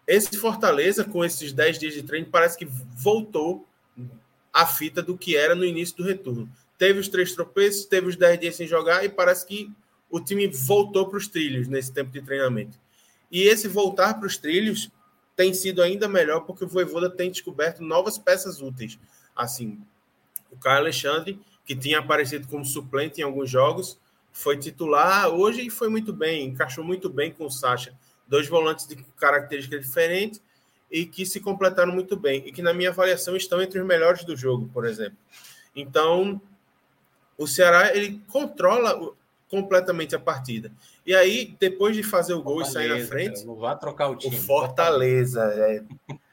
esse Fortaleza, com esses 10 dias de treino, parece que voltou a fita do que era no início do retorno. Teve os três tropeços, teve os 10 dias sem jogar e parece que o time voltou para os trilhos nesse tempo de treinamento. E esse voltar para os trilhos tem sido ainda melhor porque o Voivoda tem descoberto novas peças úteis. Assim, o Caio Alexandre, que tinha aparecido como suplente em alguns jogos, foi titular hoje e foi muito bem, encaixou muito bem com o Sacha dois volantes de características diferentes e que se completaram muito bem e que na minha avaliação estão entre os melhores do jogo, por exemplo. Então, o Ceará ele controla completamente a partida. E aí, depois de fazer o gol Fortaleza, e sair na frente, cara, não vá trocar o time. O Fortaleza é,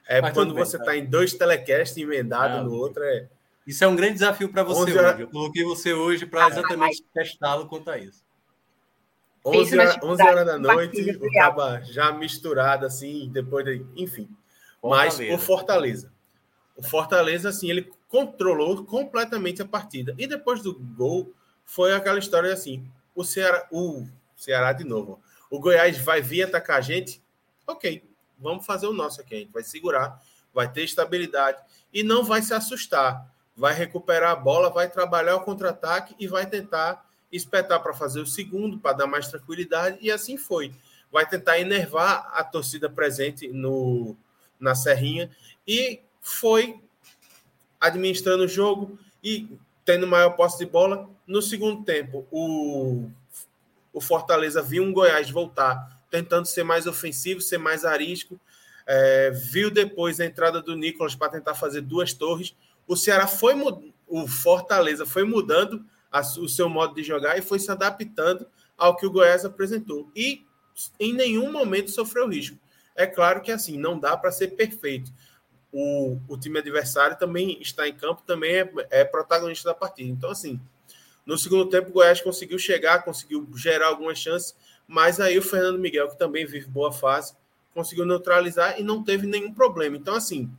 é quando bem, você está em dois telecasts emendados ah, no outro é isso é um grande desafio para você hoje. Eu coloquei você hoje para exatamente testá-lo quanto a isso. 11 horas, 11 horas da noite, o Caba já misturado, assim, depois de. Enfim. Mas o Fortaleza. O Fortaleza, assim, ele controlou completamente a partida. E depois do gol, foi aquela história assim: o Ceará, o Ceará de novo. O Goiás vai vir atacar a gente? Ok, vamos fazer o nosso aqui. A gente vai segurar, vai ter estabilidade e não vai se assustar. Vai recuperar a bola, vai trabalhar o contra-ataque e vai tentar espetar para fazer o segundo, para dar mais tranquilidade, e assim foi. Vai tentar enervar a torcida presente no, na Serrinha, e foi administrando o jogo e tendo maior posse de bola. No segundo tempo, o, o Fortaleza viu um Goiás voltar, tentando ser mais ofensivo, ser mais arisco. É, viu depois a entrada do Nicolas para tentar fazer duas torres. O Ceará foi o Fortaleza foi mudando a, o seu modo de jogar e foi se adaptando ao que o Goiás apresentou. E em nenhum momento sofreu risco. É claro que assim, não dá para ser perfeito. O, o time adversário também está em campo, também é, é protagonista da partida. Então, assim, no segundo tempo, o Goiás conseguiu chegar, conseguiu gerar algumas chances, mas aí o Fernando Miguel, que também vive boa fase, conseguiu neutralizar e não teve nenhum problema. Então, assim,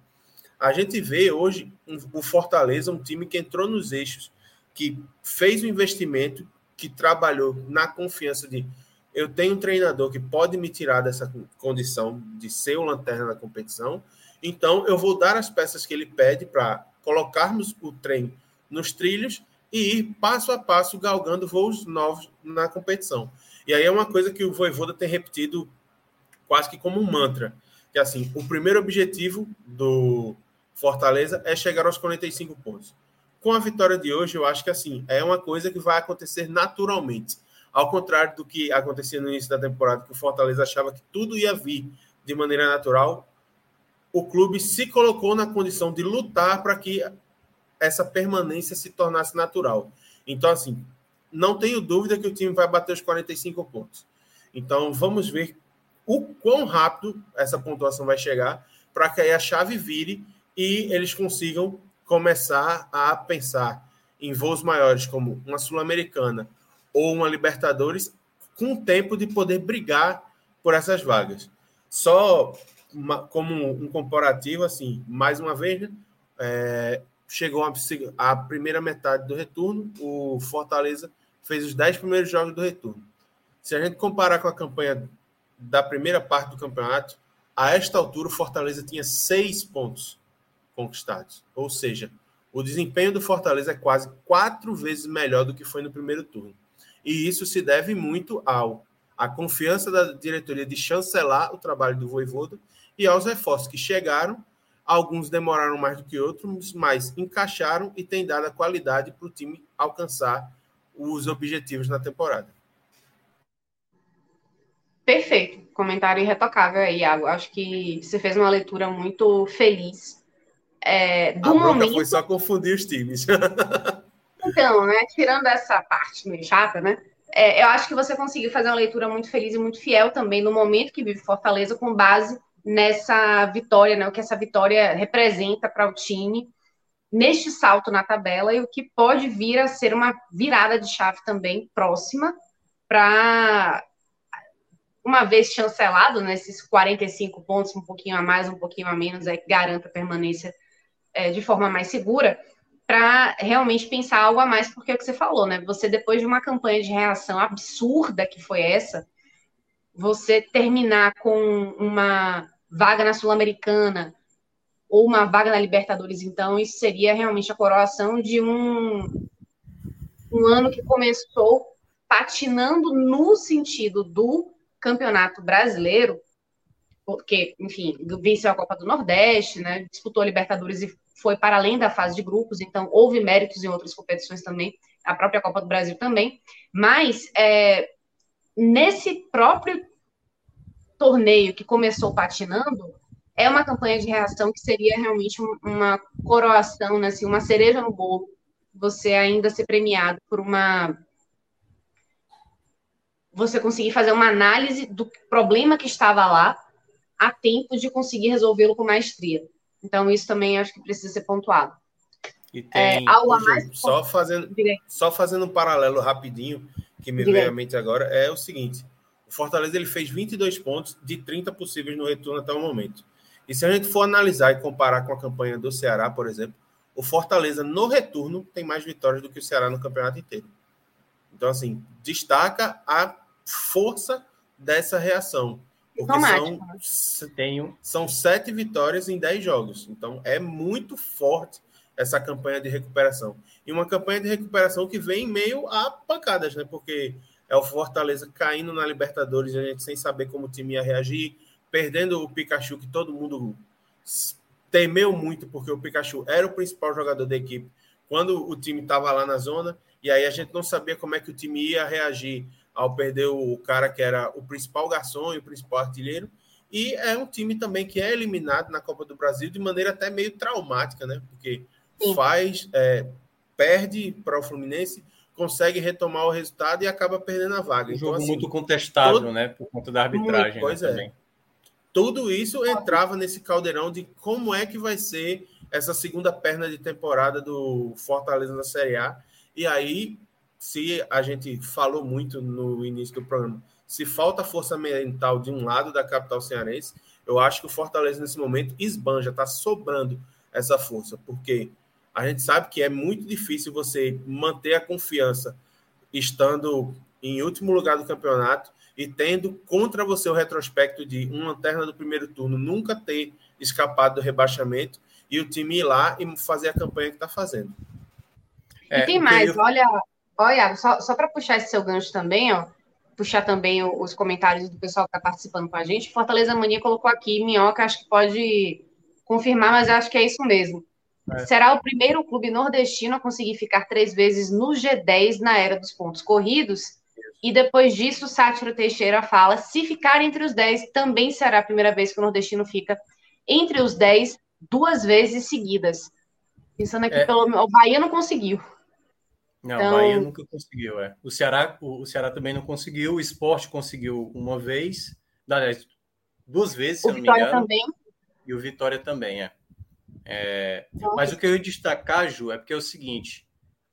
a gente vê hoje o Fortaleza, um time que entrou nos eixos, que fez o investimento, que trabalhou na confiança de eu tenho um treinador que pode me tirar dessa condição de ser o lanterna da competição, então eu vou dar as peças que ele pede para colocarmos o trem nos trilhos e ir passo a passo galgando voos novos na competição. E aí é uma coisa que o Voivoda tem repetido quase que como um mantra, que assim, o primeiro objetivo do Fortaleza é chegar aos 45 pontos com a vitória de hoje, eu acho que assim, é uma coisa que vai acontecer naturalmente. Ao contrário do que acontecia no início da temporada, que o Fortaleza achava que tudo ia vir de maneira natural, o clube se colocou na condição de lutar para que essa permanência se tornasse natural. Então, assim, não tenho dúvida que o time vai bater os 45 pontos. Então, vamos ver o quão rápido essa pontuação vai chegar para que aí a chave vire e eles consigam começar a pensar em voos maiores, como uma Sul-Americana ou uma Libertadores, com tempo de poder brigar por essas vagas. Só uma, como um comparativo, assim, mais uma vez, né, é, chegou a, a, primeira metade do retorno, o Fortaleza fez os dez primeiros jogos do retorno. Se a gente comparar com a campanha da primeira parte do campeonato, a esta altura o Fortaleza tinha seis pontos conquistados. Ou seja, o desempenho do Fortaleza é quase quatro vezes melhor do que foi no primeiro turno. E isso se deve muito ao a confiança da diretoria de chancelar o trabalho do Voivoda e aos reforços que chegaram. Alguns demoraram mais do que outros, mas encaixaram e têm dado a qualidade para o time alcançar os objetivos na temporada. Perfeito. Comentário irretocável aí, Iago. Acho que você fez uma leitura muito feliz é, do a momento. foi só confundir os times. então, né? Tirando essa parte meio chata, né? É, eu acho que você conseguiu fazer uma leitura muito feliz e muito fiel também no momento que vive Fortaleza, com base nessa vitória, né? O que essa vitória representa para o time neste salto na tabela e o que pode vir a ser uma virada de chave também próxima para uma vez chancelado nesses né, 45 pontos, um pouquinho a mais, um pouquinho a menos, é que garanta a permanência é, de forma mais segura, para realmente pensar algo a mais, porque é o que você falou, né? Você, depois de uma campanha de reação absurda que foi essa, você terminar com uma vaga na Sul-Americana ou uma vaga na Libertadores, então, isso seria realmente a coroação de um, um ano que começou patinando no sentido do campeonato brasileiro, porque, enfim, venceu a Copa do Nordeste, né, disputou a Libertadores e foi para além da fase de grupos, então houve méritos em outras competições também, a própria Copa do Brasil também, mas é, nesse próprio torneio que começou patinando, é uma campanha de reação que seria realmente uma coroação, né, assim, uma cereja no bolo, você ainda ser premiado por uma você conseguir fazer uma análise do problema que estava lá a tempo de conseguir resolvê-lo com maestria. Então, isso também acho que precisa ser pontuado. E tem, é, algo mais... só, fazendo, só fazendo um paralelo rapidinho, que me veio à mente agora, é o seguinte: o Fortaleza ele fez 22 pontos de 30 possíveis no retorno até o momento. E se a gente for analisar e comparar com a campanha do Ceará, por exemplo, o Fortaleza no retorno tem mais vitórias do que o Ceará no campeonato inteiro. Então, assim, destaca a força dessa reação. Porque são, Tenho. são sete vitórias em dez jogos. Então é muito forte essa campanha de recuperação. E uma campanha de recuperação que vem meio a pancadas, né? Porque é o Fortaleza caindo na Libertadores, a gente sem saber como o time ia reagir, perdendo o Pikachu, que todo mundo temeu muito, porque o Pikachu era o principal jogador da equipe quando o time estava lá na zona, e aí a gente não sabia como é que o time ia reagir ao perder o cara que era o principal garçom e o principal artilheiro. E é um time também que é eliminado na Copa do Brasil de maneira até meio traumática, né? Porque Sim. faz, é, perde para o Fluminense, consegue retomar o resultado e acaba perdendo a vaga. Um então, jogo assim, muito contestável, todo... né? Por conta da arbitragem. Né, pois né, é. Também. Tudo isso entrava nesse caldeirão de como é que vai ser essa segunda perna de temporada do Fortaleza na Série A. E aí se a gente falou muito no início do programa, se falta força mental de um lado da capital cearense, eu acho que o Fortaleza nesse momento esbanja, está sobrando essa força, porque a gente sabe que é muito difícil você manter a confiança estando em último lugar do campeonato e tendo contra você o retrospecto de uma lanterna do primeiro turno nunca ter escapado do rebaixamento e o time ir lá e fazer a campanha que está fazendo. É, e tem mais, eu... olha, Olha, só, só para puxar esse seu gancho também, ó, puxar também os comentários do pessoal que está participando com a gente. Fortaleza Mania colocou aqui, Minhoca, acho que pode confirmar, mas acho que é isso mesmo. É. Será o primeiro clube nordestino a conseguir ficar três vezes no G10 na era dos pontos corridos. E depois disso, Sátiro Teixeira fala: se ficar entre os 10, também será a primeira vez que o nordestino fica entre os 10 duas vezes seguidas. Pensando aqui, é. pelo o Bahia não conseguiu. Não, então... o Bahia nunca conseguiu, é. O Ceará, o, o Ceará também não conseguiu, o esporte conseguiu uma vez, aliás, duas vezes, se o não Vitória me engano. também. E o Vitória também, é. é mas o que eu ia destacar, Ju, é porque é o seguinte: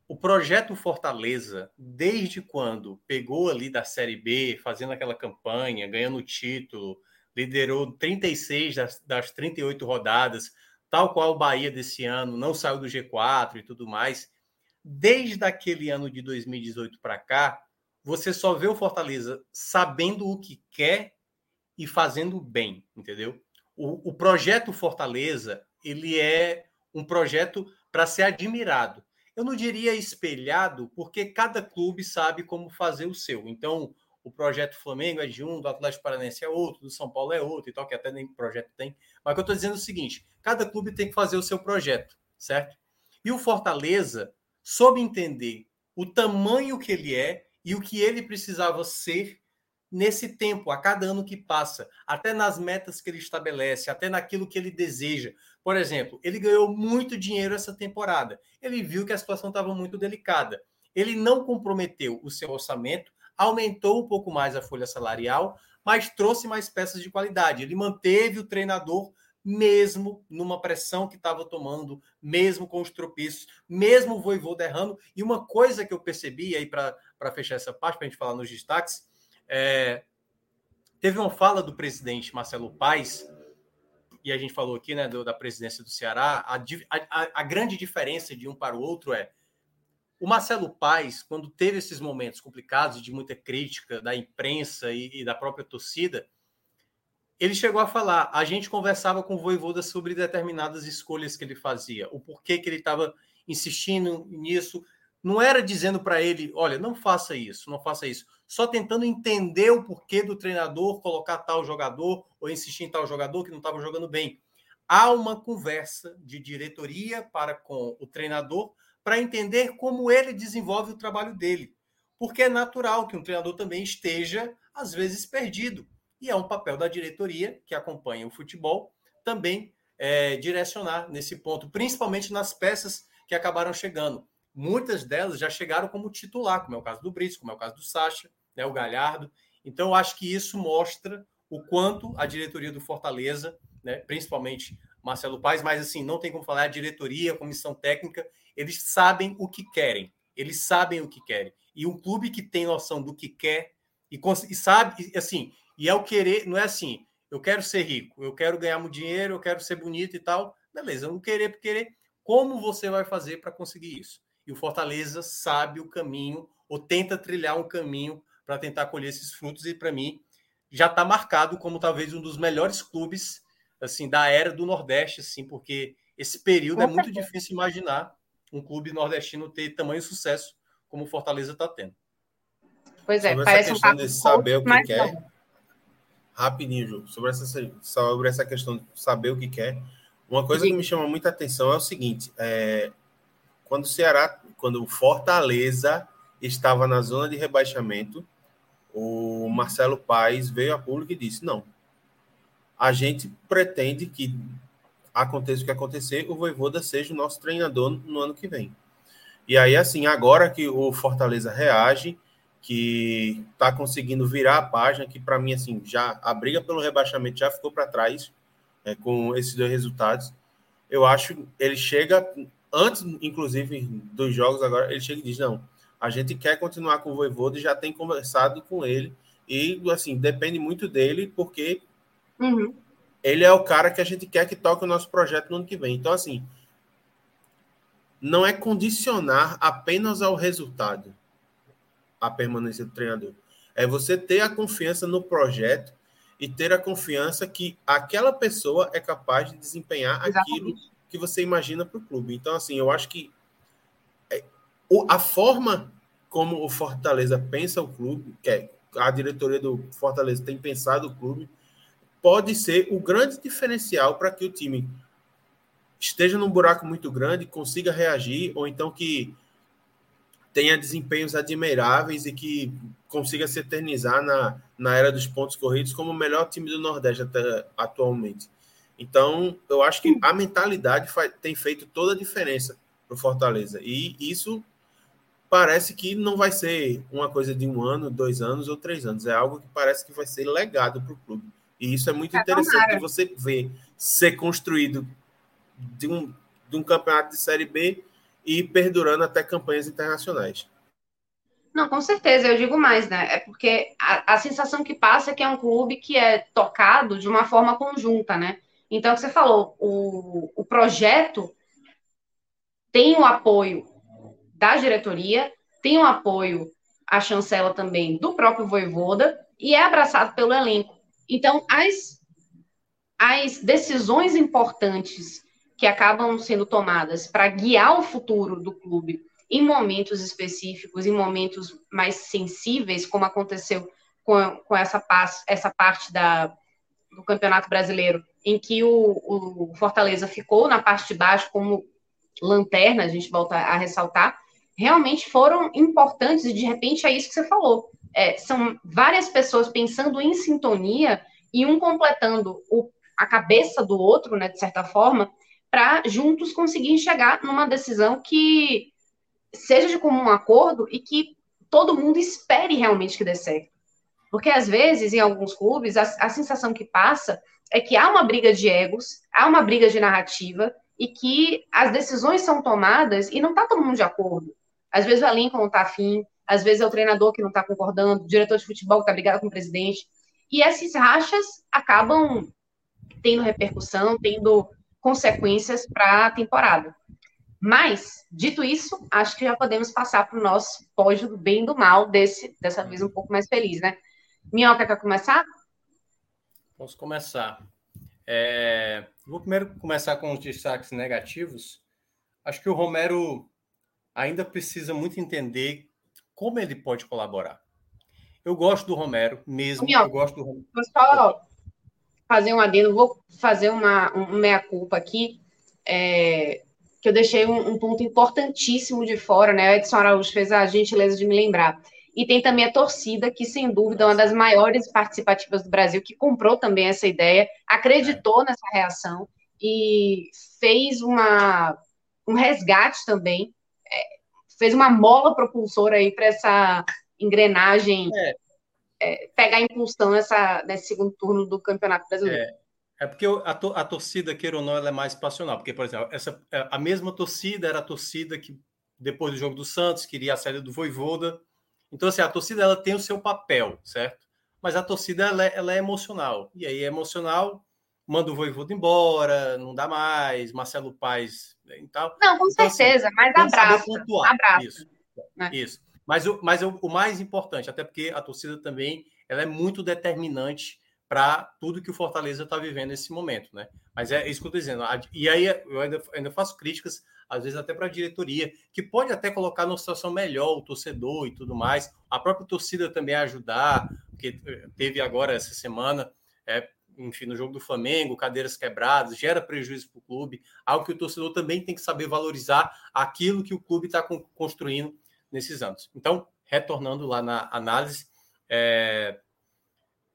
o projeto Fortaleza, desde quando pegou ali da Série B, fazendo aquela campanha, ganhando o título, liderou 36 das, das 38 rodadas, tal qual o Bahia desse ano, não saiu do G4 e tudo mais. Desde aquele ano de 2018 para cá, você só vê o Fortaleza sabendo o que quer e fazendo bem, entendeu? O, o projeto Fortaleza, ele é um projeto para ser admirado. Eu não diria espelhado, porque cada clube sabe como fazer o seu. Então, o projeto Flamengo é de um, do Atlético Paranense é outro, do São Paulo é outro e tal, que até nem projeto tem. Mas o que eu estou dizendo é o seguinte: cada clube tem que fazer o seu projeto, certo? E o Fortaleza soube entender o tamanho que ele é e o que ele precisava ser nesse tempo, a cada ano que passa, até nas metas que ele estabelece, até naquilo que ele deseja. Por exemplo, ele ganhou muito dinheiro essa temporada. Ele viu que a situação estava muito delicada. Ele não comprometeu o seu orçamento, aumentou um pouco mais a folha salarial, mas trouxe mais peças de qualidade. Ele manteve o treinador mesmo numa pressão que estava tomando, mesmo com os tropeços, mesmo o Voivô derrando. E uma coisa que eu percebi aí para fechar essa parte, para a gente falar nos destaques, é, teve uma fala do presidente Marcelo Paes, e a gente falou aqui né, do, da presidência do Ceará, a, a, a grande diferença de um para o outro é o Marcelo Paes, quando teve esses momentos complicados de muita crítica da imprensa e, e, da própria torcida, ele chegou a falar, a gente conversava com o Voivoda sobre determinadas escolhas que ele fazia, o porquê que ele estava insistindo nisso, não era dizendo para ele, olha, não faça isso, não faça isso, só tentando entender o porquê do treinador colocar tal jogador ou insistir em tal jogador que não estava jogando bem. Há uma conversa de diretoria para com o treinador para entender como ele desenvolve o trabalho dele. Porque é natural que um treinador também esteja, às vezes, perdido. E é um papel da diretoria, que acompanha o futebol, também é, direcionar nesse ponto, principalmente nas peças que acabaram chegando. Muitas delas já chegaram como titular, como é o caso do Brits, como é o caso do Sacha, né, o Galhardo. Então, acho que isso mostra o quanto a diretoria do Fortaleza, né, principalmente Marcelo Paes, mas assim, não tem como falar a diretoria, a comissão técnica, eles sabem o que querem. Eles sabem o que querem. E um clube que tem noção do que quer e, e sabe, assim, e é o querer, não é assim, eu quero ser rico, eu quero ganhar muito dinheiro, eu quero ser bonito e tal. Beleza, eu não querer por querer. Como você vai fazer para conseguir isso? E o Fortaleza sabe o caminho, ou tenta trilhar um caminho para tentar colher esses frutos, e para mim já está marcado como talvez um dos melhores clubes assim da era do Nordeste, assim, porque esse período é muito difícil imaginar um clube nordestino ter tamanho sucesso como o Fortaleza está tendo. Pois é, sobre parece essa questão um de saber o que quer. Não. Rapidinho, Ju, sobre essa, sobre essa questão de saber o que quer. Uma coisa Sim. que me chama muita atenção é o seguinte: é, quando o Ceará, quando o Fortaleza estava na zona de rebaixamento, o Marcelo Paes veio a público e disse: não, a gente pretende que aconteça o que acontecer, o Voivoda seja o nosso treinador no ano que vem. E aí, assim, agora que o Fortaleza reage, que está conseguindo virar a página, que para mim, assim, já a briga pelo rebaixamento já ficou para trás é, com esses dois resultados. Eu acho ele chega, antes, inclusive, dos jogos agora, ele chega e diz: não, a gente quer continuar com o Voivoda e já tem conversado com ele. E, assim, depende muito dele, porque uhum ele é o cara que a gente quer que toque o nosso projeto no ano que vem. Então, assim, não é condicionar apenas ao resultado a permanência do treinador. É você ter a confiança no projeto e ter a confiança que aquela pessoa é capaz de desempenhar Exatamente. aquilo que você imagina para o clube. Então, assim, eu acho que é, a forma como o Fortaleza pensa o clube, que é, a diretoria do Fortaleza tem pensado o clube, pode ser o grande diferencial para que o time esteja num buraco muito grande, consiga reagir, ou então que tenha desempenhos admiráveis e que consiga se eternizar na, na era dos pontos corridos como o melhor time do Nordeste até, atualmente. Então, eu acho que a mentalidade faz, tem feito toda a diferença para o Fortaleza. E isso parece que não vai ser uma coisa de um ano, dois anos ou três anos. É algo que parece que vai ser legado para o clube. E isso é muito é interessante você ver ser construído de um, de um campeonato de Série B e perdurando até campanhas internacionais. Não, com certeza, eu digo mais, né? É porque a, a, sensação que passa é que é um clube que é tocado de uma forma conjunta, né? Então, você falou, o, o projeto tem o apoio da diretoria, tem o apoio, a chancela também, do próprio Voivoda, e é abraçado pelo elenco. Então, as, as decisões importantes que acabam sendo tomadas para guiar o futuro do clube em momentos específicos, em momentos mais sensíveis, como aconteceu com, com essa, essa parte da, do Campeonato Brasileiro, em que o, o Fortaleza ficou na parte de baixo como lanterna, a gente volta a ressaltar, realmente foram importantes e de repente é isso que você falou. É, são várias pessoas pensando em sintonia e um completando o, a cabeça do outro, né, de certa forma, para juntos conseguirem chegar numa decisão que seja de comum acordo e que todo mundo espere realmente que dê certo. Porque às vezes, em alguns clubes, a, a sensação que passa é que há uma briga de egos, há uma briga de narrativa e que as decisões são tomadas e não está todo mundo de acordo. Às vezes o elenco não está afim, às vezes é o treinador que não está concordando, o diretor de futebol que está brigado com o presidente. E essas rachas acabam tendo repercussão, tendo consequências para a temporada. Mas, dito isso, acho que já podemos passar para o nosso pódio do bem e do mal, desse, dessa vez um pouco mais feliz, né? Minhoca, quer começar? Posso começar. É... Vou primeiro começar com os destaques negativos. Acho que o Romero ainda precisa muito entender como ele pode colaborar. Eu gosto do Romero mesmo. Minhoca, eu gosto do Romero. Só fazer um adendo, vou fazer uma, um meia-culpa aqui. É, que eu deixei um, um, ponto importantíssimo de fora, né? Edson Araújo fez a gentileza de me lembrar. E tem também a torcida, que sem dúvida é uma das maiores participativas do Brasil, que comprou também essa ideia, acreditou nessa reação e fez uma, um resgate também, é, fez uma mola propulsora aí para essa engrenagem é. É, pegar impulsão nessa, nesse segundo turno do Campeonato Brasileiro. É. É porque a, to, a torcida, queira ou não, ela é mais passional. Porque, por exemplo, essa, é, a mesma torcida era a torcida que, depois do jogo do Santos, queria a saída do Voivoda. Então, assim, a torcida ela tem o seu papel, certo? Mas a torcida ela é, ela é emocional. E aí, é emocional, manda o Voivoda embora, não dá mais, Marcelo Paes e tal. Não, com então, assim, certeza, assim, mas abraça. abraça isso. Né? isso. Mas, o, mas o, o mais importante, até porque a torcida também ela é muito determinante para tudo que o Fortaleza está vivendo nesse momento, né? Mas é isso que eu estou dizendo. E aí eu ainda, ainda faço críticas, às vezes até para a diretoria, que pode até colocar numa situação melhor o torcedor e tudo mais. A própria torcida também ajudar, porque eh, teve agora essa semana, é, enfim, no jogo do Flamengo, cadeiras quebradas, gera prejuízo para o clube, algo que o torcedor também tem que saber valorizar aquilo que o clube está construindo nesses anos. Então, retornando lá na análise, é,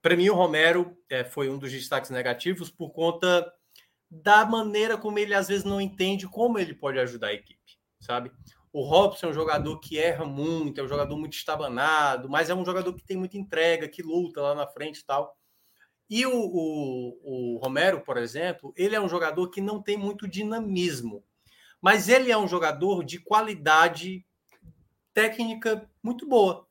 para mim, o Romero é, foi um dos destaques negativos por conta da maneira como ele às vezes não entende como ele pode ajudar a equipe, sabe? O Robson é um jogador que erra muito, é um jogador muito estabanado, mas é um jogador que tem muita entrega, que luta lá na frente e tal. E o, o, o Romero, por exemplo, ele é um jogador que não tem muito dinamismo, mas ele é um jogador de qualidade técnica muito boa.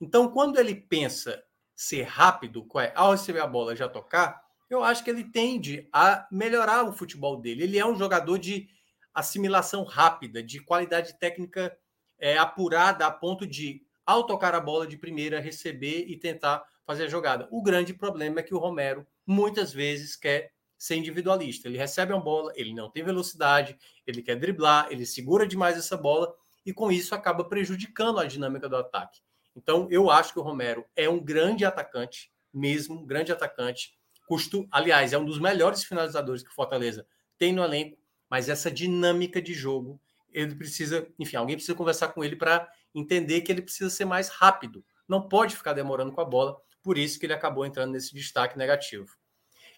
Então, quando ele pensa ser rápido, é, ao receber a bola já tocar, eu acho que ele tende a melhorar o futebol dele. Ele é um jogador de assimilação rápida, de qualidade técnica é, apurada a ponto de, ao tocar a bola de primeira, receber e tentar fazer a jogada. O grande problema é que o Romero muitas vezes quer ser individualista. Ele recebe uma bola, ele não tem velocidade, ele quer driblar, ele segura demais essa bola e com isso acaba prejudicando a dinâmica do ataque. Então, eu acho que o Romero é um grande atacante, mesmo, um grande atacante. Custo, aliás, é um dos melhores finalizadores que o Fortaleza tem no elenco, mas essa dinâmica de jogo, ele precisa, enfim, alguém precisa conversar com ele para entender que ele precisa ser mais rápido. Não pode ficar demorando com a bola, por isso que ele acabou entrando nesse destaque negativo.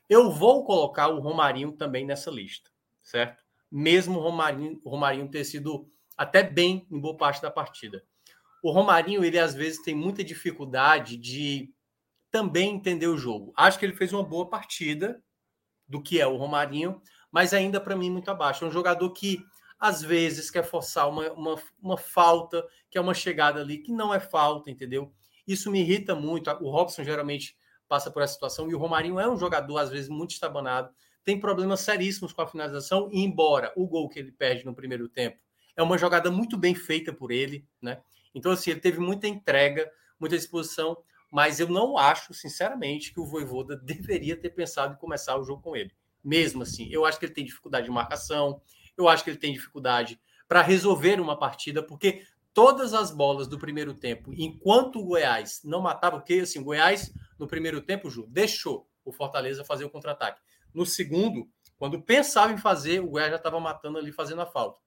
Eu vou colocar o Romarinho também nessa lista, certo? Mesmo o Romarinho, o Romarinho ter sido até bem em boa parte da partida. O Romarinho, ele às vezes tem muita dificuldade de também entender o jogo. Acho que ele fez uma boa partida do que é o Romarinho, mas ainda para mim muito abaixo. É um jogador que às vezes quer forçar uma, uma, uma falta, que é uma chegada ali, que não é falta, entendeu? Isso me irrita muito. O Robson geralmente passa por essa situação e o Romarinho é um jogador, às vezes, muito estabanado, tem problemas seríssimos com a finalização, e embora o gol que ele perde no primeiro tempo é uma jogada muito bem feita por ele, né? Então, assim, ele teve muita entrega, muita disposição, mas eu não acho, sinceramente, que o Voivoda deveria ter pensado em começar o jogo com ele. Mesmo assim, eu acho que ele tem dificuldade de marcação, eu acho que ele tem dificuldade para resolver uma partida, porque todas as bolas do primeiro tempo, enquanto o Goiás não matava, porque assim, o Goiás no primeiro tempo, Ju, deixou o Fortaleza fazer o contra-ataque. No segundo, quando pensava em fazer, o Goiás já estava matando ali, fazendo a falta.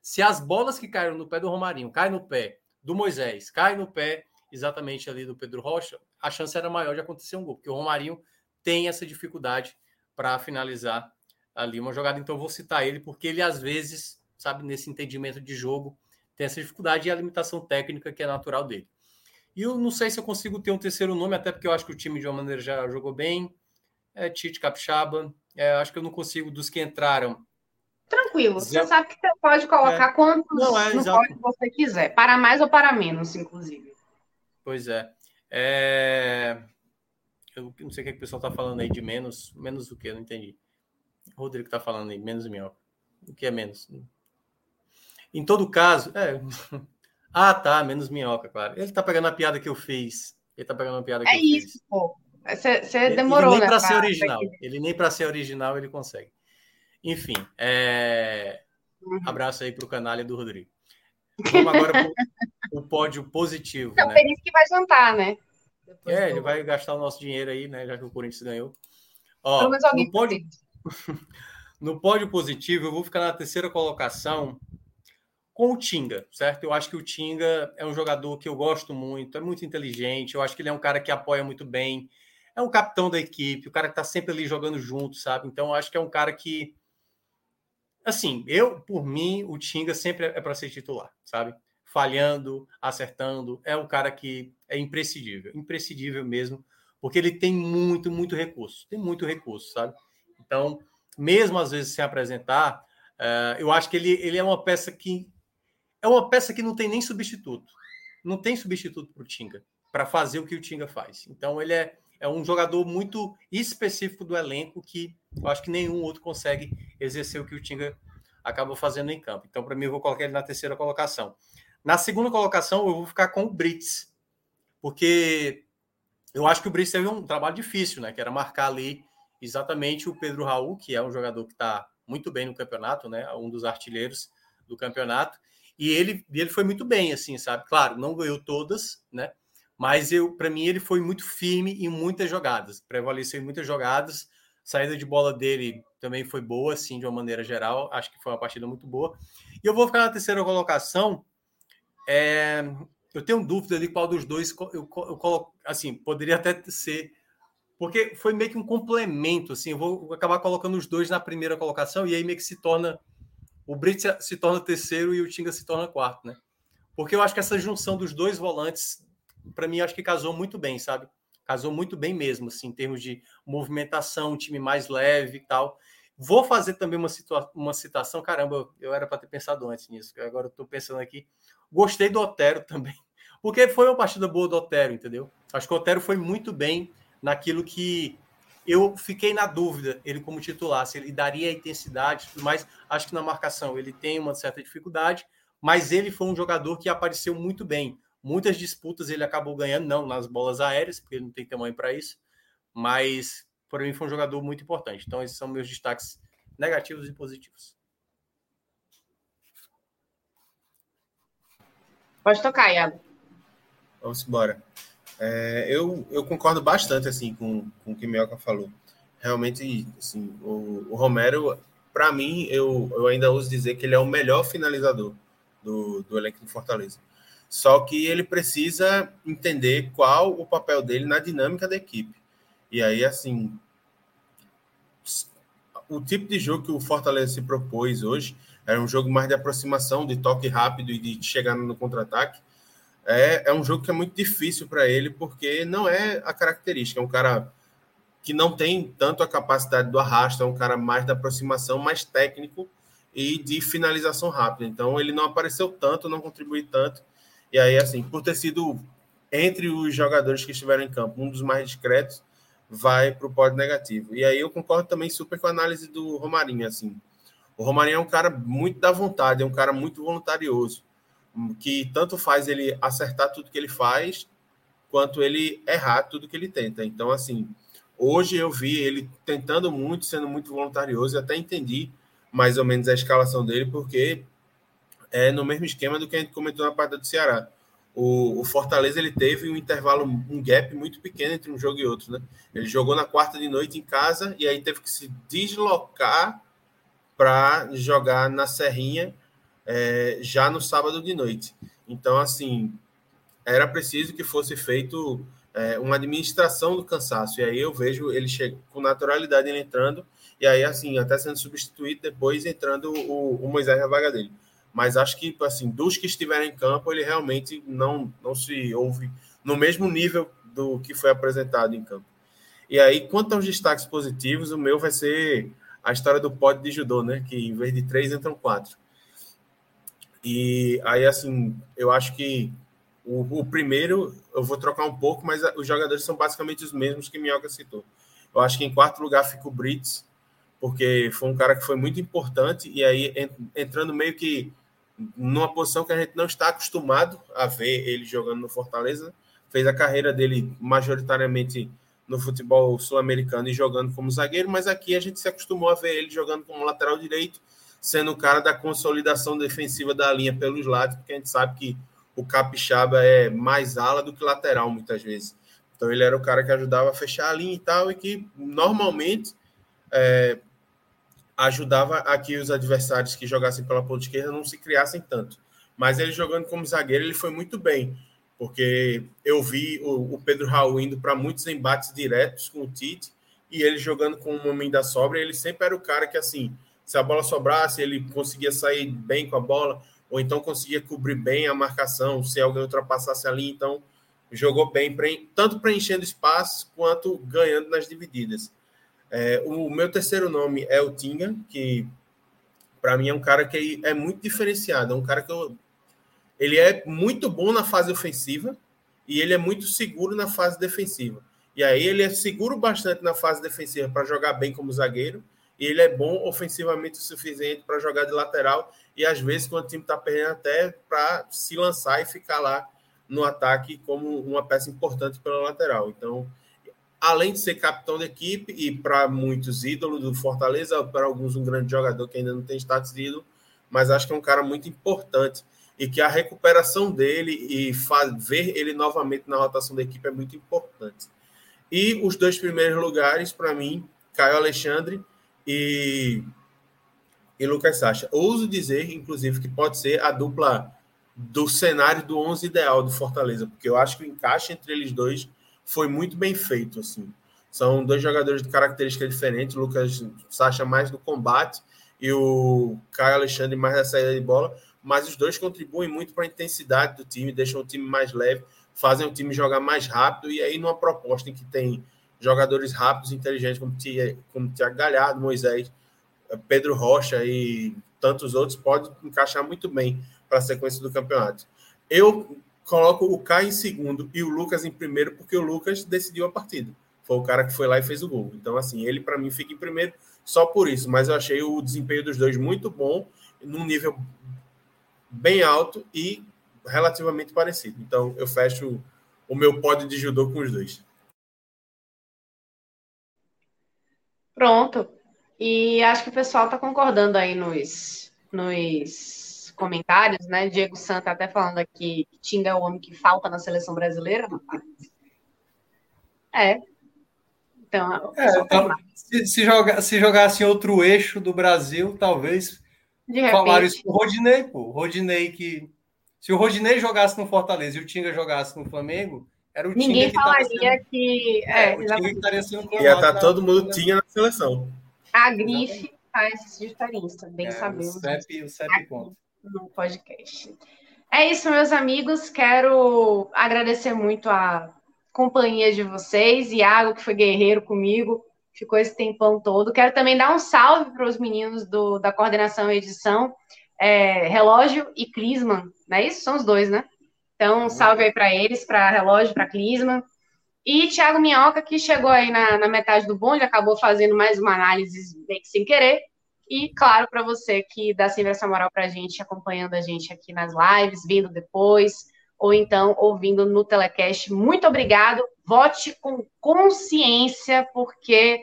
Se as bolas que caíram no pé do Romarinho caem no pé do Moisés, caem no pé exatamente ali do Pedro Rocha, a chance era maior de acontecer um gol, porque o Romarinho tem essa dificuldade para finalizar ali uma jogada. Então, vou citar ele, porque ele, às vezes, sabe, nesse entendimento de jogo, tem essa dificuldade e a limitação técnica que é natural dele. E eu não sei se eu consigo ter um terceiro nome, até porque eu acho que o time de uma maneira já jogou bem. É Tite Capixaba. É, acho que eu não consigo dos que entraram. Tranquilo, você sabe que você pode colocar é. quantos não, é, pode você quiser, para mais ou para menos, inclusive. Pois é. é... Eu não sei o que, é que o pessoal está falando aí de menos. Menos o que? Eu não entendi. O Rodrigo está falando aí, menos minhoca. O que é menos? Em todo caso, é. Ah, tá, menos minhoca, claro. Ele tá pegando a piada que eu fiz. Ele tá pegando a piada que é eu isso, fiz. pô. Você demorou, ele nem né? Para ser original. Ele nem para ser original ele consegue. Enfim, é... uhum. abraço aí pro canalha do Rodrigo. Vamos agora pro o pódio positivo. É o né? que vai jantar, né? Depois é, do... ele vai gastar o nosso dinheiro aí, né? Já que o Corinthians ganhou. Ó, Pelo menos alguém no pódio... no pódio positivo, eu vou ficar na terceira colocação com o Tinga, certo? Eu acho que o Tinga é um jogador que eu gosto muito, é muito inteligente, eu acho que ele é um cara que apoia muito bem, é um capitão da equipe, o cara que tá sempre ali jogando junto, sabe? Então eu acho que é um cara que assim, eu por mim, o Tinga sempre é para ser titular, sabe? Falhando, acertando, é um cara que é imprescindível, imprescindível mesmo, porque ele tem muito, muito recurso, tem muito recurso, sabe? Então, mesmo às vezes sem apresentar, uh, eu acho que ele, ele é uma peça que é uma peça que não tem nem substituto. Não tem substituto para o Tinga, para fazer o que o Tinga faz. Então, ele é, é um jogador muito específico do elenco que eu acho que nenhum outro consegue exercer o que o Tinga acaba fazendo em campo. Então, para mim, eu vou colocar ele na terceira colocação. Na segunda colocação, eu vou ficar com o Brits, porque eu acho que o Brits teve um trabalho difícil, né? Que era marcar ali exatamente o Pedro Raul, que é um jogador que está muito bem no campeonato, né? Um dos artilheiros do campeonato. E ele, ele foi muito bem, assim, sabe? Claro, não ganhou todas, né? Mas eu, para mim, ele foi muito firme em muitas jogadas, prevaleceu em muitas jogadas. Saída de bola dele também foi boa, assim, de uma maneira geral. Acho que foi uma partida muito boa. E eu vou ficar na terceira colocação. É, eu tenho dúvida de qual dos dois eu, coloco. Assim, poderia até ser. Porque foi meio que um complemento, assim. Eu vou acabar colocando os dois na primeira colocação e aí meio que se torna o Brits se torna terceiro e o Tinga se torna quarto, né? Porque eu acho que essa junção dos dois volantes, para mim, acho que casou muito bem, sabe? Casou muito bem mesmo, assim, em termos de movimentação, time mais leve e tal. Vou fazer também uma, uma citação, caramba, eu era para ter pensado antes nisso, agora eu estou pensando aqui. Gostei do Otero também, porque foi uma partida boa do Otero, entendeu? Acho que o Otero foi muito bem naquilo que eu fiquei na dúvida, ele como titular, se ele daria a intensidade e tudo mais. Acho que na marcação ele tem uma certa dificuldade, mas ele foi um jogador que apareceu muito bem. Muitas disputas ele acabou ganhando, não nas bolas aéreas, porque ele não tem tamanho para isso, mas para mim foi um jogador muito importante. Então, esses são meus destaques negativos e positivos. Pode tocar, Iago. Vamos embora. É, eu, eu concordo bastante assim com, com o que Mioca falou. Realmente, assim, o, o Romero, para mim, eu, eu ainda uso dizer que ele é o melhor finalizador do, do elenco de Fortaleza. Só que ele precisa entender qual o papel dele na dinâmica da equipe. E aí, assim, o tipo de jogo que o Fortaleza se propôs hoje era um jogo mais de aproximação, de toque rápido e de chegar no contra-ataque. É, é um jogo que é muito difícil para ele, porque não é a característica. É um cara que não tem tanto a capacidade do arrasto, é um cara mais da aproximação, mais técnico e de finalização rápida. Então ele não apareceu tanto, não contribuiu tanto. E aí, assim, por ter sido entre os jogadores que estiveram em campo, um dos mais discretos, vai para o pódio negativo. E aí eu concordo também super com a análise do Romarinho, assim. O Romarinho é um cara muito da vontade, é um cara muito voluntarioso, que tanto faz ele acertar tudo que ele faz, quanto ele errar tudo que ele tenta. Então, assim, hoje eu vi ele tentando muito, sendo muito voluntarioso, e até entendi mais ou menos a escalação dele, porque é no mesmo esquema do que a gente comentou na parte do Ceará o, o, Fortaleza ele teve um intervalo, um gap muito pequeno entre um jogo e outro, né? Ele jogou na quarta de noite em casa e aí teve que se deslocar para jogar na Serrinha é, já no sábado de noite. Então, assim, era preciso que fosse feito é, uma administração do cansaço. E aí eu vejo ele chega, com naturalidade ele entrando, e aí, assim, até sendo substituído depois entrando o, o Moisés na vaga dele mas acho que assim dos que estiveram em campo ele realmente não não se ouve no mesmo nível do que foi apresentado em campo. E aí quanto aos destaques positivos, o meu vai ser a história do pódio de judô, né? Que em vez de três entram quatro. E aí assim eu acho que o, o primeiro eu vou trocar um pouco, mas os jogadores são basicamente os mesmos que Minhoca citou. Eu acho que em quarto lugar fica o Brits, porque foi um cara que foi muito importante, e aí entrando meio que numa posição que a gente não está acostumado a ver ele jogando no Fortaleza. Fez a carreira dele majoritariamente no futebol sul-americano e jogando como zagueiro, mas aqui a gente se acostumou a ver ele jogando como lateral direito, sendo o cara da consolidação defensiva da linha pelos lados, porque a gente sabe que o Capixaba é mais ala do que lateral muitas vezes. Então ele era o cara que ajudava a fechar a linha e tal, e que normalmente é, ajudava a que os adversários que jogassem pela ponta esquerda não se criassem tanto. Mas ele jogando como zagueiro, ele foi muito bem, porque eu vi o, o Pedro Raul indo para muitos embates diretos com o Tite, e ele jogando com o homem da sobra, ele sempre era o cara que, assim, se a bola sobrasse, ele conseguia sair bem com a bola, ou então conseguia cobrir bem a marcação, se alguém ultrapassasse ali, então jogou bem, tanto preenchendo espaço quanto ganhando nas divididas. É, o meu terceiro nome é o Tinga, que para mim é um cara que é muito diferenciado, é um cara que eu, ele é muito bom na fase ofensiva e ele é muito seguro na fase defensiva. E aí ele é seguro bastante na fase defensiva para jogar bem como zagueiro, e ele é bom ofensivamente o suficiente para jogar de lateral e às vezes quando o time está perdendo até para se lançar e ficar lá no ataque como uma peça importante pela lateral. Então, além de ser capitão da equipe e para muitos ídolos do Fortaleza, para alguns um grande jogador que ainda não tem status de ídolo, mas acho que é um cara muito importante e que a recuperação dele e ver ele novamente na rotação da equipe é muito importante. E os dois primeiros lugares, para mim, Caio Alexandre e, e Lucas Sacha. Ouso dizer, inclusive, que pode ser a dupla do cenário do 11 ideal do Fortaleza, porque eu acho que o encaixe entre eles dois foi muito bem feito, assim. São dois jogadores de característica diferente, o Lucas Sacha mais do combate e o Caio Alexandre mais da saída de bola, mas os dois contribuem muito para a intensidade do time, deixam o time mais leve, fazem o time jogar mais rápido, e aí numa proposta em que tem jogadores rápidos, inteligentes, como, como Tiago Galhardo, Moisés, Pedro Rocha e tantos outros, pode encaixar muito bem para a sequência do campeonato. Eu coloco o Caio em segundo e o Lucas em primeiro, porque o Lucas decidiu a partida. Foi o cara que foi lá e fez o gol. Então, assim, ele para mim fica em primeiro só por isso. Mas eu achei o desempenho dos dois muito bom, num nível bem alto e relativamente parecido. Então, eu fecho o meu pódio de judô com os dois. Pronto. E acho que o pessoal está concordando aí nos, nos comentários, né? Diego Santa até falando aqui que Tinga é o homem que falta na seleção brasileira. É. Então, é, então se, se, joga, se jogasse outro eixo do Brasil, talvez falaram isso pro Rodinei, pô. Rodinei que. Se o Rodinei jogasse no Fortaleza e o Tinga jogasse no Flamengo, era o Ninguém Tinga que falaria sendo... que. É, é, o Tinga que estaria sendo Ia estar tá todo mundo tinha na seleção. A grife faz diferença, bem é, sabemos. O CEP, o CEP conta. No podcast. É isso, meus amigos. Quero agradecer muito a companhia de vocês. Iago, que foi guerreiro comigo, ficou esse tempão todo. Quero também dar um salve para os meninos do, da coordenação e edição, é, Relógio e Clisman, não é isso? São os dois, né? Então, um salve aí para eles, para Relógio, para Clisman. E Thiago Minhoca, que chegou aí na, na metade do bonde, acabou fazendo mais uma análise bem que sem querer. E, claro, para você que dá sempre essa moral para a gente, acompanhando a gente aqui nas lives, vindo depois, ou então ouvindo no telecast. Muito obrigado. Vote com consciência, porque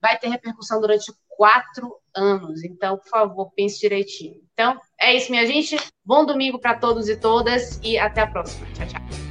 vai ter repercussão durante quatro anos. Então, por favor, pense direitinho. Então, é isso, minha gente. Bom domingo para todos e todas e até a próxima. Tchau, tchau.